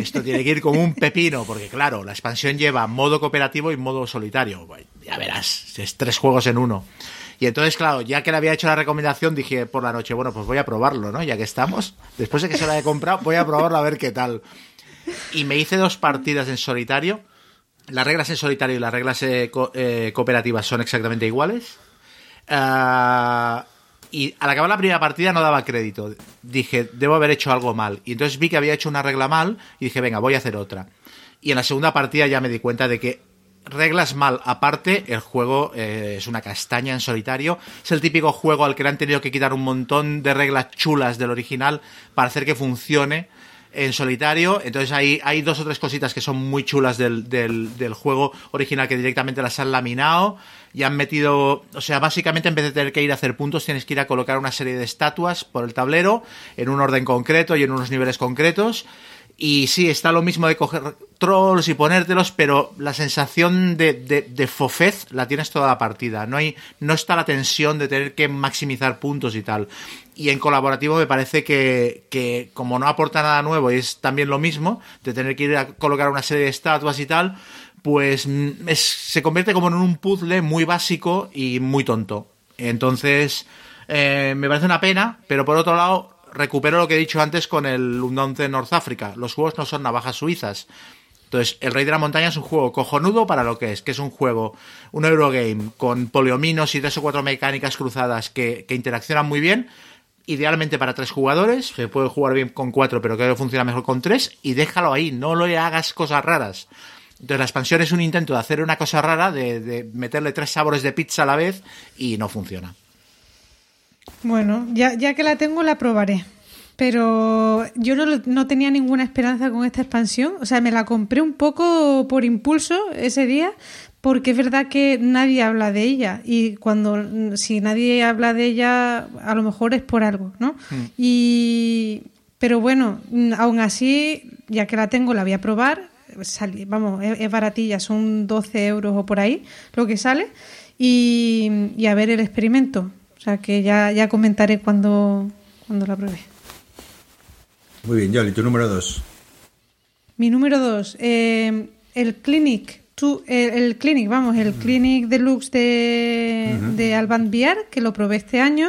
Esto tiene que ir como un pepino, porque claro, la expansión lleva modo cooperativo y modo solitario. Ya verás, es tres juegos en uno. Y entonces, claro, ya que le había hecho la recomendación, dije por la noche, bueno, pues voy a probarlo, ¿no? Ya que estamos. Después de que se la he comprado, voy a probarlo a ver qué tal. Y me hice dos partidas en solitario. Las reglas en solitario y las reglas eh, eh, cooperativas son exactamente iguales. Ah, y al acabar la primera partida no daba crédito. Dije, debo haber hecho algo mal. Y entonces vi que había hecho una regla mal y dije, venga, voy a hacer otra. Y en la segunda partida ya me di cuenta de que reglas mal aparte, el juego eh, es una castaña en solitario. Es el típico juego al que le han tenido que quitar un montón de reglas chulas del original para hacer que funcione en solitario. Entonces hay, hay dos o tres cositas que son muy chulas del, del, del juego original que directamente las han laminado y han metido, o sea, básicamente en vez de tener que ir a hacer puntos, tienes que ir a colocar una serie de estatuas por el tablero en un orden concreto y en unos niveles concretos. Y sí, está lo mismo de coger trolls y ponértelos, pero la sensación de, de, fofez la tienes toda la partida. No, hay, no está la tensión de tener que maximizar puntos y tal. Y en colaborativo me parece que, que como no aporta nada nuevo y es también lo mismo, de tener que ir a colocar una serie de estatuas y tal, pues mm, se convierte como en un puzzle muy básico y muy tonto. Entonces, eh, me parece una pena, pero por otro lado, recupero lo que he dicho antes con el Undonce North Africa. Los juegos no son navajas suizas. Entonces, El Rey de la Montaña es un juego cojonudo para lo que es, que es un juego, un Eurogame con poliominos y tres o cuatro mecánicas cruzadas que, que interaccionan muy bien. Idealmente para tres jugadores, se puede jugar bien con cuatro, pero creo que funciona mejor con tres. Y déjalo ahí, no le hagas cosas raras. Entonces, la expansión es un intento de hacer una cosa rara, de, de meterle tres sabores de pizza a la vez, y no funciona. Bueno, ya, ya que la tengo, la probaré. Pero yo no, no tenía ninguna esperanza con esta expansión. O sea, me la compré un poco por impulso ese día, porque es verdad que nadie habla de ella. Y cuando, si nadie habla de ella, a lo mejor es por algo, ¿no? Y. Pero bueno, mm, aún así, ya que la tengo, la voy a probar. Vamos, es, es baratilla, son 12 euros o por ahí lo que sale. Y, y a ver el experimento. O sea que ya, ya comentaré cuando, cuando la pruebe. muy bien, Yoli, tu número dos. Mi número dos, eh, el Clinic. Tu- el, el Clinic, vamos, el Clinic Deluxe de, de Alban que lo probé este año.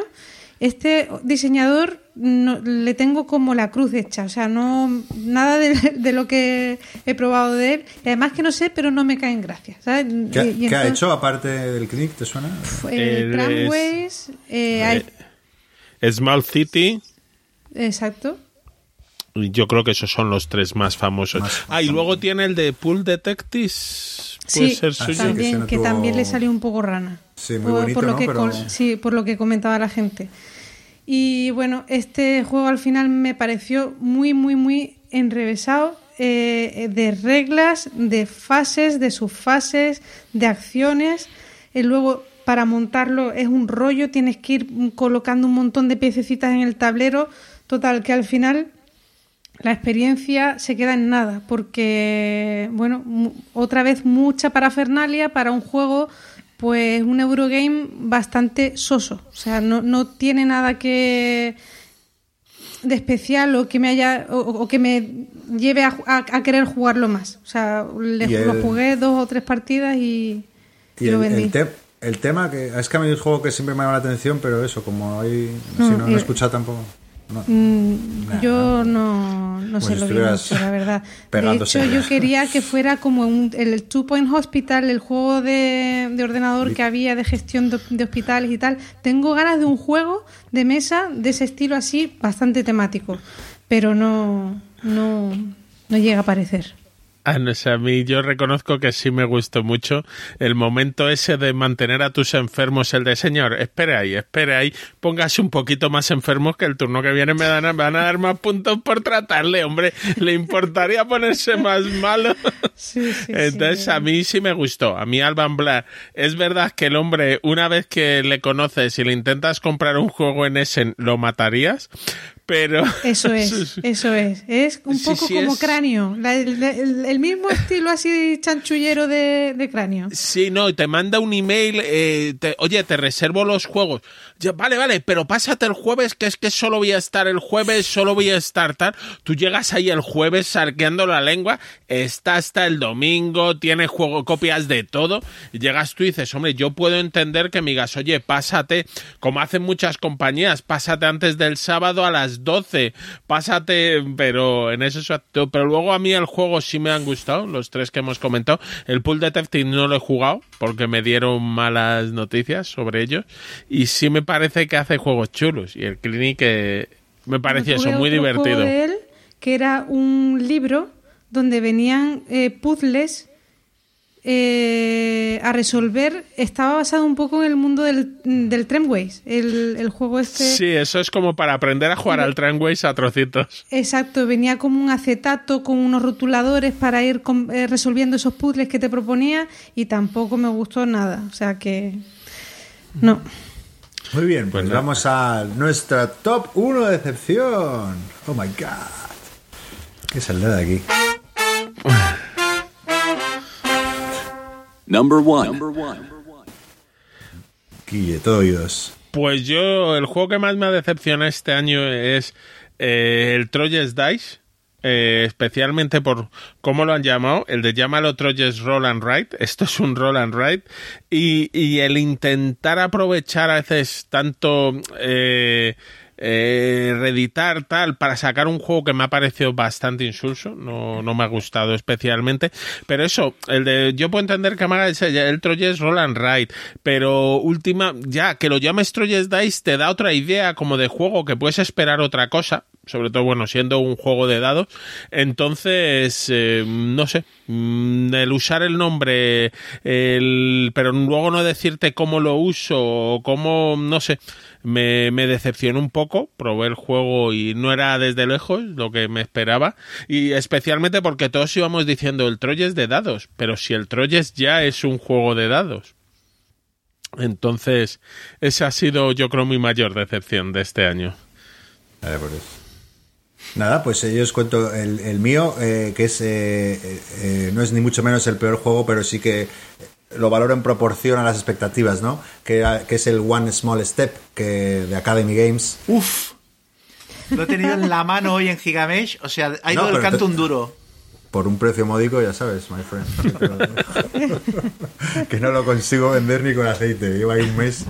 Este diseñador no, le tengo como la cruz hecha, o sea, no nada de, de lo que he probado de él. Y además que no sé, pero no me caen gracias. ¿sabes? ¿Qué, Y- y qué ha hecho aparte del click? ¿Te suena? eh, Él Tramways, eh, Small City, exacto. yo creo que esos son los tres más famosos. Más ah, y luego tiene el de Pool Detectives. Puede Sí, ser sí, suyo. que también, se no que tuvo- también le salió un poco rana. Sí, muy Por- bonito, por lo ¿no? que Pero- con- Sí, por lo que comentaba la gente. Y bueno, este juego al final me pareció muy, muy, muy enrevesado eh, de reglas, de fases, de subfases, de acciones. Y luego, para montarlo es un rollo, tienes que ir colocando un montón de piececitas en el tablero. Total, que al final la experiencia se queda en nada, porque, bueno, otra vez mucha parafernalia para un juego pues un Eurogame bastante soso. O sea, no, no tiene nada que de especial o que me haya o, o que me lleve a, a- a querer jugarlo más. O sea, le- Y lo el- jugué dos o tres partidas y, Y lo el, vendí. el, te- el tema que es que a mí es un juego que siempre me llama la atención, pero eso, como ahí No, si no, no y- he escuchado tampoco. No. Mm, yo no, no sé si lo vi mucho, la verdad. De hecho, yo quería que fuera como un, el Two Point Hospital, el juego de, de ordenador que había de gestión de, de hospitales y tal. Tengo ganas de un juego de mesa de ese estilo así, bastante temático, pero no, no, no llega a aparecer. Ah, no a mí yo reconozco que sí me gustó mucho el momento ese de mantener a tus enfermos, el de señor, espere ahí, espere ahí, póngase un poquito más enfermos que el turno que viene me, dan, me van a dar más puntos por tratarle, hombre, le importaría ponerse más malo. Sí, sí, Entonces sí. a mí sí me gustó, a mí Alban Blair, es verdad que el hombre, una vez que le conoces y le intentas comprar un juego en Essen, lo matarías, pero... Eso es, eso es. Es un poco sí, como es- cráneo, la- el, el- el mismo estilo así chanchullero de, de cráneo. Sí, no, y te manda un email, eh, te- oye, te reservo los juegos. Vale, vale, pero pásate el jueves, que es que solo voy a estar el jueves, solo voy a estar tal. Tú llegas ahí el jueves sarqueando la lengua, está hasta el domingo, tiene juego, copias de todo, llegas tú y dices, hombre, yo puedo entender que me oye, pásate, como hacen muchas compañías, pásate antes del sábado a las 12, pásate, pero en eso. Pero luego a mí el juego sí me han gustado, los tres que hemos comentado. El Pool Detective no lo he jugado porque me dieron malas noticias sobre ellos y sí me parece que hace juegos chulos y el Clinic eh, me pareció Yo eso muy divertido. de él, que era un libro donde venían eh, puzzles eh, a resolver. Estaba basado un poco en el mundo del, del Tramways, el, el juego este. Sí, eso es como para aprender a jugar al Trainways a trocitos. Exacto, venía como un acetato con unos rotuladores para ir eh, resolviendo esos puzzles que te proponía y tampoco me gustó nada. O sea que. No. Muy bien, pues Pues vamos a nuestra top 1 de decepción. Oh my god. ¿Qué saldrá de aquí? Number one. Guille, todo oídos. Pues yo, el juego que más me ha decepcionado este año es eh, el Troyes Dice, eh, especialmente por cómo lo han llamado, el de llámalo Troyes Roll and esto es un Roll and y, y el intentar aprovechar a veces tanto... Eh, eh, reeditar tal para sacar un juego que me ha parecido bastante insulso, no, no me ha gustado especialmente, pero eso, el de yo puedo entender que me haga ese, el Troyes Roll and pero última, ya que lo llames Troyes Dice te da otra idea como de juego que puedes esperar otra cosa, sobre todo bueno siendo un juego de dados, entonces eh, no sé, mm, el usar el nombre, el, pero luego no decirte cómo lo uso o cómo, no sé, me, me decepcionó un poco, probé el juego y no era desde lejos lo que me esperaba, y especialmente porque todos íbamos diciendo el Troyes de dados, pero si el Troyes ya es un juego de dados. Entonces, esa ha sido yo creo mi mayor decepción de este año. Por eso. Nada, pues eh, yo os cuento el, el mío, eh, que es eh, eh, eh, no es ni mucho menos el peor juego, pero sí que lo valoro en proporción a las expectativas, ¿no? Que, que es el One Small Step que de Academy Games. Uf. Lo he tenido en la mano hoy en Gigamesh. O sea, ha ido No, del canto te- un duro. Por un precio módico, ya sabes, my friend. Que, no lo consigo vender ni con aceite. Llevo ahí un mes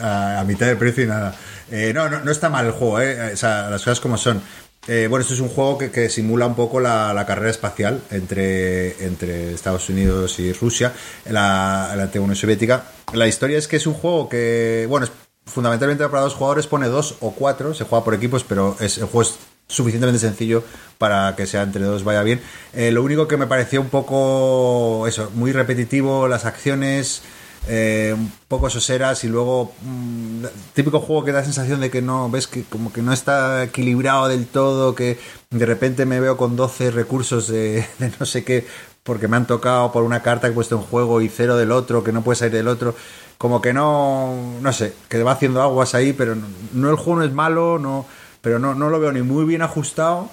a, a mitad de precio y nada. Eh, no, no, no está mal el juego, ¿eh? O sea, las cosas como son. Eh, bueno, esto es un juego que, que simula un poco la, la carrera espacial entre, entre Estados Unidos y Rusia, la, la antigua Unión Soviética. La historia es que es un juego que, bueno, es fundamentalmente para dos jugadores, pone dos o cuatro, se juega por equipos, pero es, el juego es suficientemente sencillo para que sea entre dos vaya bien. Eh, lo único que me pareció un poco, eso, muy repetitivo, las acciones, eh, un poco soseras y luego mm, típico juego que da sensación de que no, ves que como que no está equilibrado del todo, que de repente me veo con 12 recursos de, de no sé qué porque me han tocado por una carta que he puesto en juego y cero del otro, que no puede salir del otro. Como que no, no sé, que va haciendo aguas ahí, pero no, no el juego no es malo, no, pero no, no lo veo ni muy bien ajustado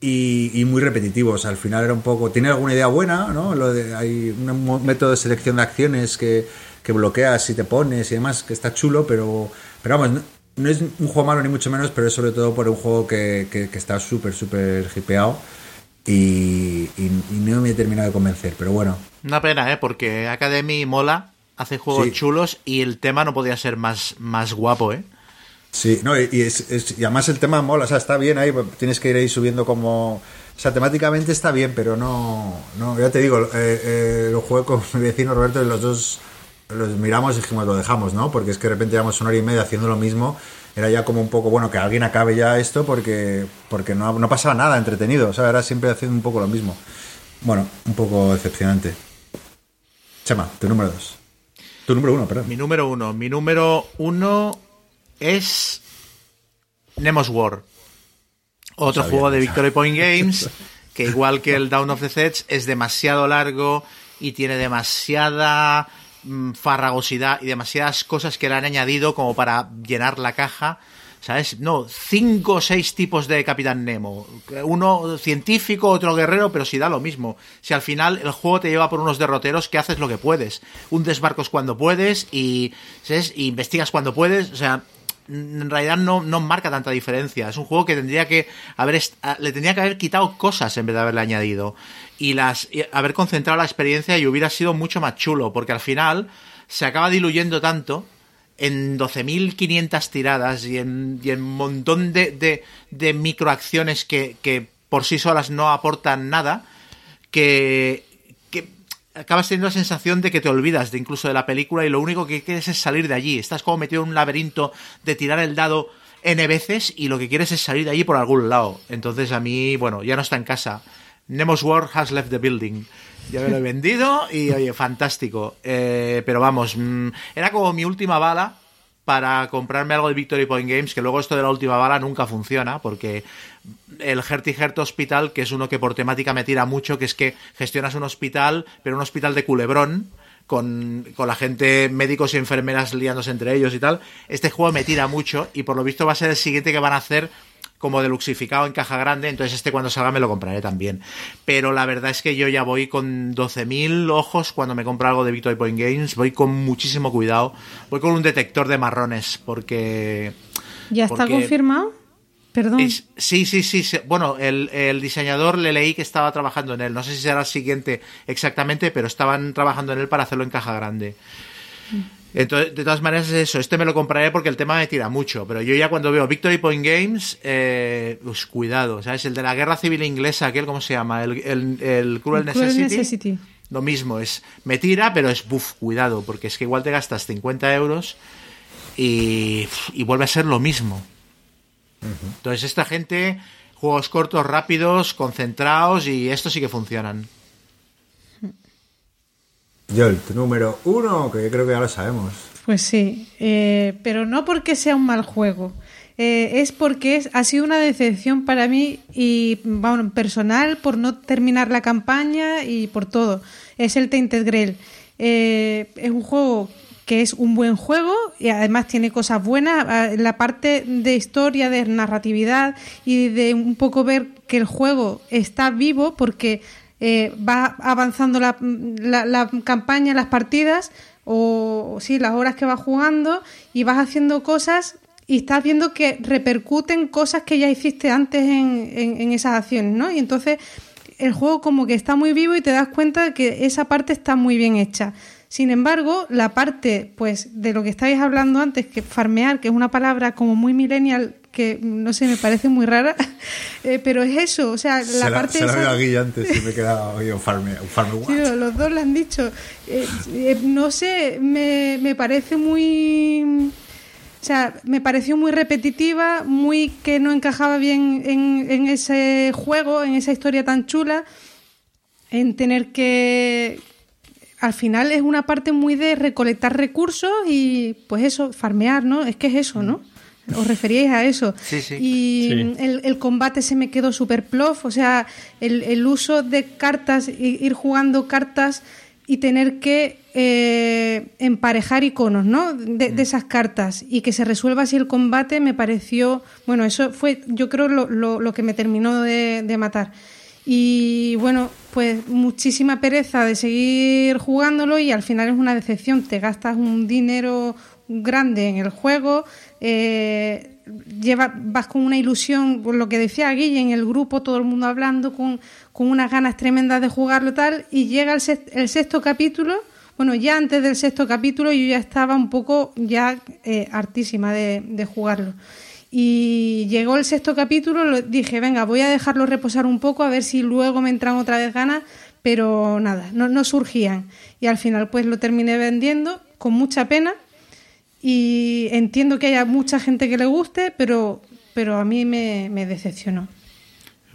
y, y muy repetitivos. Al final era un poco. Tiene alguna idea buena, ¿no? Lo de, hay un método de selección de acciones que, que bloqueas y te pones y demás, que está chulo, pero, pero vamos, no, no es un juego malo ni mucho menos, pero es sobre todo por un juego que, que- que está súper, súper hipeado y, y- y no me he terminado de convencer, pero bueno. Una pena, ¿eh? Porque Academy mola, hace juegos Sí. chulos y el tema no podía ser más, más guapo, ¿eh? Sí, no, y, es- y además el tema mola, o sea, está bien ahí, tienes que ir ahí subiendo como... O sea, temáticamente está bien, pero no... no ya te digo, eh, eh, lo jugué con mi vecino Roberto y los dos los miramos y dijimos, lo dejamos, ¿no? Porque es que de repente llevamos una hora y media haciendo lo mismo, era ya como un poco, bueno, que alguien acabe ya esto porque, porque no, no pasaba nada entretenido, o sea, era siempre haciendo un poco lo mismo. Bueno, un poco decepcionante. Chema, tu número dos. Tu número uno, perdón. Mi número uno. Mi número uno es Nemos War. Otro Sabía, juego de Victory Point Games, que igual que el Down of the Sets, es demasiado largo y tiene demasiada mm, farragosidad y demasiadas cosas que le han añadido como para llenar la caja. ¿Sabes? No, cinco o seis tipos de Capitán Nemo. Uno científico, otro guerrero, pero si da lo mismo. Si al final el juego te lleva por unos derroteros que haces lo que puedes. Un desbarcos cuando puedes y, ¿sabes? y investigas cuando puedes. O sea, en realidad no, no marca tanta diferencia. Es un juego que tendría que haber le tendría que haber quitado cosas en vez de haberle añadido. Y las y haber concentrado la experiencia y hubiera sido mucho más chulo. Porque al final se acaba diluyendo tanto en 12.500 tiradas y en, y en un montón de, de, de microacciones que, que por sí solas no aportan nada, que acabas teniendo la sensación de que te olvidas de incluso de la película y lo único que quieres es salir de allí. Estás como metido en un laberinto de tirar el dado N veces y lo que quieres es salir de allí por algún lado. Entonces a mí, bueno, ya no está en casa. Nemo's War has left the building. Ya me lo he vendido y oye, fantástico. Eh, pero vamos, mm, era como mi última bala para comprarme algo de Victory Point Games, que luego esto de la última bala nunca funciona, porque el Herty Hert Hospital, que es uno que por temática me tira mucho, que es que gestionas un hospital, pero un hospital de culebrón, con, con la gente, médicos y enfermeras liándose entre ellos y tal. Este juego me tira mucho y por lo visto va a ser el siguiente que van a hacer como deluxificado en caja grande, entonces este cuando salga me lo compraré también. Pero la verdad es que yo ya voy con 12.000 ojos cuando me compro algo de Victory Point Games, voy con muchísimo cuidado, voy con un detector de marrones, porque... ¿Ya está porque- confirmado? Perdón. es- sí, sí, sí, sí. Bueno, el, el diseñador le leí que estaba trabajando en él. No sé si será el siguiente exactamente, pero estaban trabajando en él para hacerlo en caja grande. Entonces, de todas maneras, es eso. Este me lo compraré porque el tema me tira mucho. Pero yo ya cuando veo Victory Point Games, eh, pues cuidado, ¿sabes? El de la guerra civil inglesa, aquel, ¿cómo se llama? El, el, el Cruel, El Cruel Necessity. Necessity. Lo mismo, es me tira, pero es buf, cuidado, porque es que igual te gastas 50 euros y, y vuelve a ser lo mismo. Entonces, esta gente, juegos cortos, rápidos, concentrados y esto sí que funcionan. Joel, tu número uno, que yo creo que ya lo sabemos. Pues sí, eh, pero no porque sea un mal juego. Eh, es porque es- ha sido una decepción para mí y bueno, personal por no terminar la campaña y por todo. Es el Tainted Grail. Eh, es un juego que es un buen juego y además tiene cosas buenas. Ah, La parte de historia, de narratividad y de un poco ver que el juego está vivo porque eh, va avanzando la, la- campaña, las partidas o sí, las horas que vas jugando y vas haciendo cosas y estás viendo que repercuten cosas que ya hiciste antes en, en- en esas acciones, ¿no? Y entonces el juego como que está muy vivo y te das cuenta de que esa parte está muy bien hecha. Sin embargo, la parte, pues, de lo que estáis hablando antes, que farmear, que es una palabra como muy millennial, que no sé, me parece muy rara, eh, pero es eso, o sea, la se la, parte se la veo antes y me he quedado oye, farme, farme? Sí, lo- los dos lo han dicho. Eh, eh, no sé, me, me parece muy... O sea, me pareció muy repetitiva, muy que no encajaba bien en, en ese juego, en esa historia tan chula, en tener que... Al final es una parte muy de recolectar recursos y pues eso, farmear, ¿no? Es que es eso, ¿no? Os referíais a eso. Sí, sí. Y Sí. el, el combate se me quedó súper plof, o sea, el, el uso de cartas, ir jugando cartas y tener que eh, emparejar iconos, ¿no? De, Mm. de esas cartas y que se resuelva así el combate me pareció, bueno, eso fue, yo creo, lo, lo- lo que me terminó de, de matar. Y bueno, pues muchísima pereza de seguir jugándolo y al final es una decepción. Te gastas un dinero grande en el juego, eh, lleva, vas con una ilusión, por lo que decía Guille, en el grupo, todo el mundo hablando, con, con unas ganas tremendas de jugarlo tal, y llega el, sex- el sexto capítulo, bueno, ya antes del sexto capítulo yo ya estaba un poco ya eh, hartísima de, de jugarlo. Y llegó el sexto capítulo, lo- dije, venga, voy a dejarlo reposar un poco, a ver si luego me entran otra vez ganas, pero nada, no, no surgían. Y al final pues lo terminé vendiendo con mucha pena y entiendo que haya mucha gente que le guste, pero, pero a mí me, me decepcionó.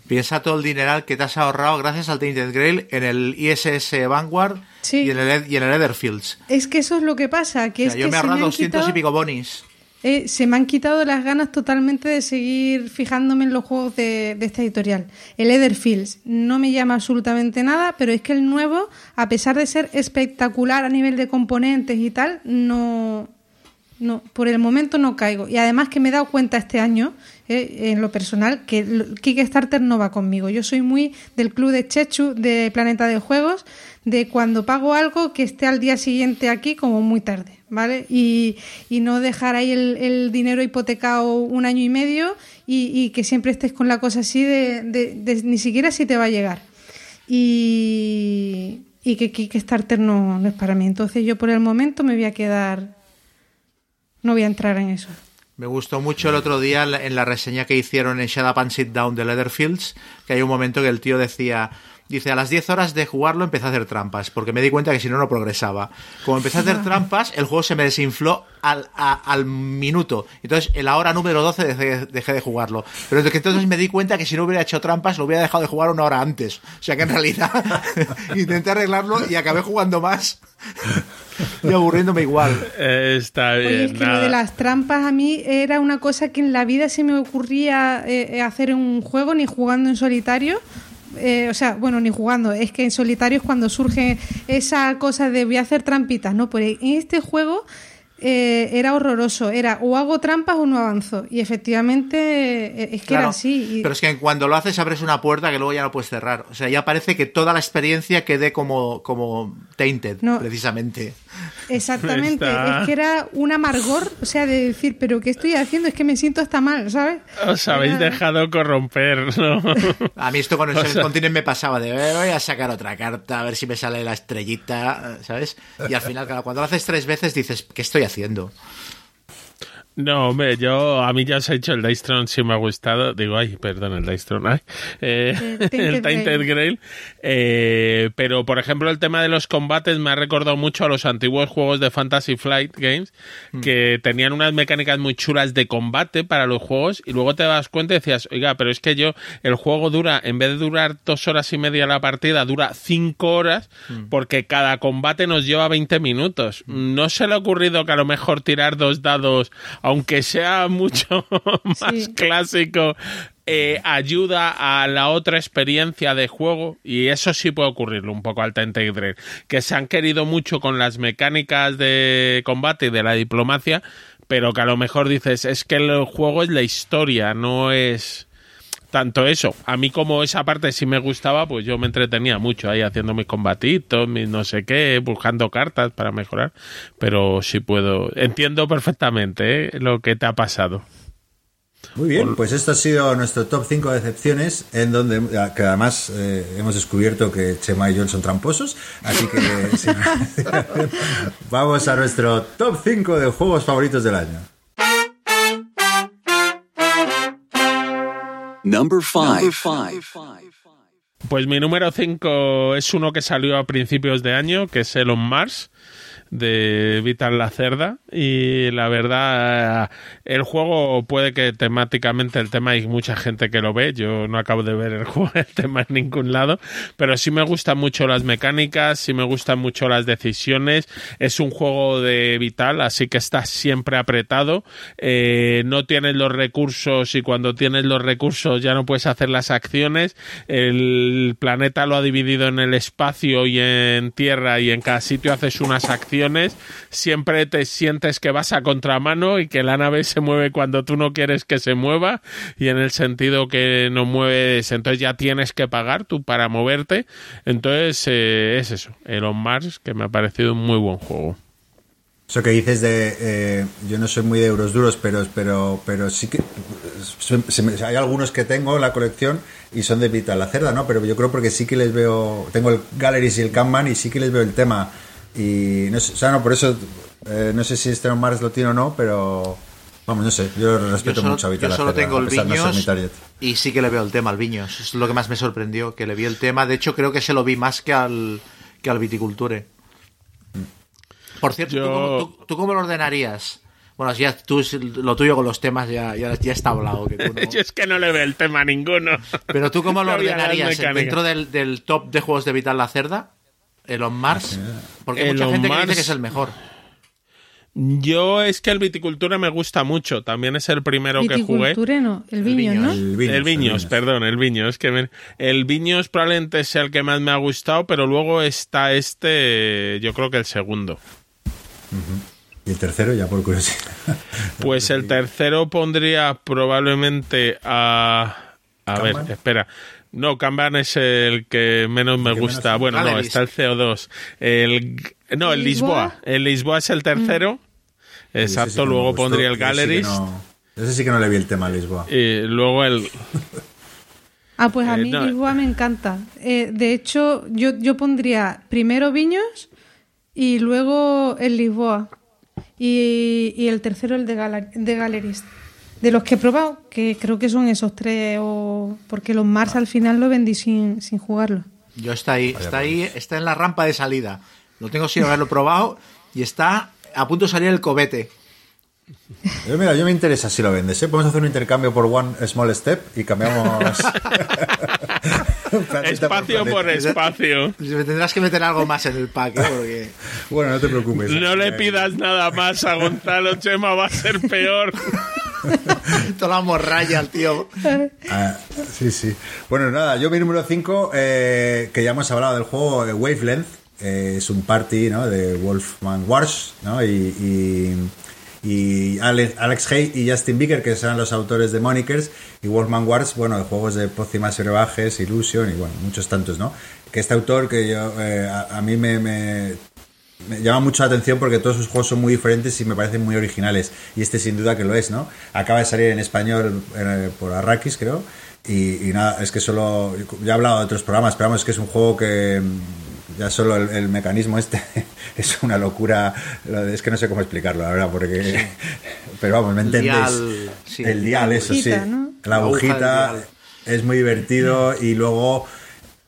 Piensa todo el dineral que te has ahorrado gracias al Tainted Grail en el ISS Vanguard Sí. y, en el, y en el Etherfields. Es que eso es lo que pasa, que O es yo que me he ahorrado han 200 quitado, y pico bonis. eh, se me han quitado las ganas totalmente de seguir fijándome en los juegos de, de esta editorial. El Etherfields no me llama absolutamente nada, pero es que el nuevo, a pesar de ser espectacular a nivel de componentes y tal, no, no, por el momento no caigo. Y además que me he dado cuenta este año, eh, en lo personal, que Kickstarter no va conmigo. Yo soy muy del club de Chechu, de Planeta de Juegos, de cuando pago algo que esté al día siguiente aquí como muy tarde, ¿vale? Y, y no dejar ahí el, dinero hipotecado un año y medio y, y que siempre estés con la cosa así de, de- de ni siquiera si te va a llegar. Y, y que Kickstarter no, no es para mí. Entonces yo por el momento me voy a quedar no voy a entrar en eso. Me gustó mucho el otro día en la- reseña que hicieron en Shut Up and Sit Down de Leatherfields, que hay un momento que el tío decía, dice, a las 10 horas de jugarlo empecé a hacer trampas, porque me di cuenta que si no, no progresaba. Como empecé a hacer trampas, el juego se me desinfló al, a- al minuto. Entonces, en la hora número 12 dejé, dejé de jugarlo. Pero desde que entonces me di cuenta que si no hubiera hecho trampas, lo hubiera dejado de jugar una hora antes. O sea que en realidad intenté arreglarlo y acabé jugando más y aburriéndome igual. Eh, está bien. Oye, es que lo nada. de las trampas a mí era una cosa que en la vida se me ocurría eh, hacer en un juego ni jugando en solitario. Eh, o sea, bueno, ni jugando, es que en solitario es cuando surge esa cosa de voy a hacer trampitas, ¿no? Pues en este juego eh, era horroroso, era o hago trampas o no avanzo. Y efectivamente eh, es que Claro, era así. y- Pero es que cuando lo haces abres una puerta que luego ya no puedes cerrar. O sea, ya parece que toda la experiencia quede como, como tainted, No. precisamente. Exactamente, Está- es que era un amargor, o sea, de decir, pero ¿qué estoy haciendo? Es que me siento hasta mal, ¿sabes? Os habéis Era- dejado corromper, ¿no? A mí esto con el O sea- Continent me pasaba de "Eh, voy a sacar otra carta, a ver si me sale la estrellita, ¿sabes? Y al final, claro, cuando lo haces tres veces dices, ¿qué estoy haciendo? No, hombre, yo, a mí ya os he dicho el Dice Throne sí me ha gustado. Digo, ay, perdón, el Dice Throne, ay. Eh, El Tainted el Tainted Grail. Grail. Eh, pero, por ejemplo, el tema de los combates me ha recordado mucho a los antiguos juegos de Fantasy Flight Games, que tenían unas mecánicas muy chulas de combate para los juegos, y luego te das cuenta y decías, oiga, pero es que yo, el juego dura, en vez de durar dos horas y media la partida, dura cinco horas, porque cada combate nos lleva 20 minutos. ¿No se le ha ocurrido que a lo mejor tirar dos dados, aunque sea mucho más Sí. clásico, eh, ayuda a la otra experiencia de juego? Y eso sí puede ocurrirle un poco al Grail, que se han querido mucho con las mecánicas de combate y de la diplomacia, pero que a lo mejor dices, es que el juego es la historia, no es tanto eso. A mí como esa parte sí me gustaba, pues yo me entretenía mucho ahí haciendo mis combatitos, mis no sé qué, buscando cartas para mejorar, pero sí puedo, entiendo perfectamente ¿eh? lo que te ha pasado. Muy bien, pues esto ha sido nuestro top 5 decepciones, en donde que además eh, hemos descubierto que Chema y John son tramposos, así que vamos a nuestro top 5 de juegos favoritos del año. Number five. Pues mi número 5 es uno que salió a principios de año, que es Elon Mars. De Vital la Cerda y la verdad el juego puede que temáticamente el tema hay mucha gente que lo ve, yo no acabo de ver el juego el tema en ningún lado, pero sí me gustan mucho las mecánicas, sí me gustan mucho las decisiones, es un juego de Vital, así que estás siempre apretado, eh, no tienes los recursos y cuando tienes los recursos ya no puedes hacer las acciones, el planeta lo ha dividido en el espacio y en tierra y en cada sitio haces unas acciones siempre te sientes que vas a contramano y que la nave se mueve cuando tú no quieres que se mueva y en el sentido que no mueves, entonces ya tienes que pagar tú para moverte. Entonces eh, es eso, el On Mars, que me ha parecido un muy buen juego. Eso que dices de. eh, yo no soy muy de euros duros, pero, pero, pero sí que. hay algunos que tengo en la colección y son de Vital la Cerda, ¿no? Pero yo creo porque sí que les veo. Tengo el Galleries y el Kanban y sí que les veo el tema. Y no sé, o sea, no, por eso. eh, no sé si este On Mars lo tiene o no, pero. Vamos, no sé. Yo Yo respeto solo, mucho a yo solo tengo el no Viños y sí que le veo el tema al Viños. Es lo que más me sorprendió, que le vi el tema. De hecho, creo que se lo vi más que al, que al Viticulture. Por cierto, ¿tú, Yo- cómo, tú- tú cómo lo ordenarías? Bueno, ya tú, lo tuyo con los temas ya, ya, ya está hablado. Que tú no. Yo es que no le veo el tema a ninguno. Pero tú cómo lo ordenarías dentro del, del top de juegos de Vital la Cerda, Elon Mars, porque hay mucha Elon gente que dice que es el mejor. Yo es que el viticultura me gusta mucho. También es el primero que jugué. Viticulture no, el Viños, Viños. ¿no? El Viños, el Viños, perdón, el Viños. Que me- el Viños probablemente sea el que más me ha gustado, pero luego está este, yo creo que el segundo. Y el tercero, ya por curiosidad. Pues el tercero pondría probablemente a... A ver, espera. No, Kanban es el que menos me que gusta. menos- Bueno, no, Galleries. está el CO2. El, no, el ¿Lisboa? El Lisboa es el tercero. Ese sí Exacto, luego gustó, pondría el ese sí Galleries. no- Ese sí que no le vi el tema a Lisboa. Y luego el... Ah, pues a Eh, mí no. Lisboa me encanta. Eh, de hecho, yo, yo pondría primero Viños y luego el Lisboa. Y, y el tercero el de, Gala- de Galleries. De los que he probado, que creo que son esos tres, o porque los Mars al final lo vendí sin, sin jugarlo. Yo está ahí, está ahí, está en la rampa de salida. Lo tengo sin haberlo probado y está a punto de salir el cobete. Yo, mira, yo me interesa si lo vendes. ¿eh? Podemos hacer un intercambio por One Small Step y cambiamos. Espacio por planeta. espacio. Me tendrás que meter algo más en el pack, ¿eh? porque Bueno, no te preocupes. No le Eh, pidas nada más a Gonzalo Chema, va a ser peor. toda la morralla al tío. ah, sí, sí. Bueno, nada, yo mi número 5, que ya hemos hablado del juego eh, Wavelength, eh, es un party ¿no? de Wolfman Wars, ¿no? Y, y, y Ale- Alex Hay y Justin Beaker, que serán los autores de Monikers, y Wolfman Wars, bueno, de juegos de Pócimas Brebajes, Illusion y bueno, muchos tantos, ¿no? Que este autor que yo, eh, a, mí me, me llama mucho la atención porque todos sus juegos son muy diferentes y me parecen muy originales. Y este sin duda que lo es, ¿no? Acaba de salir en español eh, por Arrakis, creo. Y, y nada, es que solo. Ya he hablado de otros programas, pero vamos, es que es un juego que. mm, Ya solo el, el mecanismo este es una locura. Es que no sé cómo explicarlo, la verdad, porque. Pero vamos, ¿me El entendéis? dial, sí, el dial, eso sí. agujita, ¿no? La agujita es muy divertido y luego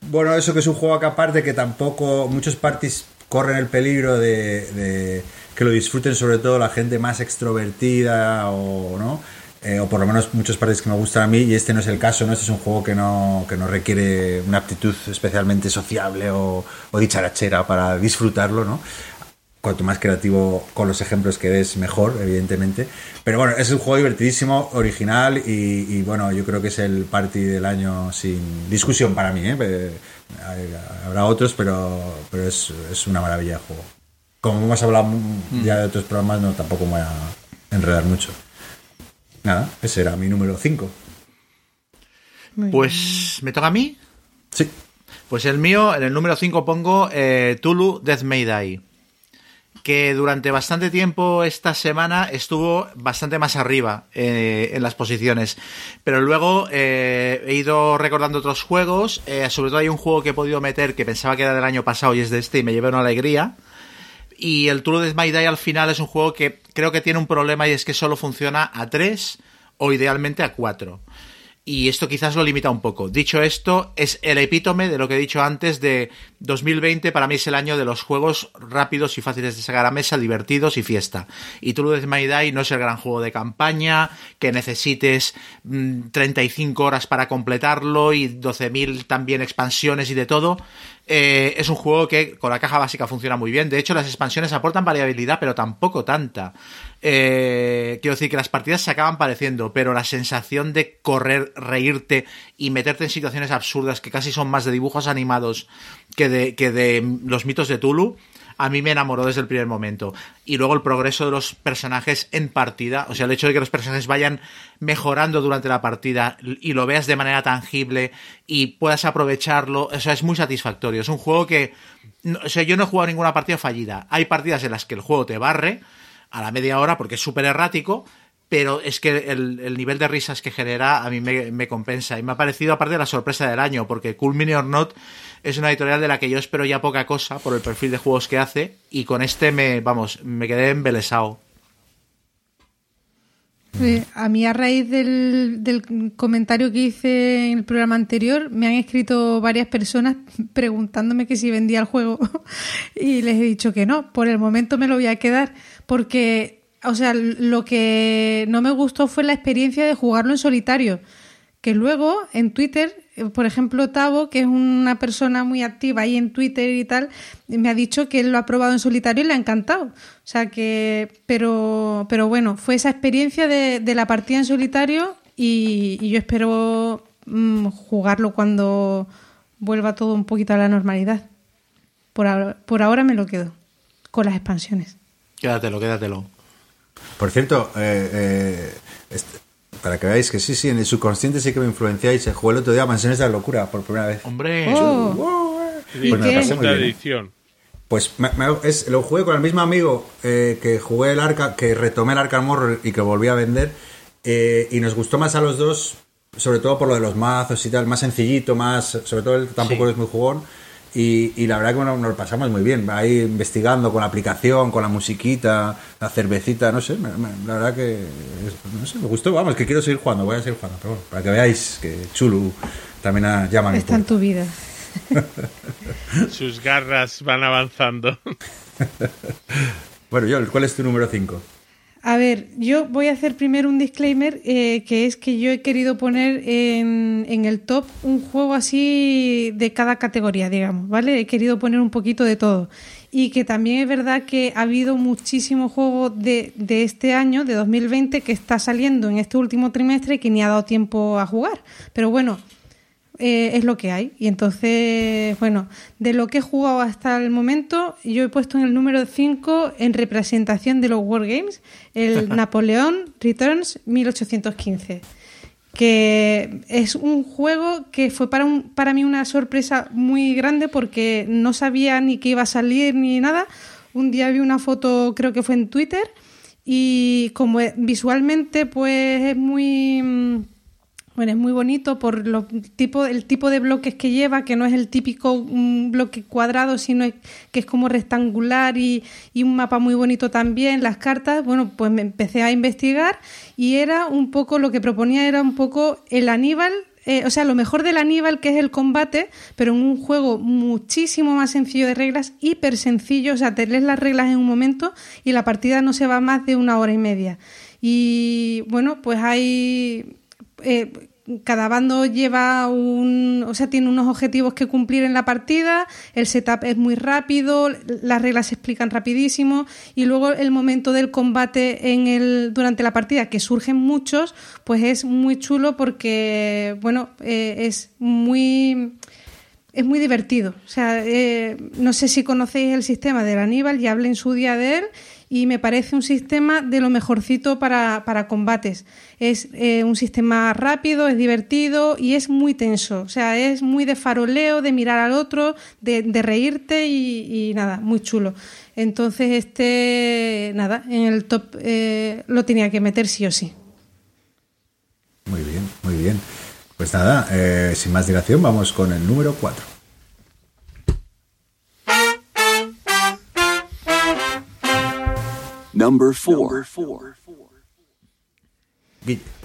bueno eso que es un juego que aparte que tampoco muchos parties corren el peligro de, de que lo disfruten sobre todo la gente más extrovertida o no Eh, o por lo menos muchos parties que me gustan a mí y este no es el caso no este es un juego que no que no requiere una aptitud especialmente sociable o, o dicharachera para disfrutarlo no cuanto más creativo con los ejemplos que des, mejor, evidentemente. Pero bueno, es un juego divertidísimo, original y, y, bueno, yo creo que es el party del año sin discusión para mí. ¿eh? Hay- Habrá otros, pero, pero es, es una maravilla de juego. Como hemos hablado ya de otros programas, no tampoco me voy a enredar mucho. Nada, ese era mi número 5. Pues, ¿me toca a mí? Sí. Pues el mío, en el número 5 pongo eh, Tulu Death May Die. Que durante bastante tiempo esta semana estuvo bastante más arriba eh, en las posiciones. Pero luego eh, he ido recordando otros juegos. eh, sobre todo hay un juego que he podido meter que pensaba que era del año pasado y es de este y me llevé una alegría. Y el Tulu Death May Die al final es un juego que creo que tiene un problema y es que solo funciona a 3 o idealmente a 4. Y esto quizás lo limita un poco. Dicho esto, es el epítome de lo que he dicho antes de 2020 para mí es el año de los juegos rápidos y fáciles de sacar a mesa, divertidos y fiesta. Y True Death My Die no es el gran juego de campaña, que necesites mm, 35 horas para completarlo y 12.000 también expansiones y de todo. Eh, es un juego que con la caja básica funciona muy bien. De hecho, las expansiones aportan variabilidad, pero tampoco tanta. Eh, quiero decir que las partidas se acaban pareciendo, pero la sensación de correr, reírte y meterte en situaciones absurdas que casi son más de dibujos animados que de, que de los mitos de Tulu, a mí me enamoró desde el primer momento. Y luego el progreso de los personajes en partida, o sea, el hecho de que los personajes vayan mejorando durante la partida y lo veas de manera tangible y puedas aprovecharlo, o sea, es muy satisfactorio. Es un juego que, o sea, yo no he jugado ninguna partida fallida. Hay partidas en las que el juego te barre a la media hora porque es súper errático, pero es que el, el nivel de risas que genera a mí me, me compensa. Y me ha parecido, aparte, la sorpresa del año, porque Cool Mini or Not es una editorial de la que yo espero ya poca cosa por el perfil de juegos que hace, y con este me, vamos, me quedé embelesado. A mí a raíz del, del comentario que hice en el programa anterior me han escrito varias personas preguntándome que si vendía el juego. Y les he dicho que no, por el momento me lo voy a quedar porque, o sea, lo que no me gustó fue la experiencia de jugarlo en solitario, que luego en Twitter, eh, por ejemplo, Tavo, que es una persona muy activa ahí en Twitter y tal, me ha dicho que él lo ha probado en solitario y le ha encantado. O sea que, pero, pero bueno, fue esa experiencia de, de la partida en solitario y, y yo espero mm, jugarlo cuando vuelva todo un poquito a la normalidad. Por ahora, por ahora me lo quedo con las expansiones. Quédatelo, quédatelo. Por cierto, eh, eh, este- para que veáis que sí, sí, en el subconsciente sí que me influenciáis. eh, Jugué el otro día Mansiones de la Locura por primera vez. Hombre, Oh, Y Pues qué? muy bien. Pues me- me- es, lo jugué con el mismo amigo eh, que jugué el arca, que retomé el Arkham Horror y que volví a vender. eh, y nos gustó más a los dos, sobre todo por lo de los mazos y tal, más sencillito, más. Sobre todo él tampoco Sí. es muy jugón. Y, y la verdad que nos, nos lo pasamos muy bien, ahí investigando con la aplicación, con la musiquita, la cervecita, no sé, me- me- la verdad que no sé, me gustó, vamos, que quiero seguir jugando, voy a seguir jugando, pero bueno, para que veáis que Chulu también ha- llama está en tu vida. Sus garras van avanzando. Bueno, Joel, ¿cuál es tu número 5? A ver, yo voy a hacer primero un disclaimer, eh, que es que yo he querido poner en, en el top un juego así de cada categoría, digamos, ¿vale? He querido poner un poquito de todo. Y que también es verdad que ha habido muchísimo juego de, de este año, de 2020, que está saliendo en este último trimestre y que ni ha dado tiempo a jugar. Pero bueno, eh, es lo que hay. Y entonces, bueno, de lo que he jugado hasta el momento, yo he puesto en el número 5 en representación de los Wargames el Napoleón Returns 1815 que es un juego que fue para, un, para mí una sorpresa muy grande porque no sabía ni que iba a salir ni nada. Un día vi una foto, creo que fue en Twitter, y como visualmente pues es muy... bueno, es muy bonito por lo, tipo, el tipo de bloques que lleva, que no es el típico mm, bloque cuadrado, sino que es como rectangular y, y un mapa muy bonito también. Las cartas, bueno, pues me empecé a investigar y era un poco, lo que proponía era un poco el Aníbal, eh, o sea, lo mejor del Aníbal, que es el combate, pero en un juego muchísimo más sencillo de reglas, hiper sencillo, o sea, te lees las reglas en un momento y la partida no se va más de una hora y media. Y bueno, pues hay eh, cada bando lleva un, o sea, tiene unos objetivos que cumplir en la partida, el setup es muy rápido, las reglas se explican rapidísimo y luego el momento del combate en el durante la partida que surgen muchos, pues es muy chulo porque bueno, eh, es muy es muy divertido. O sea, eh, no sé si conocéis el sistema del Aníbal, ya hablé en su día de él y me parece un sistema de lo mejorcito para, para combates. Es eh, un sistema rápido, es divertido y es muy tenso. O sea, es muy de faroleo, de mirar al otro, de, reírte y, y nada, muy chulo. Entonces, este, nada, en el top eh, lo tenía que meter sí o sí. Muy bien, muy bien. Pues nada, eh, sin más dilación, vamos con el número 4. Number four.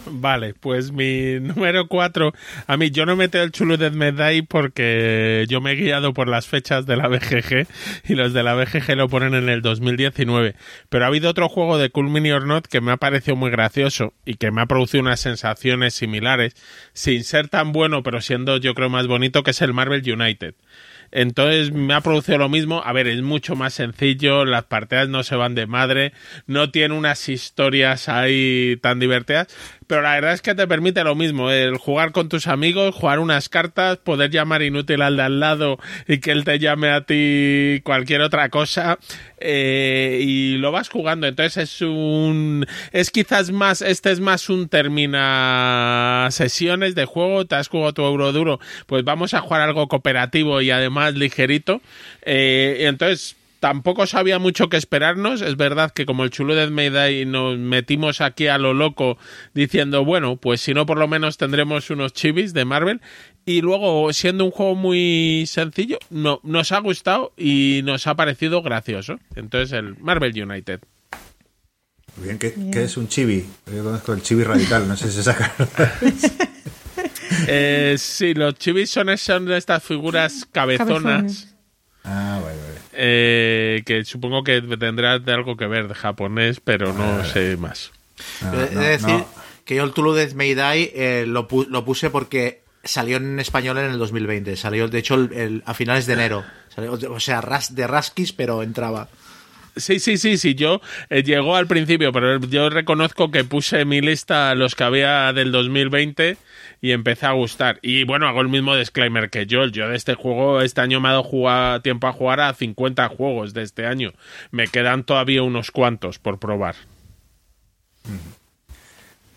Vale, pues mi número 4. A mí, yo no meto el Chulu de Medai porque yo me he guiado por las fechas de la BGG y los de la BGG lo ponen en el 2019. Pero ha habido otro juego de Cool Mini or Not que me ha parecido muy gracioso y que me ha producido unas sensaciones similares, sin ser tan bueno, pero siendo yo creo más bonito, que es el Marvel United. Entonces me ha producido lo mismo. A ver, es mucho más sencillo, las partidas no se van de madre, no tiene unas historias ahí tan divertidas, pero la verdad es que te permite lo mismo, el jugar con tus amigos, jugar unas cartas, poder llamar inútil al de al lado y que él te llame a ti cualquier otra cosa eh, y lo vas jugando. Entonces es un... es quizás más, este es más un termina sesiones de juego, te has jugado tu euro duro, pues vamos a jugar algo cooperativo y además ligerito. Eh, entonces tampoco sabía mucho que esperarnos. Es verdad que como el chulo de Mayday nos metimos aquí a lo loco diciendo, bueno, pues si no por lo menos tendremos unos chivis de Marvel. Y luego, siendo un juego muy sencillo, no, nos ha gustado y nos ha parecido gracioso. Entonces, el Marvel United. Muy bien, ¿qué, qué es un chibi? Yo conozco el chibi radical, no sé si se saca. Eh, sí, los chivis son, son estas figuras cabezonas. Cabezones. ah, vale, vale. Eh, que supongo que tendrá de algo que ver de japonés, pero no sé más. No, He de no, decir no. que yo el Tulu May Die eh, lo, pu- lo puse porque salió en español en el 2020. Salió, de hecho, el- el- a finales de enero. Salió, o sea, ras- de Raskis, pero entraba. Sí, sí, sí, sí, yo eh, llegó al principio, pero yo reconozco que puse en mi lista los que había del 2020 y empecé a gustar. Y bueno, hago el mismo disclaimer que yo. Yo de este juego, este año me ha dado jugar- tiempo a jugar a 50 juegos de este año. Me quedan todavía unos cuantos por probar.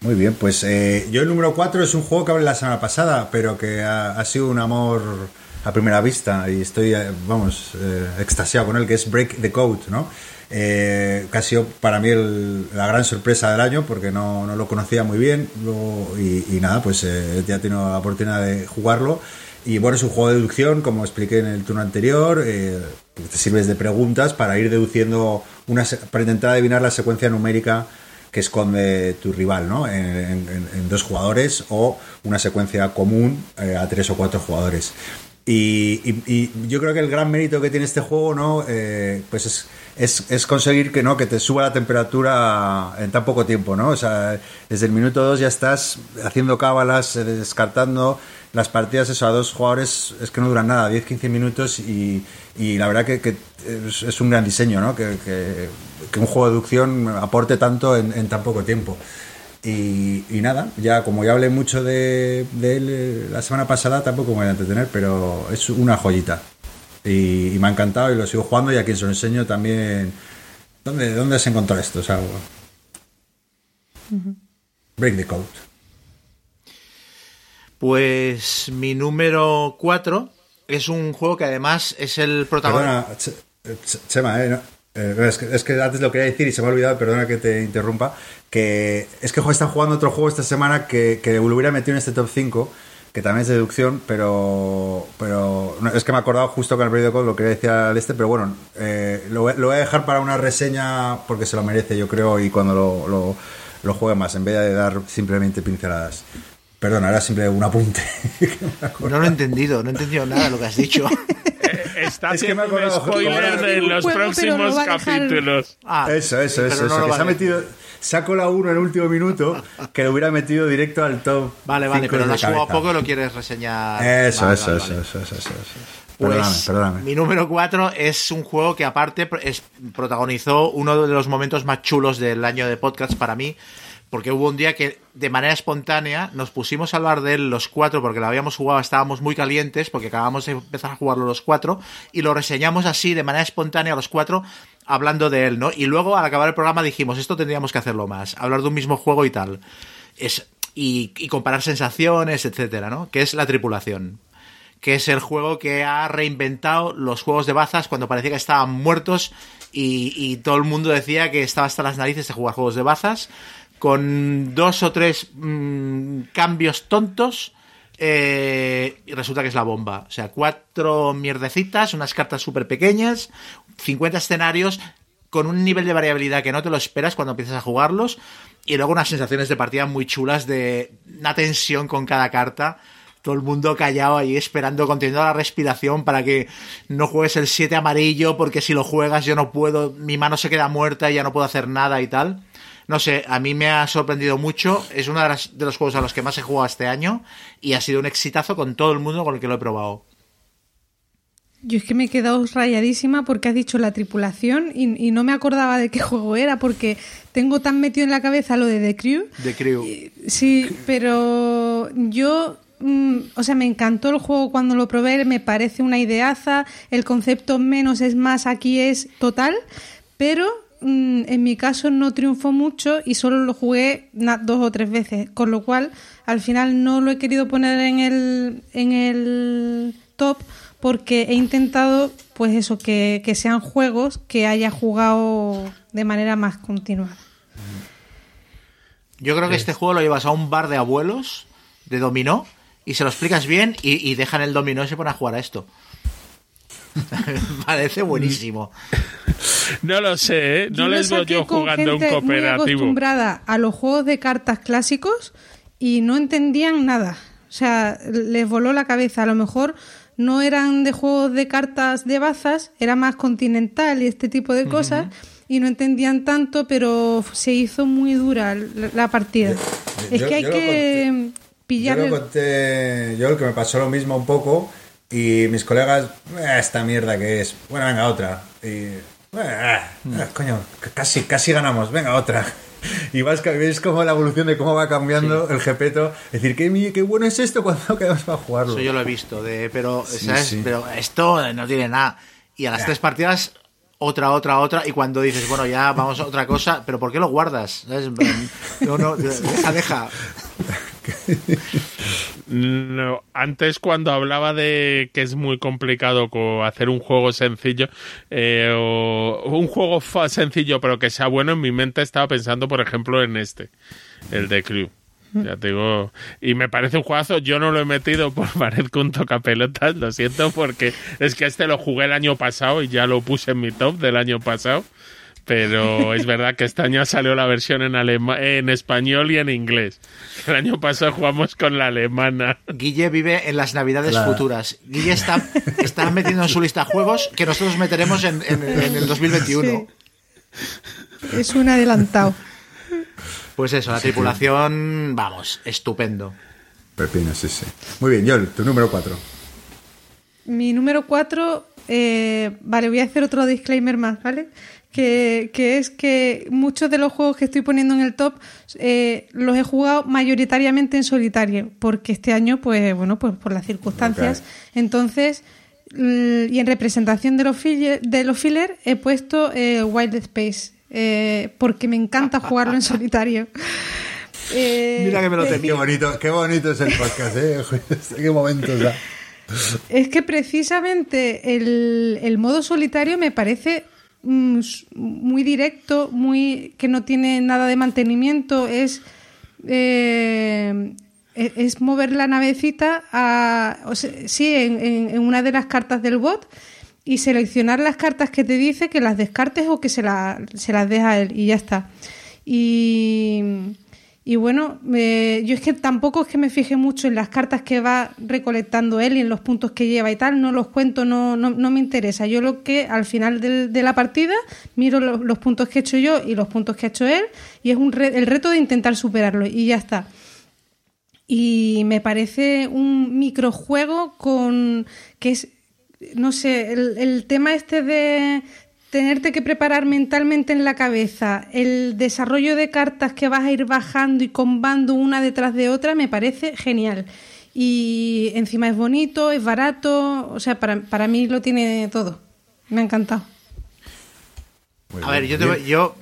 Muy bien, pues eh, yo el número 4 es un juego que hablé la semana pasada, pero que ha, ha sido un amor a primera vista y estoy, eh, vamos, eh, extasiado con él, que es Break the Code, ¿no? Eh, que ha sido para mí el- la gran sorpresa del año porque no, no lo conocía muy bien luego- y, y nada, pues eh, ya he tenido la oportunidad de jugarlo. Y bueno, es un juego de deducción, como expliqué en el turno anterior, eh, te sirves de preguntas para ir deduciendo, una, para intentar adivinar la secuencia numérica que esconde tu rival, ¿no? En, en- en dos jugadores o una secuencia común eh, a tres o cuatro jugadores. Y, y- y yo creo que el gran mérito que tiene este juego, ¿no? Eh, pues es, es, es conseguir que no que te suba la temperatura en tan poco tiempo, ¿no? O sea, desde el minuto 2 ya estás haciendo cábalas, eh, descartando las partidas eso, a dos jugadores es que no duran nada, 10-15 minutos y, y la verdad que, que es, un gran diseño, ¿no? Que, que- que un juego de deducción aporte tanto en, en tan poco tiempo. Y, y nada, ya como ya hablé mucho de, de él eh, la semana pasada, tampoco me voy a entretener, pero es una joyita. Y, y me ha encantado y lo sigo jugando y a quien se lo enseño también. ¿Dónde, dónde has encontrado esto? O sea, Break the Code. Pues mi número 4 es un juego que además es el protagonista. Perdona, Ch- Ch- Chema, eh, no, eh, es, que, es que antes lo quería decir y se me ha olvidado, perdona que te interrumpa, que es que están jugando otro juego esta semana que, que lo hubiera metido en este top 5, que también es de deducción, pero pero no, es que me he acordado justo con el periodo lo quería decir al este, pero bueno, eh, lo, lo voy a dejar para una reseña porque se lo merece, yo creo, y cuando lo, lo, lo juegue más, en vez de dar simplemente pinceladas. Perdona, era simple un apunte. No lo he entendido, no he entendido nada de lo que has dicho. Está Es que me un acordado, spoiler de los Juego, próximos a dejar- capítulos. Ah, Eso, eso, eso, no eso, lo que se ha metido, saco la 1 en el último minuto, que lo hubiera metido directo al top. Vale, vale, pero lo has jugado cabeza. poco y lo quieres reseñar. Eso, Vale, eso, vale, eso, vale. eso, eso, eso, eso. Pues, Perdóname, perdóname. Mi número 4 es un juego que aparte es- protagonizó uno de los momentos más chulos del año de podcast para mí, porque hubo un día que de manera espontánea nos pusimos a hablar de él los cuatro, porque lo habíamos jugado, estábamos muy calientes, porque acabamos de empezar a jugarlo los cuatro, y lo reseñamos así de manera espontánea los cuatro, hablando de él, ¿no? Y luego al acabar el programa dijimos, esto tendríamos que hacerlo más, hablar de un mismo juego y tal. Es, y, y comparar sensaciones, etcétera, ¿no? Que es la tripulación que es el juego que ha reinventado los juegos de bazas cuando parecía que estaban muertos y, y todo el mundo decía que estaba hasta las narices de jugar juegos de bazas con dos o tres mm, cambios tontos eh, y resulta que es la bomba. O sea, cuatro mierdecitas, unas cartas súper pequeñas, 50 escenarios con un nivel de variabilidad que no te lo esperas cuando empiezas a jugarlos y luego unas sensaciones de partida muy chulas de una tensión con cada carta. Todo el mundo callado ahí esperando, conteniendo la respiración para que no juegues el 7 amarillo porque si lo juegas yo no puedo, mi mano se queda muerta y ya no puedo hacer nada y tal. No sé, a mí me ha sorprendido mucho. Es uno de, las- de los juegos a los que más he jugado este año y ha sido un exitazo con todo el mundo con el que lo he probado. Yo es que me he quedado rayadísima porque has dicho la tripulación y, y no me acordaba de qué juego era porque tengo tan metido en la cabeza lo de The Crew. The Crew. Sí, pero yo, mm, o sea, me encantó el juego cuando lo probé, me parece una ideaza, el concepto menos es más aquí es total, pero mm, en mi caso no triunfó mucho y solo lo jugué na- dos o tres veces, con lo cual al final no lo he querido poner en el, en el top porque he intentado, pues eso, que, que sean juegos que haya jugado de manera más continuada. Yo creo que este juego lo llevas a un bar de abuelos de dominó y se lo explicas bien y, y dejan el dominó y se ponen a jugar a esto. Parece buenísimo. No lo sé, ¿eh? No lo les veo yo jugando un gente Muy cooperativo. acostumbrada a los juegos de cartas clásicos y no entendían nada. O sea, les voló la cabeza. A lo mejor no eran de juegos de cartas de bazas, era más continental y este tipo de cosas. Y no entendían tanto, pero se hizo muy dura la, la partida. es yo- que hay yo que pillar. Yo lo conté, yo lo que me pasó lo mismo un poco y mis colegas, "Eh, esta mierda que es, bueno, venga, otra. Y, "Eh, ah, coño, casi, casi ganamos, venga, otra. Y vas, que ves como la evolución de cómo va cambiando el Gepeto. Es decir, qué, qué bueno es esto cuando quedamos para jugarlo. Eso yo lo he visto, de, pero, Sí, ¿sabes? sí. pero esto no tiene nada. Y a las tres partidas, otra, otra, otra. Y cuando dices, bueno, ya vamos a otra cosa, pero ¿por qué lo guardas? No, no, deja, deja. No, antes cuando hablaba de que es muy complicado co- hacer un juego sencillo, eh, o un juego sencillo pero que sea bueno, en mi mente estaba pensando, por ejemplo, en este, el de Crew. Ya te digo, y me parece un juegazo, yo no lo he metido por parezco un tocapelotas, lo siento, porque es que este lo jugué el año pasado y ya lo puse en mi top del año pasado. Pero es verdad que este año salió la versión en, alema- en español y en inglés. El año pasado jugamos con la alemana. Guille vive en las navidades La- futuras. Guille está, está metiendo en su lista juegos que nosotros meteremos en, en- en el 2021. Sí. Es un adelantado. Pues eso, la tripulación, vamos, estupendo. Pepino, sí, sí. Muy bien, Yol, tu número 4. Mi número 4, vale, voy a hacer otro disclaimer más, ¿vale? Que, que es que muchos de los juegos que estoy poniendo en el top eh, los he jugado mayoritariamente en solitario, porque este año, pues bueno, pues por las circunstancias. Entonces, y en representación de los, filler, de los filler he puesto eh, Wild Space, eh, porque me encanta jugarlo en solitario. Eh, Mira que me lo eh, temía. Qué bonito, qué bonito es el podcast, ¿eh? qué momentos da. Es que precisamente el, el modo solitario me parece muy directo, muy que no tiene nada de mantenimiento, es eh, e- es mover la navecita a, sí, en, una de las cartas del bot y seleccionar las cartas que te dice que las descartes o que se, se las deja él y ya está. Y, y bueno, yo es que tampoco es que me fije mucho en las cartas que va recolectando él y en los puntos que lleva y tal, no los cuento, no, no, no me interesa. Yo lo que al final de la partida miro lo- los puntos que he hecho yo y los puntos que ha hecho él y es un re- el reto de intentar superarlo y ya está. Y me parece un microjuego con que es no sé, el, el tema este de tenerte que preparar mentalmente en la cabeza, el desarrollo de cartas que vas a ir bajando y combando una detrás de otra, me parece genial. Y encima es bonito, es barato, o sea, para, para mí lo tiene todo. Me ha encantado. Muy A bien, ver, yo, te, yo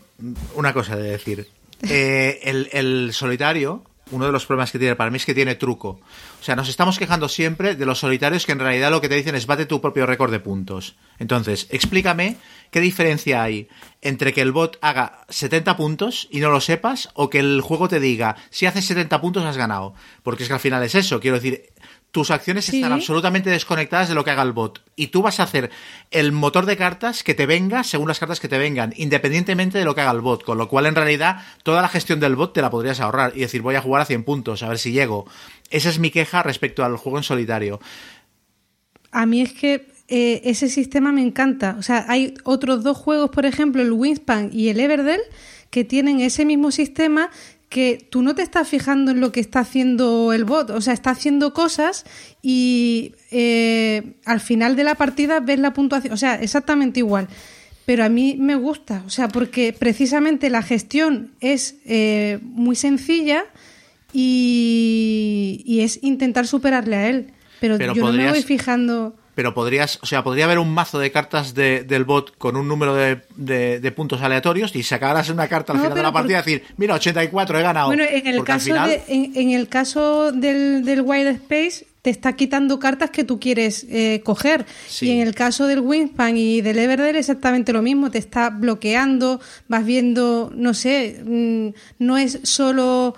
una cosa de decir. Eh, el, el solitario, uno de los problemas que tiene para mí es que tiene truco. O sea, nos estamos quejando siempre de los solitarios que en realidad lo que te dicen es bate tu propio récord de puntos. Entonces, explícame qué diferencia hay entre que el bot haga 70 puntos y no lo sepas o que el juego te diga si haces 70 puntos has ganado. Porque es que al final es eso. Quiero decir, tus acciones Sí. están absolutamente desconectadas de lo que haga el bot. Y tú vas a hacer el motor de cartas que te venga según las cartas que te vengan, independientemente de lo que haga el bot. Con lo cual, en realidad, toda la gestión del bot te la podrías ahorrar y decir, voy a jugar a 100 puntos, a ver si llego. Esa es mi queja respecto al juego en solitario. A mí es que eh, ese sistema me encanta. O sea, hay otros dos juegos, por ejemplo, el Wingspan y el Everdell, que tienen ese mismo sistema que tú no te estás fijando en lo que está haciendo el bot, o sea, está haciendo cosas y eh, al final de la partida ves la puntuación, o sea, exactamente igual. Pero a mí me gusta, o sea, porque precisamente la gestión es eh, muy sencilla y, y es intentar superarle a él. Pero, Pero yo no me voy fijando. Pero podrías, o sea, podría haber un mazo de cartas de- del bot con un número de, de- de puntos aleatorios y sacarás una carta al No, final de la partida y decir, mira, 84 he ganado. Bueno, en el Porque caso, final- de, en, en el caso del, del Wild Space, te está quitando cartas que tú quieres eh, coger. Sí. Y en el caso del Wingspan y del Everdell, exactamente lo mismo. Te está bloqueando, vas viendo, no sé, mm, no es solo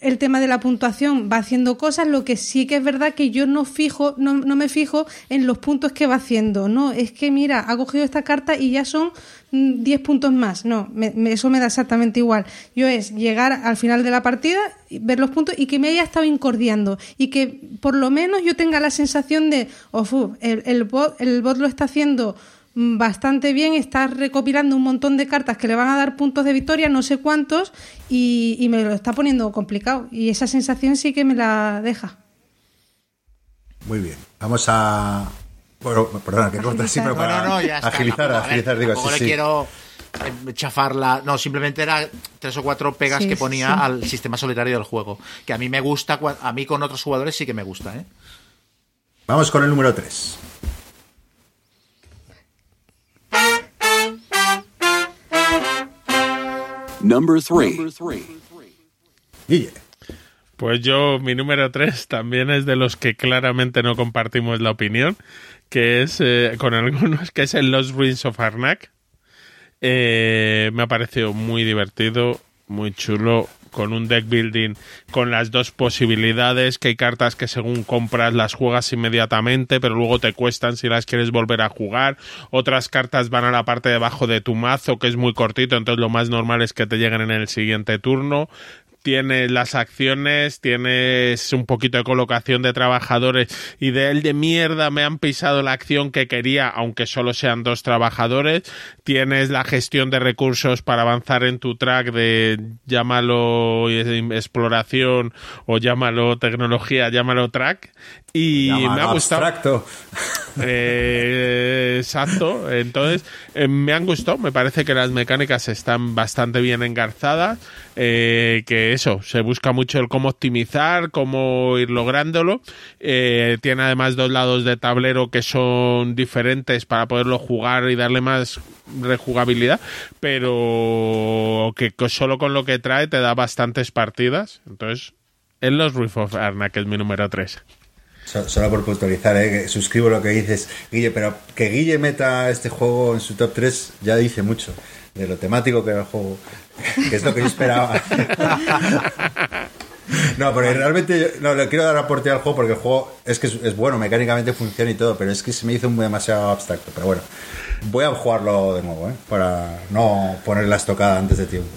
el tema de la puntuación, va haciendo cosas, lo que sí que es verdad que yo no fijo, no, no me fijo en los puntos que va haciendo. No, es que mira, ha cogido esta carta y ya son mm, 10 puntos más. No, me- me- eso me da exactamente igual. Yo es llegar al final de la partida, ver los puntos y que me haya estado incordiando. Y que por lo menos yo tenga la sensación de, oh, el, el bot, el bot lo está haciendo mm, bastante bien, está recopilando un montón de cartas que le van a dar puntos de victoria, no sé cuántos, y, y me lo está poniendo complicado. Y esa sensación sí que me la deja. Muy bien. Vamos a. Bueno, perdona, que cortas siempre No, para no, no, ya está. agilizar, Tampoco, a ver, agilizar, digo, sí, le sí. quiero eh, chafarla. No, simplemente era tres o cuatro pegas Sí, que ponía sí. al sistema solitario del juego. Que a mí me gusta, a mí con otros jugadores sí que me gusta, ¿eh? Vamos con el número 3. Number three. Pues yo, mi número 3 también es de los que claramente no compartimos la opinión, que es eh, con algunos, que es el Lost Ruins of Arnak. Eh, me ha parecido muy divertido, muy chulo, con un deck building con las dos posibilidades, que hay cartas que según compras las juegas inmediatamente, pero luego te cuestan si las quieres volver a jugar. Otras cartas van a la parte de abajo de tu mazo, que es muy cortito, entonces lo más normal es que te lleguen en el siguiente turno tienes las acciones, tienes un poquito de colocación de trabajadores y de él de mierda me han pisado la acción que quería, aunque solo sean dos trabajadores. Tienes la gestión de recursos para avanzar en tu track de llámalo eh, exploración o llámalo tecnología, llámalo track. Y me ha gustado. abstracto. Eh, exacto. Entonces, eh, me han gustado. Me parece que las mecánicas están bastante bien engarzadas. eh, que eso, se busca mucho el cómo optimizar, cómo ir lográndolo. Eh, tiene además dos lados de tablero que son diferentes para poderlo jugar y darle más rejugabilidad. Pero que solo con lo que trae te da bastantes partidas. Entonces, en los Riff of Arnak es mi número 3. So- Solo por puntualizar, ¿eh? que suscribo lo que dices, Guille, pero que Guille meta este juego en su top 3 ya dice mucho de lo temático que era el juego, que es lo que yo esperaba. No, pero realmente no, le quiero dar aporte al juego porque el juego es que es, es bueno, mecánicamente funciona y todo, pero es que se me hizo muy demasiado abstracto. Pero bueno, voy a jugarlo de nuevo, ¿eh? para no poner la estocada antes de tiempo.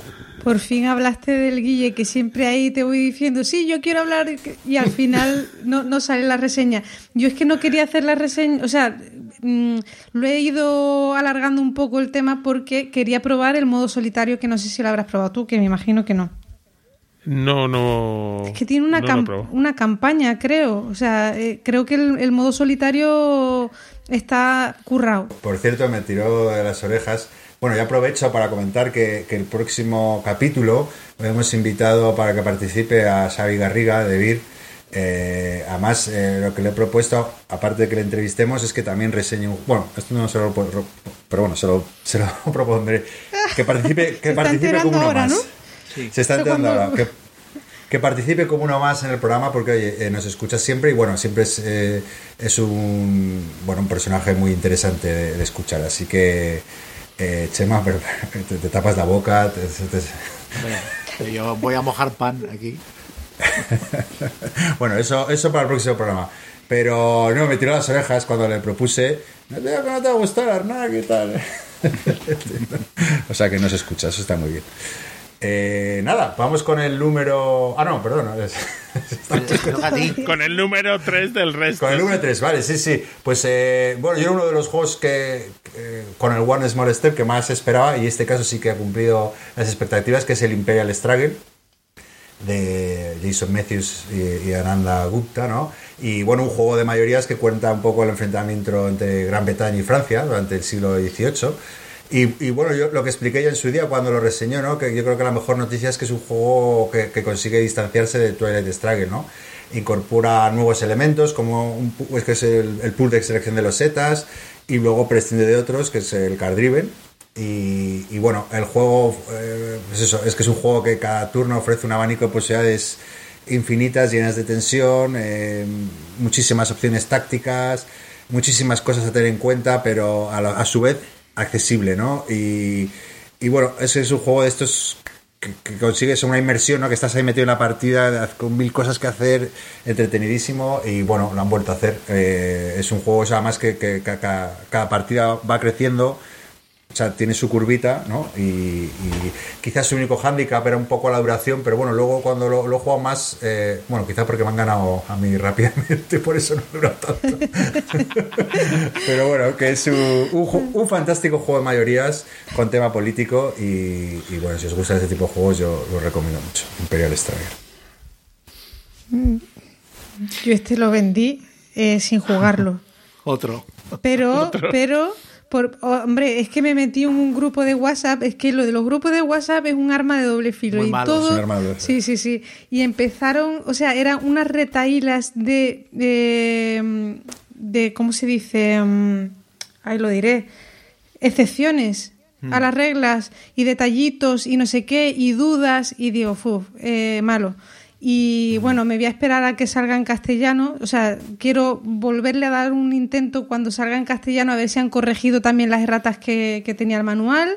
Por fin hablaste del Guille, que siempre ahí te voy diciendo, sí, yo quiero hablar, y al final no, no sale la reseña. Yo es que no quería hacer la reseña, o sea, mm, lo he ido alargando un poco el tema porque quería probar el modo solitario, que no sé si lo habrás probado tú, que me imagino que no. No, no. Es que tiene una, no una campaña, creo. O sea, eh, creo que el, el modo solitario está currado. Por cierto, me tiró de las orejas. Bueno, ya aprovecho para comentar que, que el próximo capítulo hemos invitado para que participe a Xavi Garriga de VIR. Eh, además, eh, lo que le he propuesto, aparte de que le entrevistemos, es que también reseñe un... Bueno, esto no se lo puedo... Pero bueno, se lo, se lo propondré. Que participe, que participe como uno ahora, más. ¿no? Se está enterando ahora. Que, que participe como uno más en el programa porque oye, eh, nos escucha siempre y bueno, siempre es, eh, es un, bueno, un personaje muy interesante de, de escuchar. Así que, eh, Chema, pero te, te tapas la boca. te- yo voy a mojar pan aquí. bueno, eso, eso para el próximo programa. Pero no, me tiró las orejas cuando le propuse. No te, no te va a gustar Arnak y tal. o sea que no se escucha, eso está muy bien. Eh, nada, vamos con el número. Ah, no, ti. Con el número 3 del resto. Con el número 3, vale, sí, sí. Pues eh, bueno, yo era uno de los juegos que eh, con el One Small Step que más esperaba y este caso sí que ha cumplido las expectativas, que es el Imperial Struggle de Jason Matthews y, y Ananda Gupta, ¿no? Y bueno, un juego de mayorías que cuenta un poco el enfrentamiento entre Gran Bretaña y Francia durante el siglo XVIII. Y, bueno, yo lo que expliqué ya en su día cuando lo reseñó, ¿no? Que yo creo que la mejor noticia es que es un juego que, consigue distanciarse de Twilight Struggle, ¿no? Incorpora nuevos elementos como un, pu- es que es el, el pool de selección de los setas y luego prescinde de otros, que es el card driven. Y, y bueno, el juego, eh, pues eso, es que es un juego que cada turno ofrece un abanico de posibilidades infinitas, llenas de tensión, eh, muchísimas opciones tácticas, muchísimas cosas a tener en cuenta, pero a, la- a su vez accesible, ¿no? Y, y bueno, ese es un juego de estos que, consigues una inmersión, ¿no? Que estás ahí metido en la partida con mil cosas que hacer, entretenidísimo y bueno, lo han vuelto a hacer. Eh, es un juego, o sea, que, que ca- ca- cada partida va creciendo. O sea, tiene su curvita, ¿no? Y, y quizás su único hándicap era un poco la duración, pero bueno, luego cuando lo, lo he jugado más, eh, bueno, quizás porque me han ganado a mí rápidamente, por eso no dura tanto. pero bueno, que es un, un ju- un fantástico juego de mayorías con tema político y, y bueno, si os gusta este tipo de juegos yo lo recomiendo mucho, Imperial Struggle. Yo este lo vendí eh, sin jugarlo. Otro. Pero, pero, por, oh, hombre, es que me metí en un grupo de WhatsApp. Es que lo de los grupos de WhatsApp es un arma de doble filo. Muy y malo, todo, es un arma de doble Sí, sí, sí. Y empezaron, o sea, eran unas retaílas de, de, de ¿cómo se dice? Mm, Ahí lo diré. Excepciones a las reglas y detallitos y no sé qué y dudas y digo, eh, malo. Y bueno, me voy a esperar a que salga en castellano. O sea, quiero volverle a dar un intento cuando salga en castellano a ver si han corregido también las erratas que, que tenía el manual.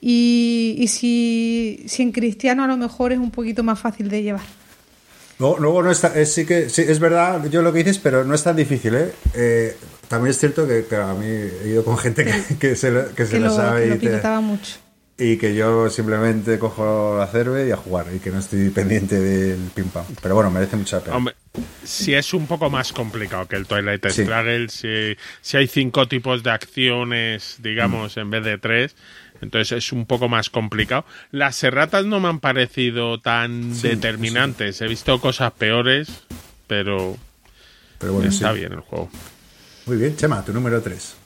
Y, y si, si en cristiano a lo mejor es un poquito más fácil de llevar. Luego, luego no está, es, sí que sí, es verdad yo lo que dices, pero no es tan difícil, ¿eh? Eh, también es cierto que, que a mí he ido con gente que, que se lo, que se lo lo, sabe que lo y, te- mucho. Y que yo simplemente cojo la cerve y a jugar y que no estoy pendiente del pim pam. Pero bueno, merece mucha pena. Hombre, si es un poco más complicado que el Twilight Sí. Struggle, si, si hay cinco tipos de acciones, digamos, en vez de tres, entonces es un poco más complicado. Las erratas no me han parecido tan Sí, determinantes. He visto cosas peores, pero Pero bueno, está bien el juego. Muy bien, Chema, tu número 3.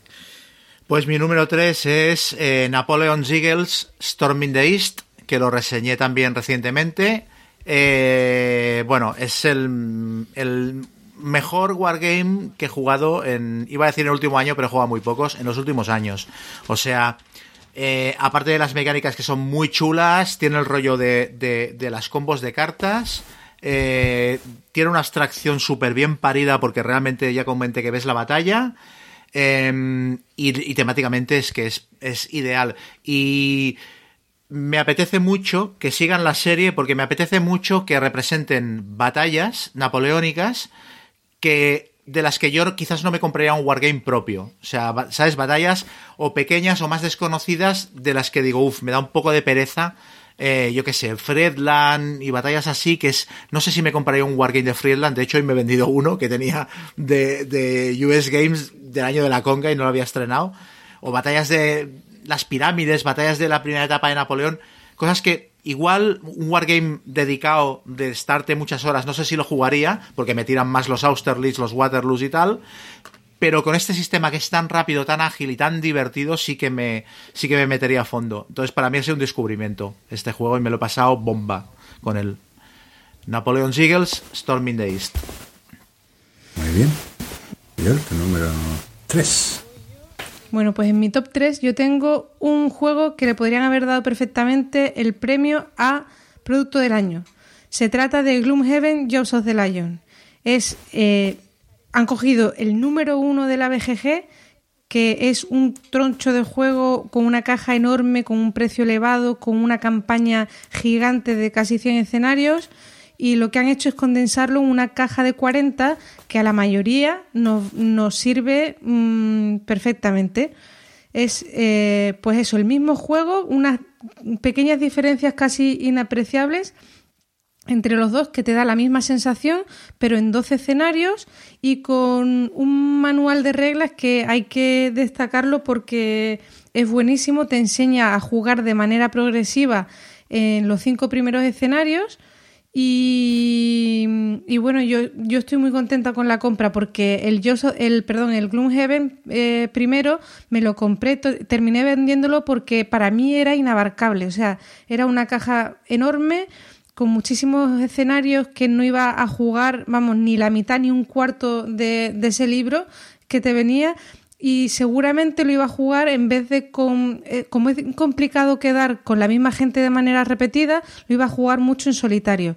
Pues mi número 3 es eh, Napoleon's Eagles Storming the East, que lo reseñé también recientemente. Eh, bueno, es el, el mejor wargame que he jugado en, iba a decir en el último año, pero he jugado muy pocos, en los últimos años. O sea, eh, aparte de las mecánicas que son muy chulas, tiene el rollo de, de- de las combos de cartas. eh, tiene una abstracción súper bien parida porque realmente ya comenté que ves la batalla. Eh, y, temáticamente es que es, es ideal. Y me apetece mucho que sigan la serie porque me apetece mucho que representen batallas napoleónicas que de las que yo quizás no me compraría un wargame propio. O sea, ¿sabes? Batallas o pequeñas o más desconocidas de las que digo, uff, me da un poco de pereza. Eh, yo qué sé, Friedland y batallas así, que es. No sé si me compraría un wargame de Friedland. De hecho, hoy me he vendido uno que tenía de, de US Games del año de la Conga y no lo había estrenado. O batallas de las pirámides, batallas de la primera etapa de Napoleón. Cosas que igual un wargame dedicado de estarte muchas horas, no sé si lo jugaría, porque me tiran más los Austerlitz, los Waterloos y tal. Pero con este sistema que es tan rápido, tan ágil y tan divertido, sí que me, sí que me metería a fondo. Entonces, para mí ha sido un descubrimiento este juego y me lo he pasado bomba con el Napoleon's Eagles Storming the East. Muy bien. Miguel, tu número 3. Bueno, pues en mi top 3 yo tengo un juego que le podrían haber dado perfectamente el premio a Producto del Año. Se trata de Gloomhaven Jobs of the Lion. Es, eh, han cogido el número uno de la BGG, que es un troncho de juego con una caja enorme, con un precio elevado, con una campaña gigante de casi 100 escenarios y lo que han hecho es condensarlo en una caja de 40 que a la mayoría nos, sirve mm, perfectamente. Es eh, pues eso, el mismo juego, unas pequeñas diferencias casi inapreciables entre los dos que te da la misma sensación, pero en 12 escenarios y con un manual de reglas que hay que destacarlo porque es buenísimo, te enseña a jugar de manera progresiva en los cinco primeros escenarios. Y, bueno, yo, yo estoy muy contenta con la compra porque el, yo, el, perdón, el Gloomhaven eh, primero me lo compré, terminé vendiéndolo porque para mí era inabarcable. O sea, era una caja enorme con muchísimos escenarios que no iba a jugar, vamos, ni la mitad ni un cuarto de, ese libro que te venía y seguramente lo iba a jugar en vez de con eh, como es complicado quedar con la misma gente de manera repetida, lo iba a jugar mucho en solitario.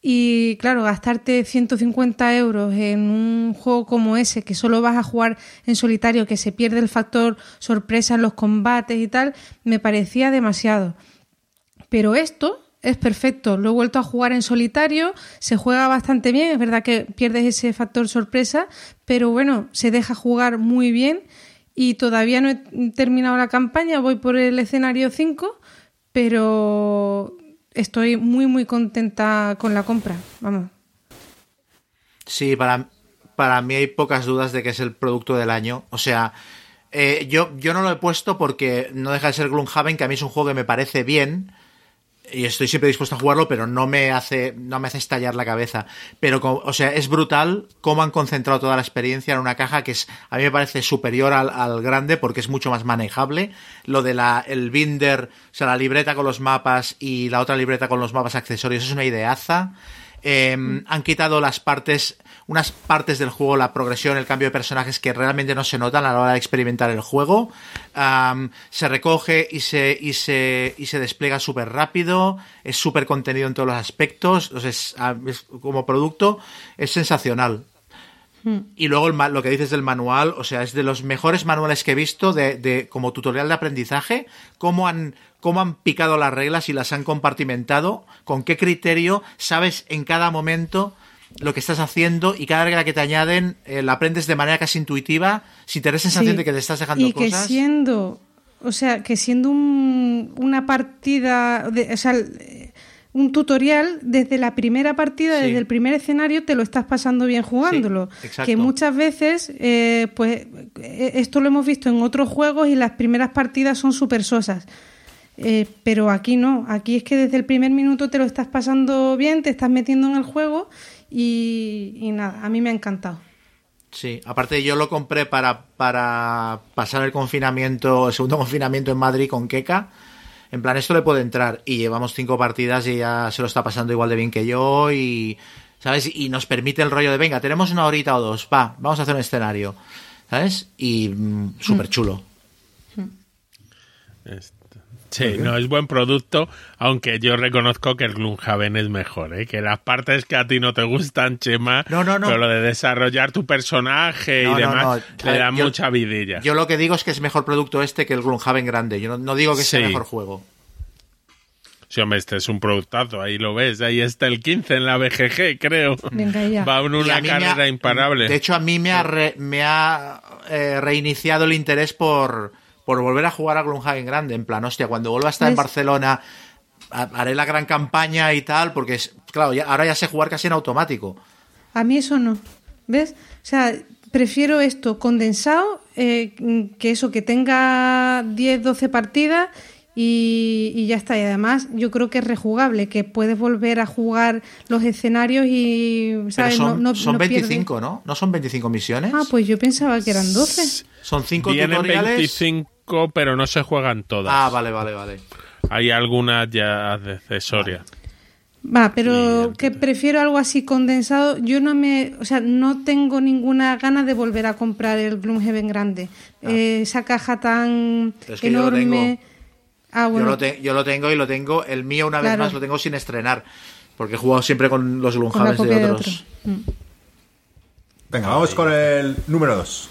Y claro, gastarte 150 euros en un juego como ese, que solo vas a jugar en solitario, que se pierde el factor sorpresa en los combates y tal, me parecía demasiado. Pero esto es perfecto. Lo he vuelto a jugar en solitario, se juega bastante bien, es verdad que pierdes ese factor sorpresa, pero bueno, se deja jugar muy bien y todavía no he terminado la campaña, voy por el escenario 5, pero estoy muy muy contenta con la compra. Vamos. Sí, para, para mí hay pocas dudas de que es el producto del año. O sea, eh, yo, yo no lo he puesto porque no deja de ser Gloomhaven, que a mí es un juego que me parece bien. Y estoy siempre dispuesto a jugarlo, pero no me hace, no me hace estallar la cabeza. Pero, o sea, es brutal cómo han concentrado toda la experiencia en una caja que es, a mí me parece superior al, al grande porque es mucho más manejable. Lo de la, el binder, o sea, la libreta con los mapas y la otra libreta con los mapas accesorios es una ideaza. Eh, han quitado las partes, unas partes del juego, la progresión, el cambio de personajes que realmente no se notan a la hora de experimentar el juego. Se recoge y se, y se, y se despliega súper rápido. Es súper contenido en todos los aspectos. Sea, es- como producto es sensacional. Y luego el lo que dices del manual, o sea, es de los mejores manuales que he visto de, de- como tutorial de aprendizaje, cómo han, cómo han picado las reglas y las han compartimentado, con qué criterio, sabes en cada momento lo que estás haciendo y cada regla que te añaden eh, la aprendes de manera casi intuitiva, sin tener sensación Sí. de que te estás dejando y que cosas. siendo o sea que siendo un- una partida de- o sea un tutorial desde la primera partida Sí. desde el primer escenario te lo estás pasando bien jugándolo que muchas veces eh, pues eh, esto lo hemos visto en otros juegos y las primeras partidas son súper sosas Eh, pero aquí no, aquí es que desde el primer minuto te lo estás pasando bien, te estás metiendo en el juego y, y nada, a mí me ha encantado. Sí, aparte yo lo compré para, para pasar el confinamiento, el segundo confinamiento en Madrid con Keka. En plan, esto le puede entrar. Y llevamos cinco partidas y ya se lo está pasando igual de bien que yo. Y, ¿sabes? Y nos permite el rollo de, venga, tenemos una horita o dos, va, vamos a hacer un escenario. ¿Sabes? Y mm, súper chulo. Sí, no es buen producto, aunque yo reconozco que el Gloomhaven es mejor, ¿eh? que las partes que a ti no te gustan, Chema, No, no, no. pero lo de desarrollar tu personaje No, y demás, no. le da yo- mucha vidilla. Yo lo que digo es que es mejor producto este que el Gloomhaven grande. Yo no, no digo que sea Sí. mejor juego. Sí, hombre, este es un productazo, ahí lo ves, ahí está el 15 en la BGG, creo. Venga ya. Va en una carrera ha- imparable. De hecho, a mí me ha, re- me ha eh, reiniciado el interés por, por volver a jugar a Gloomhaven grande. En plan, hostia, cuando vuelva a estar en. Barcelona, ha- haré la gran campaña y tal, porque, claro, ya- ahora ya sé jugar casi en automático. A mí eso no. ¿Ves? O sea, prefiero esto condensado, eh, que eso, que tenga 10, 12 partidas y, y ya está. Y además, yo creo que es rejugable, que puedes volver a jugar los escenarios y. Pero ¿sabes? son, no, no- son no pierde- 25, ¿no? ¿No son 25 misiones? Ah, pues yo pensaba que eran 12. son 5 Vienen tutoriales. 25, pero no se juegan todas. Ah, vale, vale, vale. Hay algunas ya accesorias. Va, pero que prefiero algo así condensado. Yo no me, o sea, no tengo ninguna gana de volver a comprar el Gloomhaven grande. Eh, esa caja tan Ah. Es que yo lo enorme. tengo. Ah, bueno. Yo, lo te- yo lo tengo y lo tengo. El mío, una vez más, lo tengo sin estrenar. Porque he jugado siempre con los copia de otros. otro. Mm. Venga, vamos con el número 2.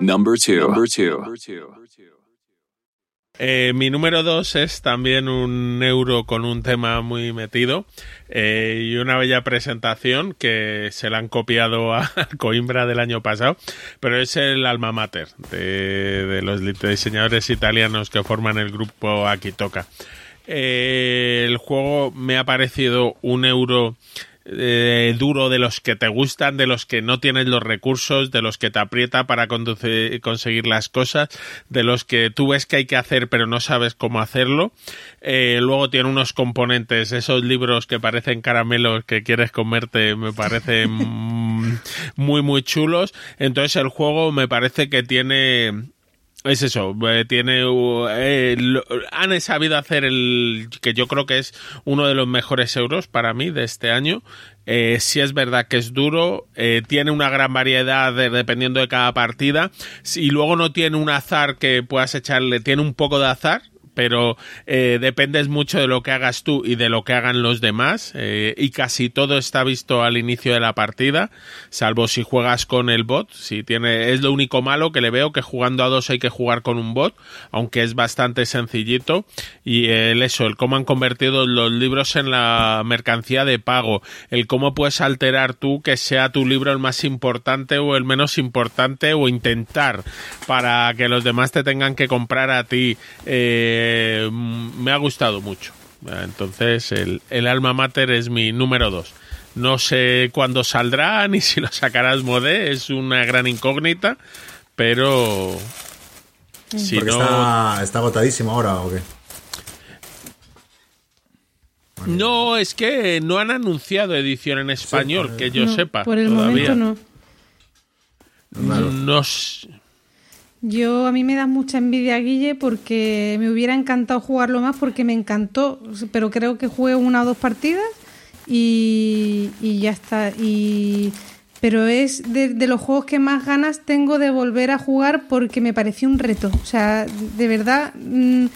Number two. Number two. Eh, mi número dos es también un euro con un tema muy metido eh, y una bella presentación que se la han copiado a Coimbra del año pasado, pero es el alma mater de, los diseñadores italianos que forman el grupo Akitoka. Eh, el juego me ha parecido un euro eh, duro de los que te gustan, de los que no tienes los recursos, de los que te aprieta para conseguir las cosas, de los que tú ves que hay que hacer pero no sabes cómo hacerlo. Eh, luego tiene unos componentes, esos libros que parecen caramelos que quieres comerte, me parecen muy muy chulos. Entonces el juego me parece que tiene es eso, eh, tiene eh, lo- han sabido hacer el que yo creo que es uno de los mejores euros para mí de este año. Eh, sí es verdad que es duro, eh, tiene una gran variedad de- dependiendo de cada partida y luego no tiene un azar que puedas echarle, tiene un poco de azar, pero eh, dependes mucho de lo que hagas tú y de lo que hagan los demás eh, y casi todo está visto al inicio de la partida salvo si juegas con el bot. Si tiene es lo único malo que le veo que jugando a dos hay que jugar con un bot aunque es bastante sencillito. Y el eso el cómo han convertido los libros en la mercancía de pago el cómo puedes alterar tú que sea tu libro el más importante o el menos importante o intentar para que los demás te tengan que comprar a ti eh, mm, me ha gustado mucho entonces el, el alma mater es mi número dos no sé cuándo saldrá ni si lo sacarás modé es una gran incógnita pero si Porque no está, está agotadísimo ahora o qué. No, es que no han anunciado edición en español, que yo No, sepa. Por el todavía. momento no. No Yo a mí me da mucha envidia Guille porque me hubiera encantado jugarlo más porque me encantó, pero creo que jugué una o dos partidas y, ya está. Y pero es de, de los juegos que más ganas tengo de volver a jugar porque me pareció un reto. O sea, de verdad mm,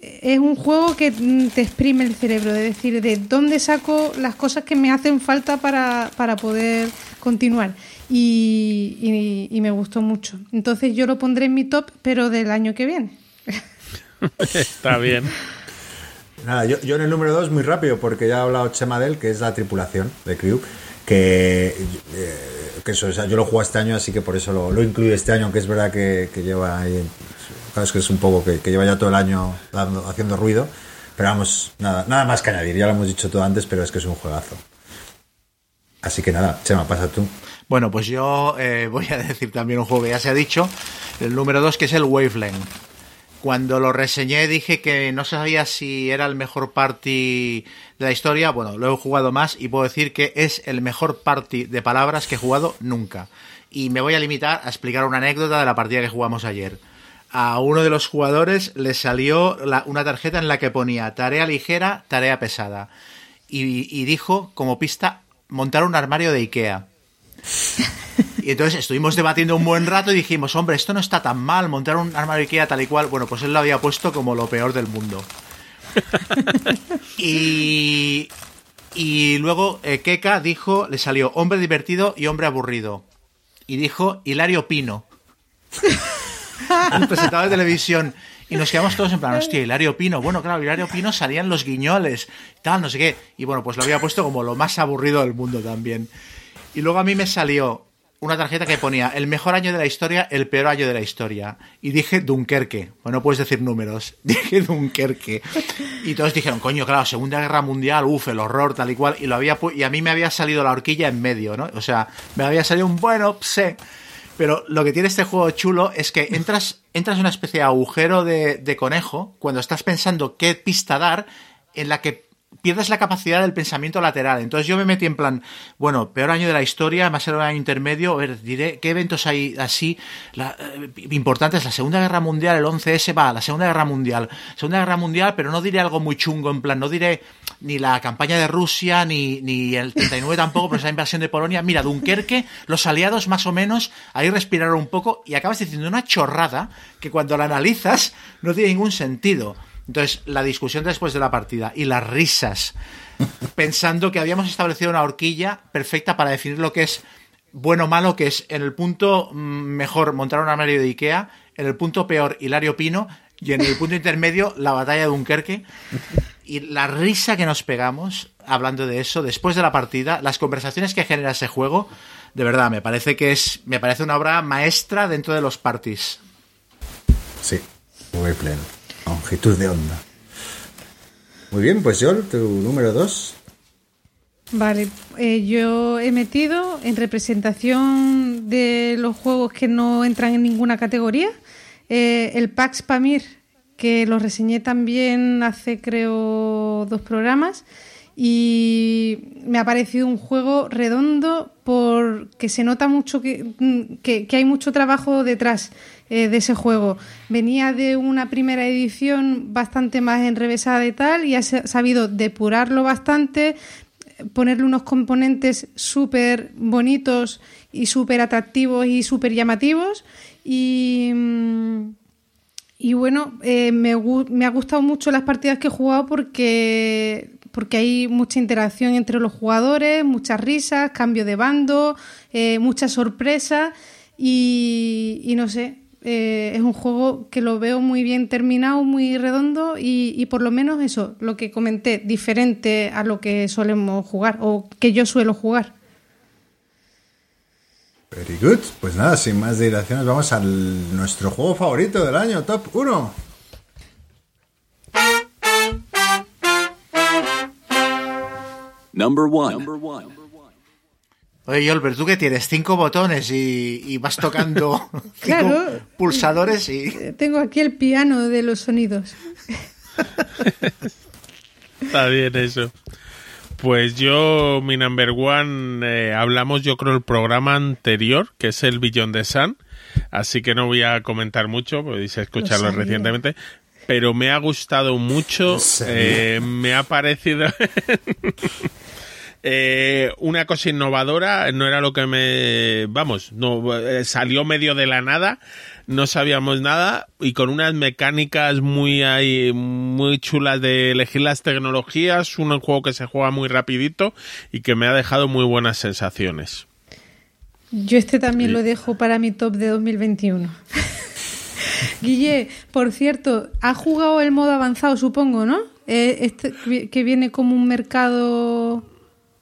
es un juego que mm, te exprime el cerebro, de decir, de dónde saco las cosas que me hacen falta para, para poder continuar. Y, y- y me gustó mucho. Entonces yo lo pondré en mi top, pero del año que viene. está bien. Nada, yo, yo en el número 2 muy rápido, porque ya ha hablado Chema de él, que es la tripulación de Crew, que, eh, que eso, o sea, yo lo juego este año, así que por eso lo, lo incluyo este año, aunque es verdad que, que lleva ahí, claro, es que es un poco que, que lleva ya todo el año dando, haciendo ruido, pero vamos, nada, nada más que añadir, ya lo hemos dicho todo antes, pero es que es un juegazo. Así que nada, Chema, pasa tú. Bueno, pues yo eh, voy a decir también un juego que ya se ha dicho, el número 2, que es el Wavelength. Cuando lo reseñé dije que no sabía si era el mejor party de la historia. Bueno, lo he jugado más y puedo decir que es el mejor party de palabras que he jugado nunca. Y me voy a limitar a explicar una anécdota de la partida que jugamos ayer. A uno de los jugadores le salió una tarjeta en la que ponía tarea ligera, tarea pesada. Y dijo como pista montar un armario de Ikea. Y entonces estuvimos debatiendo un buen rato y dijimos, hombre, esto no está tan mal, montar un armario Ikea tal y cual. Bueno, pues él lo había puesto como lo peor del mundo. y, y luego eh, Keka dijo, le salió hombre divertido y hombre aburrido. Y dijo Hilario Pino. presentador de televisión. Y nos quedamos todos en plan, hostia, Hilario Pino. Bueno, claro, Hilario Pino salían los guiñoles, tal, no sé qué. Y bueno, pues lo había puesto como lo más aburrido del mundo también. Y luego a mí me salió una tarjeta que ponía el mejor año de la historia, el peor año de la historia. Y dije Dunkerque. Bueno, no puedes decir números. Dije Dunkerque. Y todos dijeron, coño, claro, Segunda Guerra Mundial, uff, el horror, tal y cual. Y, lo había y a mí me había salido la horquilla en medio, ¿no? O sea, me había salido un bueno, pse. Pero lo que tiene este juego chulo es que entras, entras en una especie de agujero de, de conejo cuando estás pensando qué pista dar, en la que pierdes la capacidad del pensamiento lateral. Entonces yo me metí en plan, bueno, peor año de la historia, más un año intermedio, a ver, diré qué eventos hay así la- eh, importantes. La Segunda Guerra Mundial, el 11S, va, la Segunda Guerra Mundial. Segunda Guerra Mundial, pero no diré algo muy chungo, en plan, no diré ni la campaña de Rusia, ni, ni el 39 tampoco, pero esa invasión de Polonia. Mira, Dunkerque, los aliados más o menos, ahí respiraron un poco y acabas diciendo una chorrada que cuando la analizas no tiene ningún sentido. Entonces, la discusión después de la partida y las risas, pensando que habíamos establecido una horquilla perfecta para definir lo que es bueno o malo, que es en el punto mm, mejor montar un armario de Ikea, en el punto peor Hilario Pino, Y en el punto intermedio, la batalla de Dunkerque. Y la risa que nos pegamos hablando de eso, después de la partida, las conversaciones que genera ese juego, de verdad, me parece que es. Me parece una obra maestra dentro de los parties. Sí, muy pleno. Longitud de onda. Muy bien, pues yo, tu número 2. Vale, eh, yo he metido en representación de los juegos que no entran en ninguna categoría eh, el Pax Pamir, que lo reseñé también hace creo dos programas y me ha parecido un juego redondo porque se nota mucho que, que- que hay mucho trabajo detrás eh, de ese juego. Venía de una primera edición bastante más enrevesada y tal y ha sa- sabido depurarlo bastante, ponerle unos componentes súper bonitos y súper atractivos y súper llamativos y... mm, y bueno, eh, me, me ha gustado mucho las partidas que he jugado porque, porque hay mucha interacción entre los jugadores, muchas risas, cambio de bando, eh, muchas sorpresas y no sé, eh, es un juego que lo veo muy bien terminado, muy redondo y, y por lo menos eso, lo que comenté, diferente a lo que solemos jugar o que yo suelo jugar. Very good. Pues nada, sin más dilaciones, vamos a nuestro juego favorito del año, top 1. Number one. Oye, Yolber, tú que tienes cinco botones y, y vas tocando cinco Claro. pulsadores y. Tengo aquí el piano de los sonidos. Está bien eso. Pues yo, mi number one, eh, hablamos yo creo el programa anterior, que es el Billón de Sun, así que no voy a comentar mucho, podéis escucharlo recientemente, pero me ha gustado mucho, eh, me ha parecido... Eh, una cosa innovadora, no era lo que me. Vamos, no eh, salió medio de la nada, no sabíamos nada y con unas mecánicas muy ahí, muy chulas de elegir las tecnologías, un juego que se juega muy rapidito y que me ha dejado muy buenas sensaciones. Yo este también Sí. lo dejo para mi top de 2021. Guille, por cierto, ha jugado el modo avanzado, supongo, ¿no? Eh, este que viene como un mercado.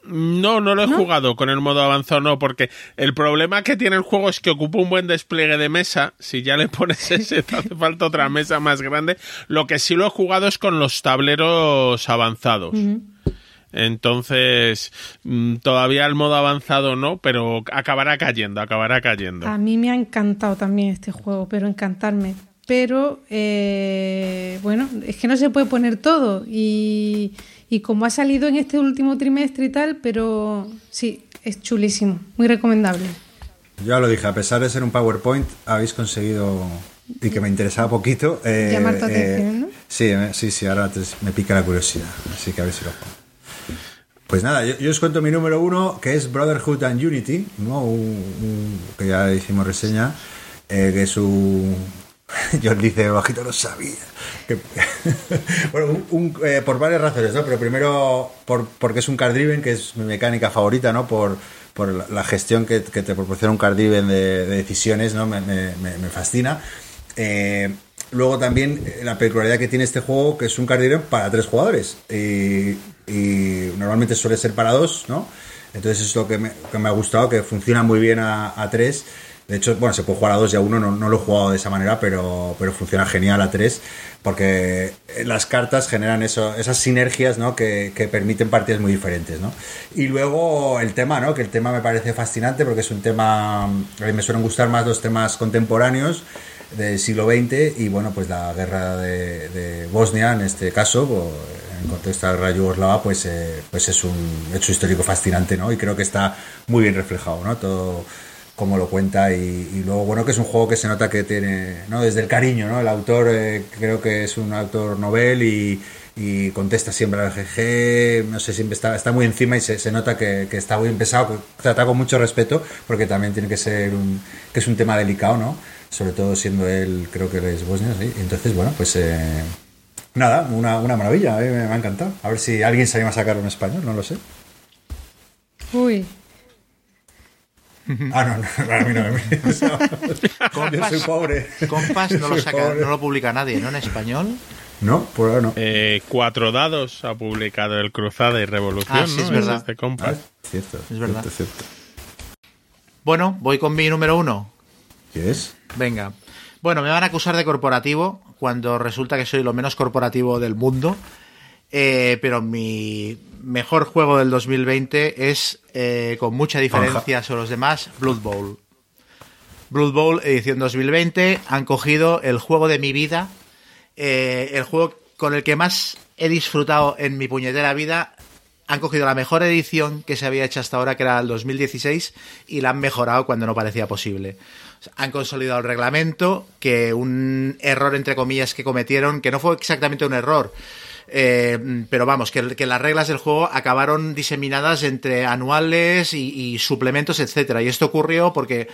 No, no lo he ¿No? jugado con el modo avanzado, no, porque el problema que tiene el juego es que ocupa un buen despliegue de mesa. Si ya le pones ese, te hace falta otra mesa más grande. Lo que sí lo he jugado es con los tableros avanzados. Entonces, mm, todavía el modo avanzado no, pero acabará cayendo, acabará cayendo. A mí me ha encantado también este juego, pero encantarme. Pero, eh, bueno, es que no se puede poner todo. Y, y como ha salido en este último trimestre y tal, pero sí, es chulísimo, muy recomendable. Ya lo dije, a pesar de ser un PowerPoint, habéis conseguido, y que me interesaba poquito. eh, Llamar tu eh, atención, ¿no? Sí, eh, sí, sí, ahora te- me pica la curiosidad, así que a ver si lo juego. Pues nada, yo, yo os cuento mi número uno, que es Brotherhood and Unity, ¿no? Que ya hicimos reseña, eh, que es un... John dice, bajito lo sabía. Que- bueno, un- un- eh, por varias razones, ¿no? Pero primero por, porque es un card driven, que es mi mecánica favorita, ¿no? Por, por la, gestión que, que te proporciona un card driven de, de decisiones, ¿no? Me, me- me- fascina. Eh, luego también eh, la peculiaridad que tiene este juego, que es un card driven para tres jugadores. Y, y normalmente suele ser para dos, ¿no? Entonces es lo que me, que me ha gustado, que funciona muy bien a, a tres. De hecho, bueno, se puede jugar a dos y a uno, no, no lo he jugado de esa manera, pero, pero funciona genial a tres, porque las cartas generan eso, esas sinergias ¿no? que, que permiten partidas muy diferentes. ¿no? Y luego el tema, ¿no? que el tema me parece fascinante, porque es un tema, a mí me suelen gustar más los temas contemporáneos del siglo XX y bueno, pues la guerra de, Bosnia en este caso, en contexto de la guerra yugoslava, pues, eh, pues es un hecho histórico fascinante, ¿no? Y creo que está muy bien reflejado, ¿no? Todo como lo cuenta y, luego bueno que es un juego que se nota que tiene no desde el cariño no el autor eh, creo que es un autor novel y, y contesta siempre al GG no sé siempre está, está muy encima y se, se nota que, que está muy que trata con mucho respeto porque también tiene que ser un que es un tema delicado no sobre todo siendo él creo que él es bosnio ¿sí? entonces bueno pues eh, nada una, una maravilla eh, me, ha encantado. A ver si alguien se anima a sacarlo en español no lo sé. Uy, Ah, no, no, a mí no me o sea, Yo soy pobre. Compas no lo, saca, pobre. no lo publica nadie, ¿no? En español. No, por ahora no. Eh, Cuatro Dados ha publicado el Cruzada y Revolución, Ah, sí, ¿no? es verdad. este Ah, compas. cierto. Es verdad. Cierto, cierto. Bueno, voy con mi número uno. ¿Qué es? Venga. Bueno, me van a acusar de corporativo cuando resulta que soy lo menos corporativo del mundo. Eh, pero mi mejor juego del 2020 es, eh, con mucha diferencia sobre los demás, Blood Bowl. Blood Bowl edición 2020 han cogido el juego de mi vida, eh, el juego con el que más he disfrutado en mi puñetera vida. Han cogido la mejor edición que se había hecho hasta ahora, que era el 2016, y la han mejorado cuando no parecía posible. O sea, han consolidado el reglamento, que un error entre comillas que cometieron, que no fue exactamente un error, eh, pero vamos, que, las reglas del juego acabaron diseminadas entre anuales y, y suplementos, etcétera. Y esto ocurrió porque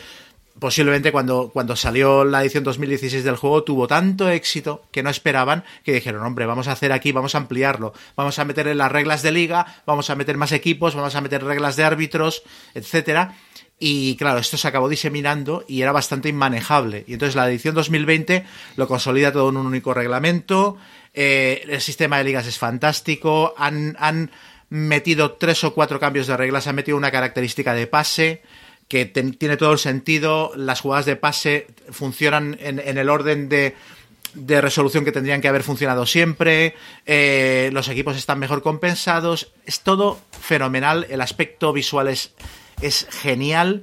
posiblemente cuando, cuando salió la edición 2016 del juego tuvo tanto éxito que no esperaban que dijeron, hombre, vamos a hacer aquí, vamos a ampliarlo, vamos a meter en las reglas de liga, vamos a meter más equipos, vamos a meter reglas de árbitros, etcétera. Y claro, esto se acabó diseminando y era bastante inmanejable. Y entonces la edición 2020 lo consolida todo en un único reglamento. Eh, el sistema de ligas es fantástico. Han, han metido tres o cuatro cambios de reglas. Han metido una característica de pase que tiene todo el sentido. Las jugadas de pase funcionan en, en el orden de, de resolución que tendrían que haber funcionado siempre. eh, los equipos están mejor compensados. Es todo fenomenal. El aspecto visual es, es genial.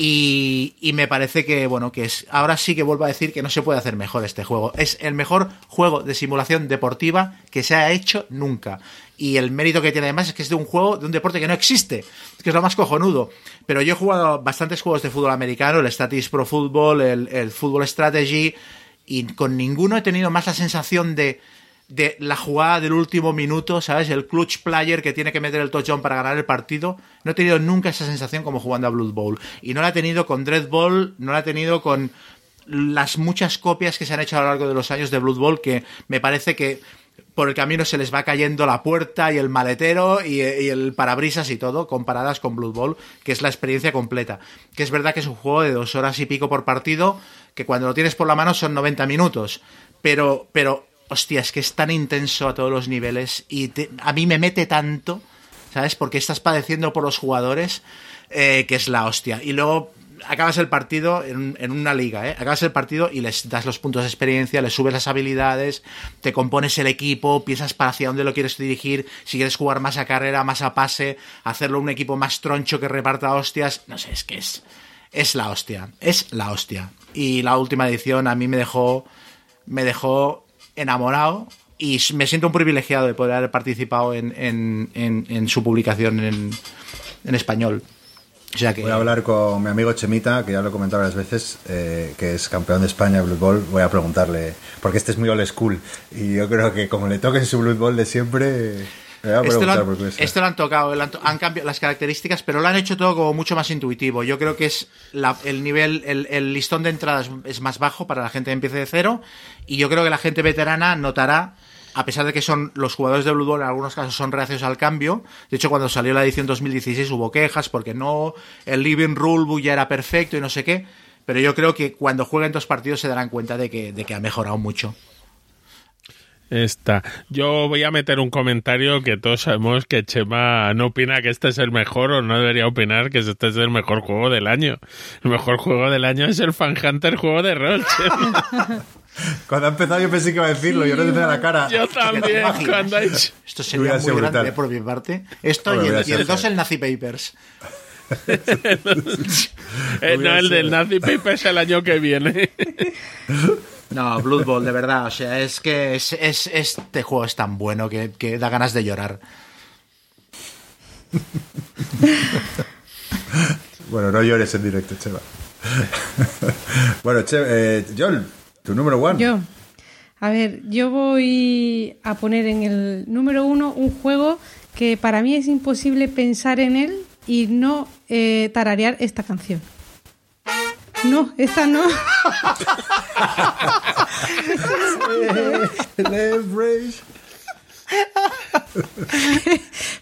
Y, y me parece que, bueno, que es. Ahora sí que vuelvo a decir que no se puede hacer mejor este juego. Es el mejor juego de simulación deportiva que se ha hecho nunca. Y el mérito que tiene además es que es de un juego, de un deporte que no existe, que es lo más cojonudo. Pero yo he jugado bastantes juegos de fútbol americano, el Statis Pro Football, el, el Football Strategy, y con ninguno he tenido más la sensación de, de la jugada del último minuto, ¿sabes? El clutch player que tiene que meter el touchdown para ganar el partido. No he tenido nunca esa sensación como jugando a Blood Bowl. Y no la he tenido con Dread Ball, no la he tenido con las muchas copias que se han hecho a lo largo de los años de Blood Bowl que me parece que por el camino se les va cayendo la puerta y el maletero y, el parabrisas y todo, comparadas con Blood Bowl, que es la experiencia completa. Que es verdad que es un juego de dos horas y pico por partido, que cuando lo tienes por la mano son 90 minutos. Pero, pero, hostia, es que es tan intenso a todos los niveles y a mí me mete tanto, ¿sabes? Porque estás padeciendo por los jugadores, eh, que es la hostia. Y luego acabas el partido en, en una liga, ¿eh? Acabas el partido y les das los puntos de experiencia, les subes las habilidades, te compones el equipo, piensas para hacia dónde lo quieres dirigir, si quieres jugar más a carrera, más a pase, hacerlo un equipo más troncho que reparta hostias, no sé, es que es, es la hostia, es la hostia. Y la última edición a mí me dejó, me dejó enamorado y me siento un privilegiado de poder haber participado en, en- en- su publicación en, español. Voy a hablar con mi amigo Chemita, que ya lo he comentado varias veces, eh, que es campeón de España de Blood Bowl. Voy a preguntarle, porque este es muy old school. Y yo creo que como le toquen su Blood Bowl de siempre, Este lo, han, este lo han tocado, lo han, han cambiado las características, pero lo han hecho todo como mucho más intuitivo. Yo creo que es la- el nivel, el, el listón de entradas es más bajo para la gente que empiece de cero, y yo creo que la gente veterana notará, a pesar de que son los jugadores de Blue Bowl en algunos casos son reacios al cambio. De hecho, cuando salió la edición 2016 hubo quejas porque no, el Living Rulebook ya era perfecto y no sé qué. Pero yo creo que cuando jueguen dos partidos se darán cuenta de que, de que ha mejorado mucho. Está. Yo voy a meter un comentario que todos sabemos que Chema no opina que este es el mejor o no debería opinar que este es el mejor juego del año. El mejor juego del año es el Fan Hunter juego de rol. Chema. Cuando ha empezado yo pensé que iba a decirlo, yo no te la cara. Yo también. Cuando ha hecho- Esto sería muy sido grande brutal. eh, por mi parte. Esto y el, y el sido 2 el Nazi Papers. Eh, no, el del Nazi Papers el año que viene. No, Blood Bowl, de verdad. O sea, es que es, es- este juego es tan bueno que, que da ganas de llorar. Bueno, no llores en directo, Cheva. bueno, che, eh, John, tu número one. Yo. A ver, yo voy a poner en el número uno un juego que para mí es imposible pensar en él y no eh, tararear esta canción. No, esta no.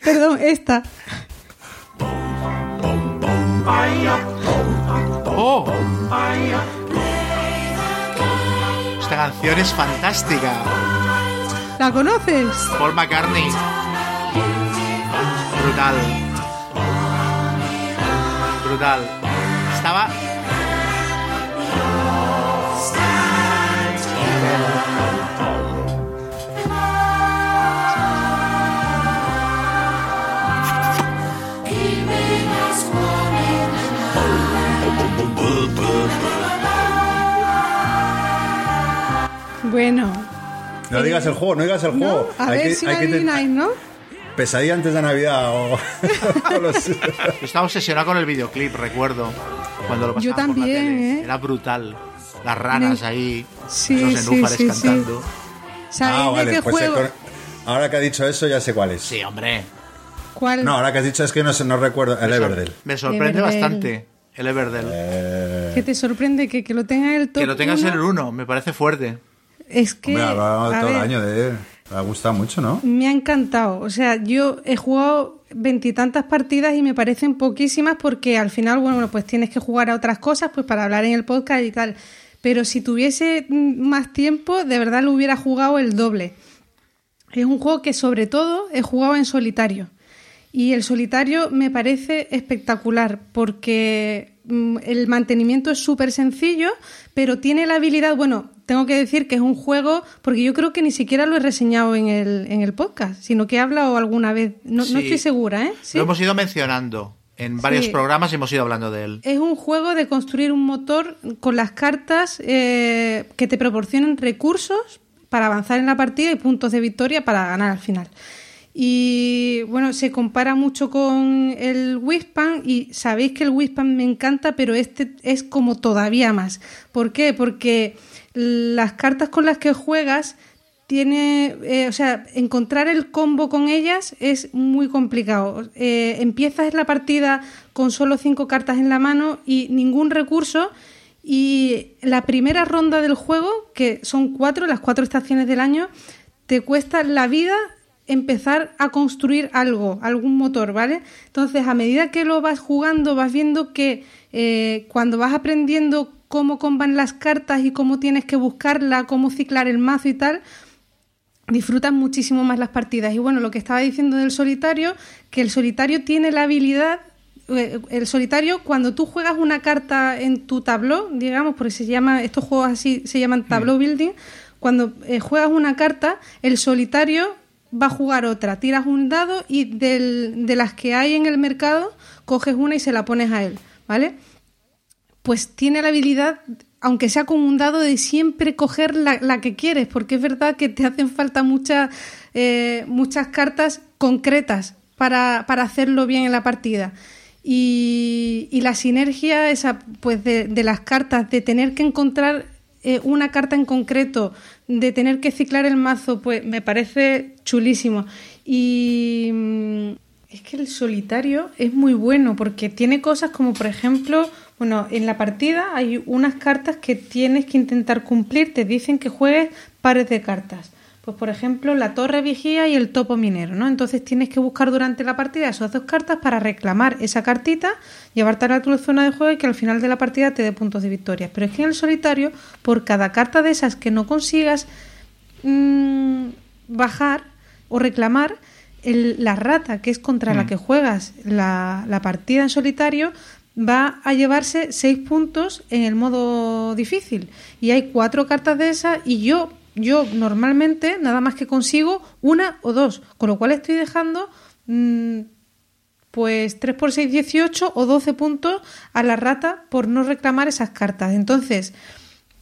Perdón, esta. ¡Oh! Esta canción es fantástica. ¿La conoces? Paul McCartney. Brutal. Brutal. Estaba. Bueno. No digas el juego, no digas el juego. ¿no? A Hay ver que- si hay que adivináis, ¿no? Pesadilla antes de Navidad o, los- Estaba obsesionado con el videoclip, recuerdo. Cuando lo Yo pasaban por la también, tele. ¿eh? Era brutal. Las ranas Me- ahí. Sí, Esos sí, nenúfares sí, sí. cantando. ¿Sabéis Ah, de vale, qué pues juego? con- ahora que ha dicho eso ya sé cuál es. Sí, hombre. ¿Cuál? No, ahora que has dicho es que no, no recuerdo. El Everdell. Me sorprende Everdell. bastante el Everdell. Eh, Que te sorprende que, que lo tenga en el top que lo tengas uno? en el 1, me parece fuerte. Es que. hombre, a todo el año de él. Me ha gustado mucho, ¿no? Me ha encantado. O sea, yo he jugado veintitantas partidas y me parecen poquísimas porque al final, bueno, pues tienes que jugar a otras cosas pues para hablar en el podcast y tal. Pero si tuviese más tiempo, de verdad lo hubiera jugado el doble. Es un juego que sobre todo he jugado en solitario. Y el solitario me parece espectacular porque mm, el mantenimiento es súper sencillo, pero tiene la habilidad, bueno, tengo que decir que es un juego, porque yo creo que ni siquiera lo he reseñado en el, en el podcast, sino que he hablado alguna vez, no, estoy segura, ¿eh? ¿Sí? Lo hemos ido mencionando. En varios Sí. programas hemos ido hablando de él. Es un juego de construir un motor con las cartas eh, que te proporcionen recursos para avanzar en la partida y puntos de victoria para ganar al final. Y bueno, se compara mucho con el Wispan y sabéis que el Wispan me encanta, pero este es como todavía más. ¿Por qué? Porque las cartas con las que juegas tiene, eh, o sea, encontrar el combo con ellas es muy complicado. Eh, empiezas la partida con solo cinco cartas en la mano y ningún recurso. Y la primera ronda del juego, que son cuatro, las cuatro estaciones del año, te cuesta la vida empezar a construir algo, algún motor, ¿vale? Entonces, a medida que lo vas jugando, vas viendo que eh, cuando vas aprendiendo cómo comban las cartas y cómo tienes que buscarla, cómo ciclar el mazo y tal, disfrutas muchísimo más las partidas. Y bueno, lo que estaba diciendo del solitario, que el solitario tiene la habilidad, eh, el solitario, cuando tú juegas una carta en tu tabló, digamos, porque se llama, estos juegos así se llaman tableau building, cuando eh, juegas una carta, el solitario va a jugar otra, tiras un dado y del- de las que hay en el mercado, coges una y se la pones a él, ¿vale? Pues tiene la habilidad, aunque sea con un dado, de siempre coger la, la que quieres, porque es verdad que te hacen falta muchas eh, muchas cartas concretas para, para hacerlo bien en la partida. Y, la sinergia esa, pues de, de las cartas, de tener que encontrar eh, una carta en concreto, de tener que ciclar el mazo, pues me parece chulísimo. Y mm, es que el solitario es muy bueno porque tiene cosas como, por ejemplo, bueno, en la partida hay unas cartas que tienes que intentar cumplir, te dicen que juegues pares de cartas. Pues, por ejemplo, la torre vigía y el topo minero, ¿no? Entonces tienes que buscar durante la partida esas dos cartas para reclamar esa cartita, llevártela a tu zona de juego y que al final de la partida te dé puntos de victoria. Pero es que en el solitario, por cada carta de esas que no consigas mm, bajar o reclamar, el- la rata, que es contra la que juegas la, la partida en solitario, va a llevarse seis puntos en el modo difícil. Y hay cuatro cartas de esas y yo, yo normalmente nada más que consigo una o dos, con lo cual estoy dejando mm, pues 3 por 6, 18 o 12 puntos a la rata por no reclamar esas cartas. Entonces,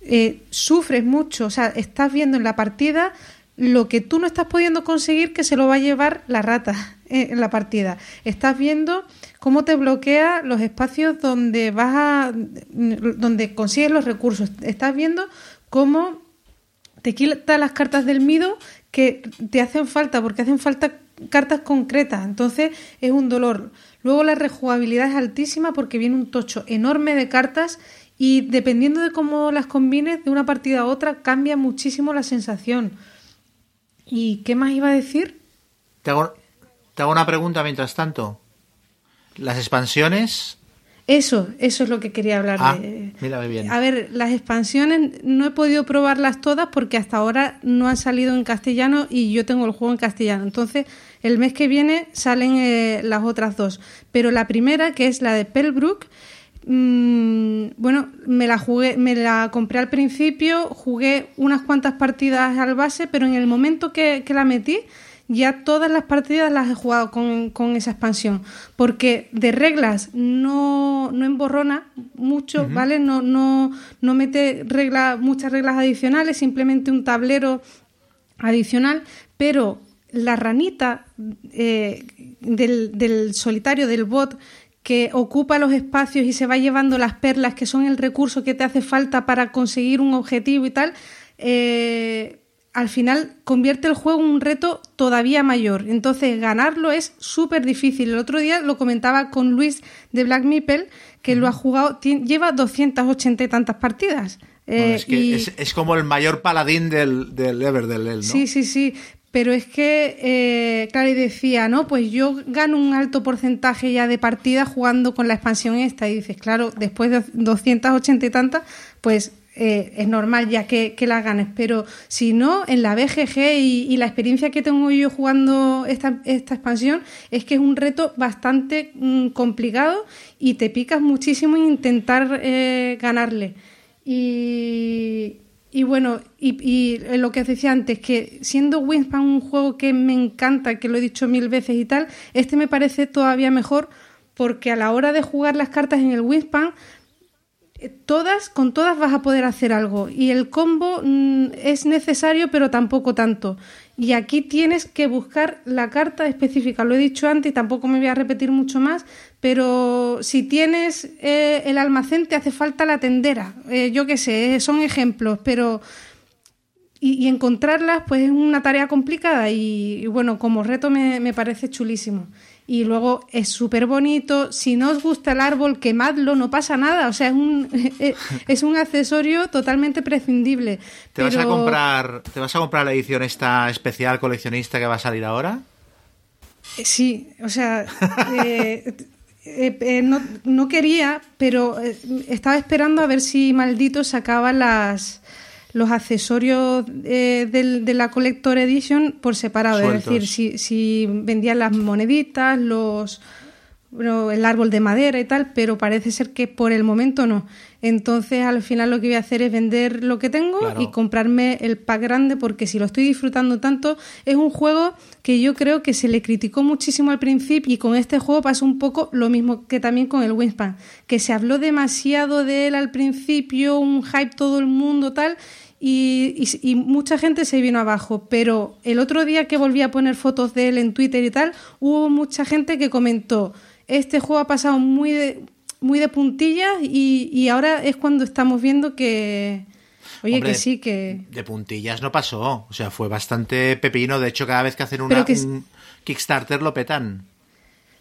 eh, sufres mucho, o sea, estás viendo en la partida lo que tú no estás pudiendo conseguir que se lo va a llevar la rata eh, en la partida. Estás viendo cómo te bloquea los espacios donde vas a donde consigues los recursos. Estás viendo cómo te quita las cartas del mido que te hacen falta, porque hacen falta cartas concretas. Entonces es un dolor. Luego la rejugabilidad es altísima porque viene un tocho enorme de cartas y dependiendo de cómo las combines de una partida a otra cambia muchísimo la sensación. ¿Y qué más iba a decir? Te hago, te hago una pregunta mientras tanto. Las expansiones Eso, eso es lo que quería hablar Ah, de. mírame bien. A ver, las expansiones no he podido probarlas todas porque hasta ahora no han salido en castellano y yo tengo el juego en castellano. Entonces, el mes que viene salen eh, las otras dos. Pero la primera, que es la de Pellbrook, mm, bueno, me la jugué, me la compré al principio, jugué unas cuantas partidas al base, pero en el momento que, que la metí, ya todas las partidas las he jugado con, con esa expansión, porque de reglas no, no emborrona mucho, ¿vale? No, no, no mete muchas reglas adicionales, simplemente un tablero adicional, pero la ranita eh, del, del solitario, del bot, que ocupa los espacios y se va llevando las perlas, que son el recurso que te hace falta para conseguir un objetivo y tal, eh, al final convierte el juego en un reto todavía mayor. Entonces, ganarlo es súper difícil. El otro día lo comentaba con Luis de Black Meeple, que lo ha jugado, lleva 280 y tantas partidas. Bueno, Eh, es, que y- es, es como el mayor paladín del, del Ever del él, ¿no? Sí, sí, sí. Pero es que, eh, claro, y decía, ¿no? Pues yo gano un alto porcentaje ya de partidas jugando con la expansión esta. Y dices, claro, después de 280 y tantas, pues eh, es normal ya que, que las ganes. Pero si no, en la BGG y, y la experiencia que tengo yo jugando esta, esta expansión es que es un reto bastante mm, complicado y te picas muchísimo en intentar eh, ganarle. Y, y bueno, y, y lo que decía antes, que siendo Wingspan un juego que me encanta, que lo he dicho mil veces y tal, este me parece todavía mejor porque a la hora de jugar las cartas en el Wingspan, eh, todas, con todas vas a poder hacer algo. Y el combo mm, es necesario, pero tampoco tanto. Y aquí tienes que buscar la carta específica. Lo he dicho antes y tampoco me voy a repetir mucho más, pero si tienes eh, el almacén te hace falta la tendera. Eh, yo qué sé, eh, son ejemplos, pero... Y, y encontrarlas pues es una tarea complicada y, y bueno, como reto me, me parece chulísimo. Y luego es súper bonito. Si no os gusta el árbol, quemadlo, no pasa nada. O sea, es un, es un accesorio totalmente prescindible. ¿Te vas a comprar te vas a comprar la edición esta especial coleccionista que va a salir ahora? Eh, Sí, o sea, eh, eh, eh, no, no quería, pero estaba esperando a ver si Maldito sacaba las los accesorios eh, del- de la Collector Edition por separado, Sueltos. es decir, si, si vendían las moneditas, los bueno, el árbol de madera y tal, pero parece ser que por el momento no. Entonces, al final lo que voy a hacer es vender lo que tengo Claro. y comprarme el pack grande porque si lo estoy disfrutando tanto, es un juego que yo creo que se le criticó muchísimo al principio y con este juego pasó un poco lo mismo que también con el Wingspan, que se habló demasiado de él al principio, un hype todo el mundo tal. Y, y- y mucha gente se vino abajo, pero el otro día que volví a poner fotos de él en Twitter y tal, hubo mucha gente que comentó, este juego ha pasado muy de, muy de puntillas y, y ahora es cuando estamos viendo que, oye, Hombre, que sí, que... De puntillas no pasó. O sea, fue bastante pepino. De hecho, cada vez que hacen una, que un Kickstarter lo petan.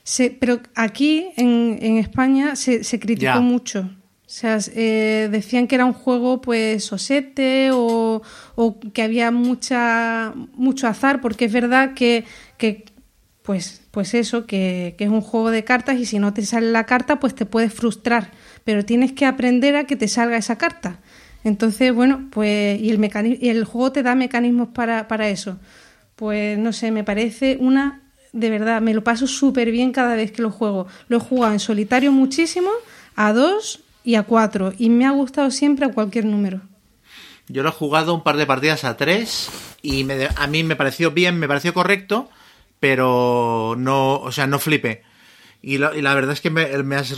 Se, pero aquí en, en España se, se criticó Ya. mucho. O sea, eh, decían que era un juego pues osete o, o que había mucha mucho azar, porque es verdad que, que pues, pues eso, que, que es un juego de cartas y si no te sale la carta, pues te puedes frustrar. Pero tienes que aprender a que te salga esa carta. Entonces, bueno, pues, y el, y el juego te da mecanismos para, para eso. Pues no sé, me parece una. De verdad, me lo paso súper bien cada vez que lo juego. Lo he jugado en solitario muchísimo, a dos y a cuatro. Y me ha gustado siempre a cualquier número. Yo lo he jugado un par de partidas a tres y me- a mí me pareció bien, me pareció correcto, pero no, o sea, no flipé. Y, la- verdad es que me has,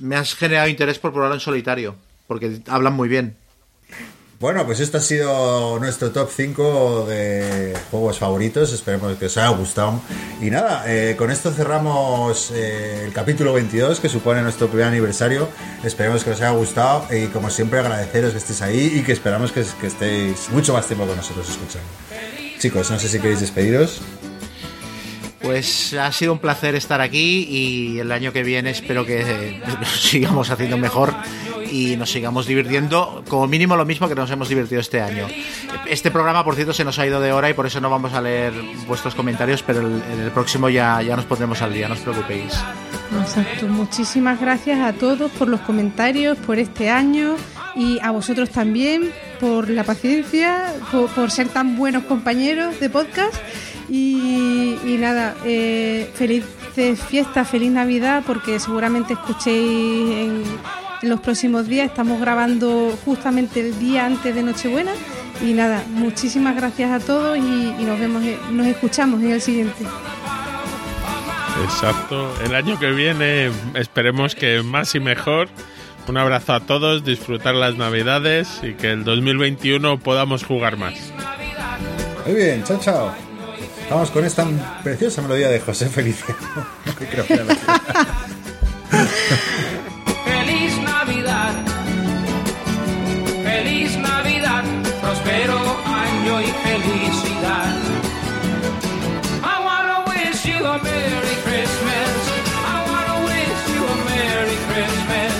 me has generado interés por probarlo en solitario, porque hablan muy bien. Bueno, pues este ha sido nuestro top 5 de juegos favoritos. Esperemos que os haya gustado. Y nada, eh, con esto cerramos eh, el capítulo 22, que supone nuestro primer aniversario. Esperemos que os haya gustado y, como siempre, agradeceros que estéis ahí y que esperamos que, que estéis mucho más tiempo con nosotros escuchando. Chicos, no sé si queréis despediros. Pues ha sido un placer estar aquí y el año que viene espero que eh, sigamos haciendo mejor y nos sigamos divirtiendo, como mínimo lo mismo que nos hemos divertido este año. Este programa, por cierto, se nos ha ido de hora y por eso no vamos a leer vuestros comentarios, pero en el próximo ya, ya nos pondremos al día, no os preocupéis. Exacto. Muchísimas gracias a todos por los comentarios, por este año y a vosotros también por la paciencia, por ser tan buenos compañeros de podcast. Y, y nada, eh, felices fiestas, feliz Navidad, porque seguramente escuchéis en, en los próximos días. Estamos grabando justamente el día antes de Nochebuena. Y nada, muchísimas gracias a todos y, y nos vemos, en- nos escuchamos en el siguiente. Exacto. El año que viene esperemos que más y mejor. Un abrazo a todos, disfrutar las navidades y que el 2021 podamos jugar más. Muy bien, chao, chao. Vamos con esta preciosa melodía de José Feliciano. creo que- Feliz Navidad, feliz Navidad, próspero año y felicidad. I wanna wish you a Merry Christmas. I wanna wish you a Merry Christmas.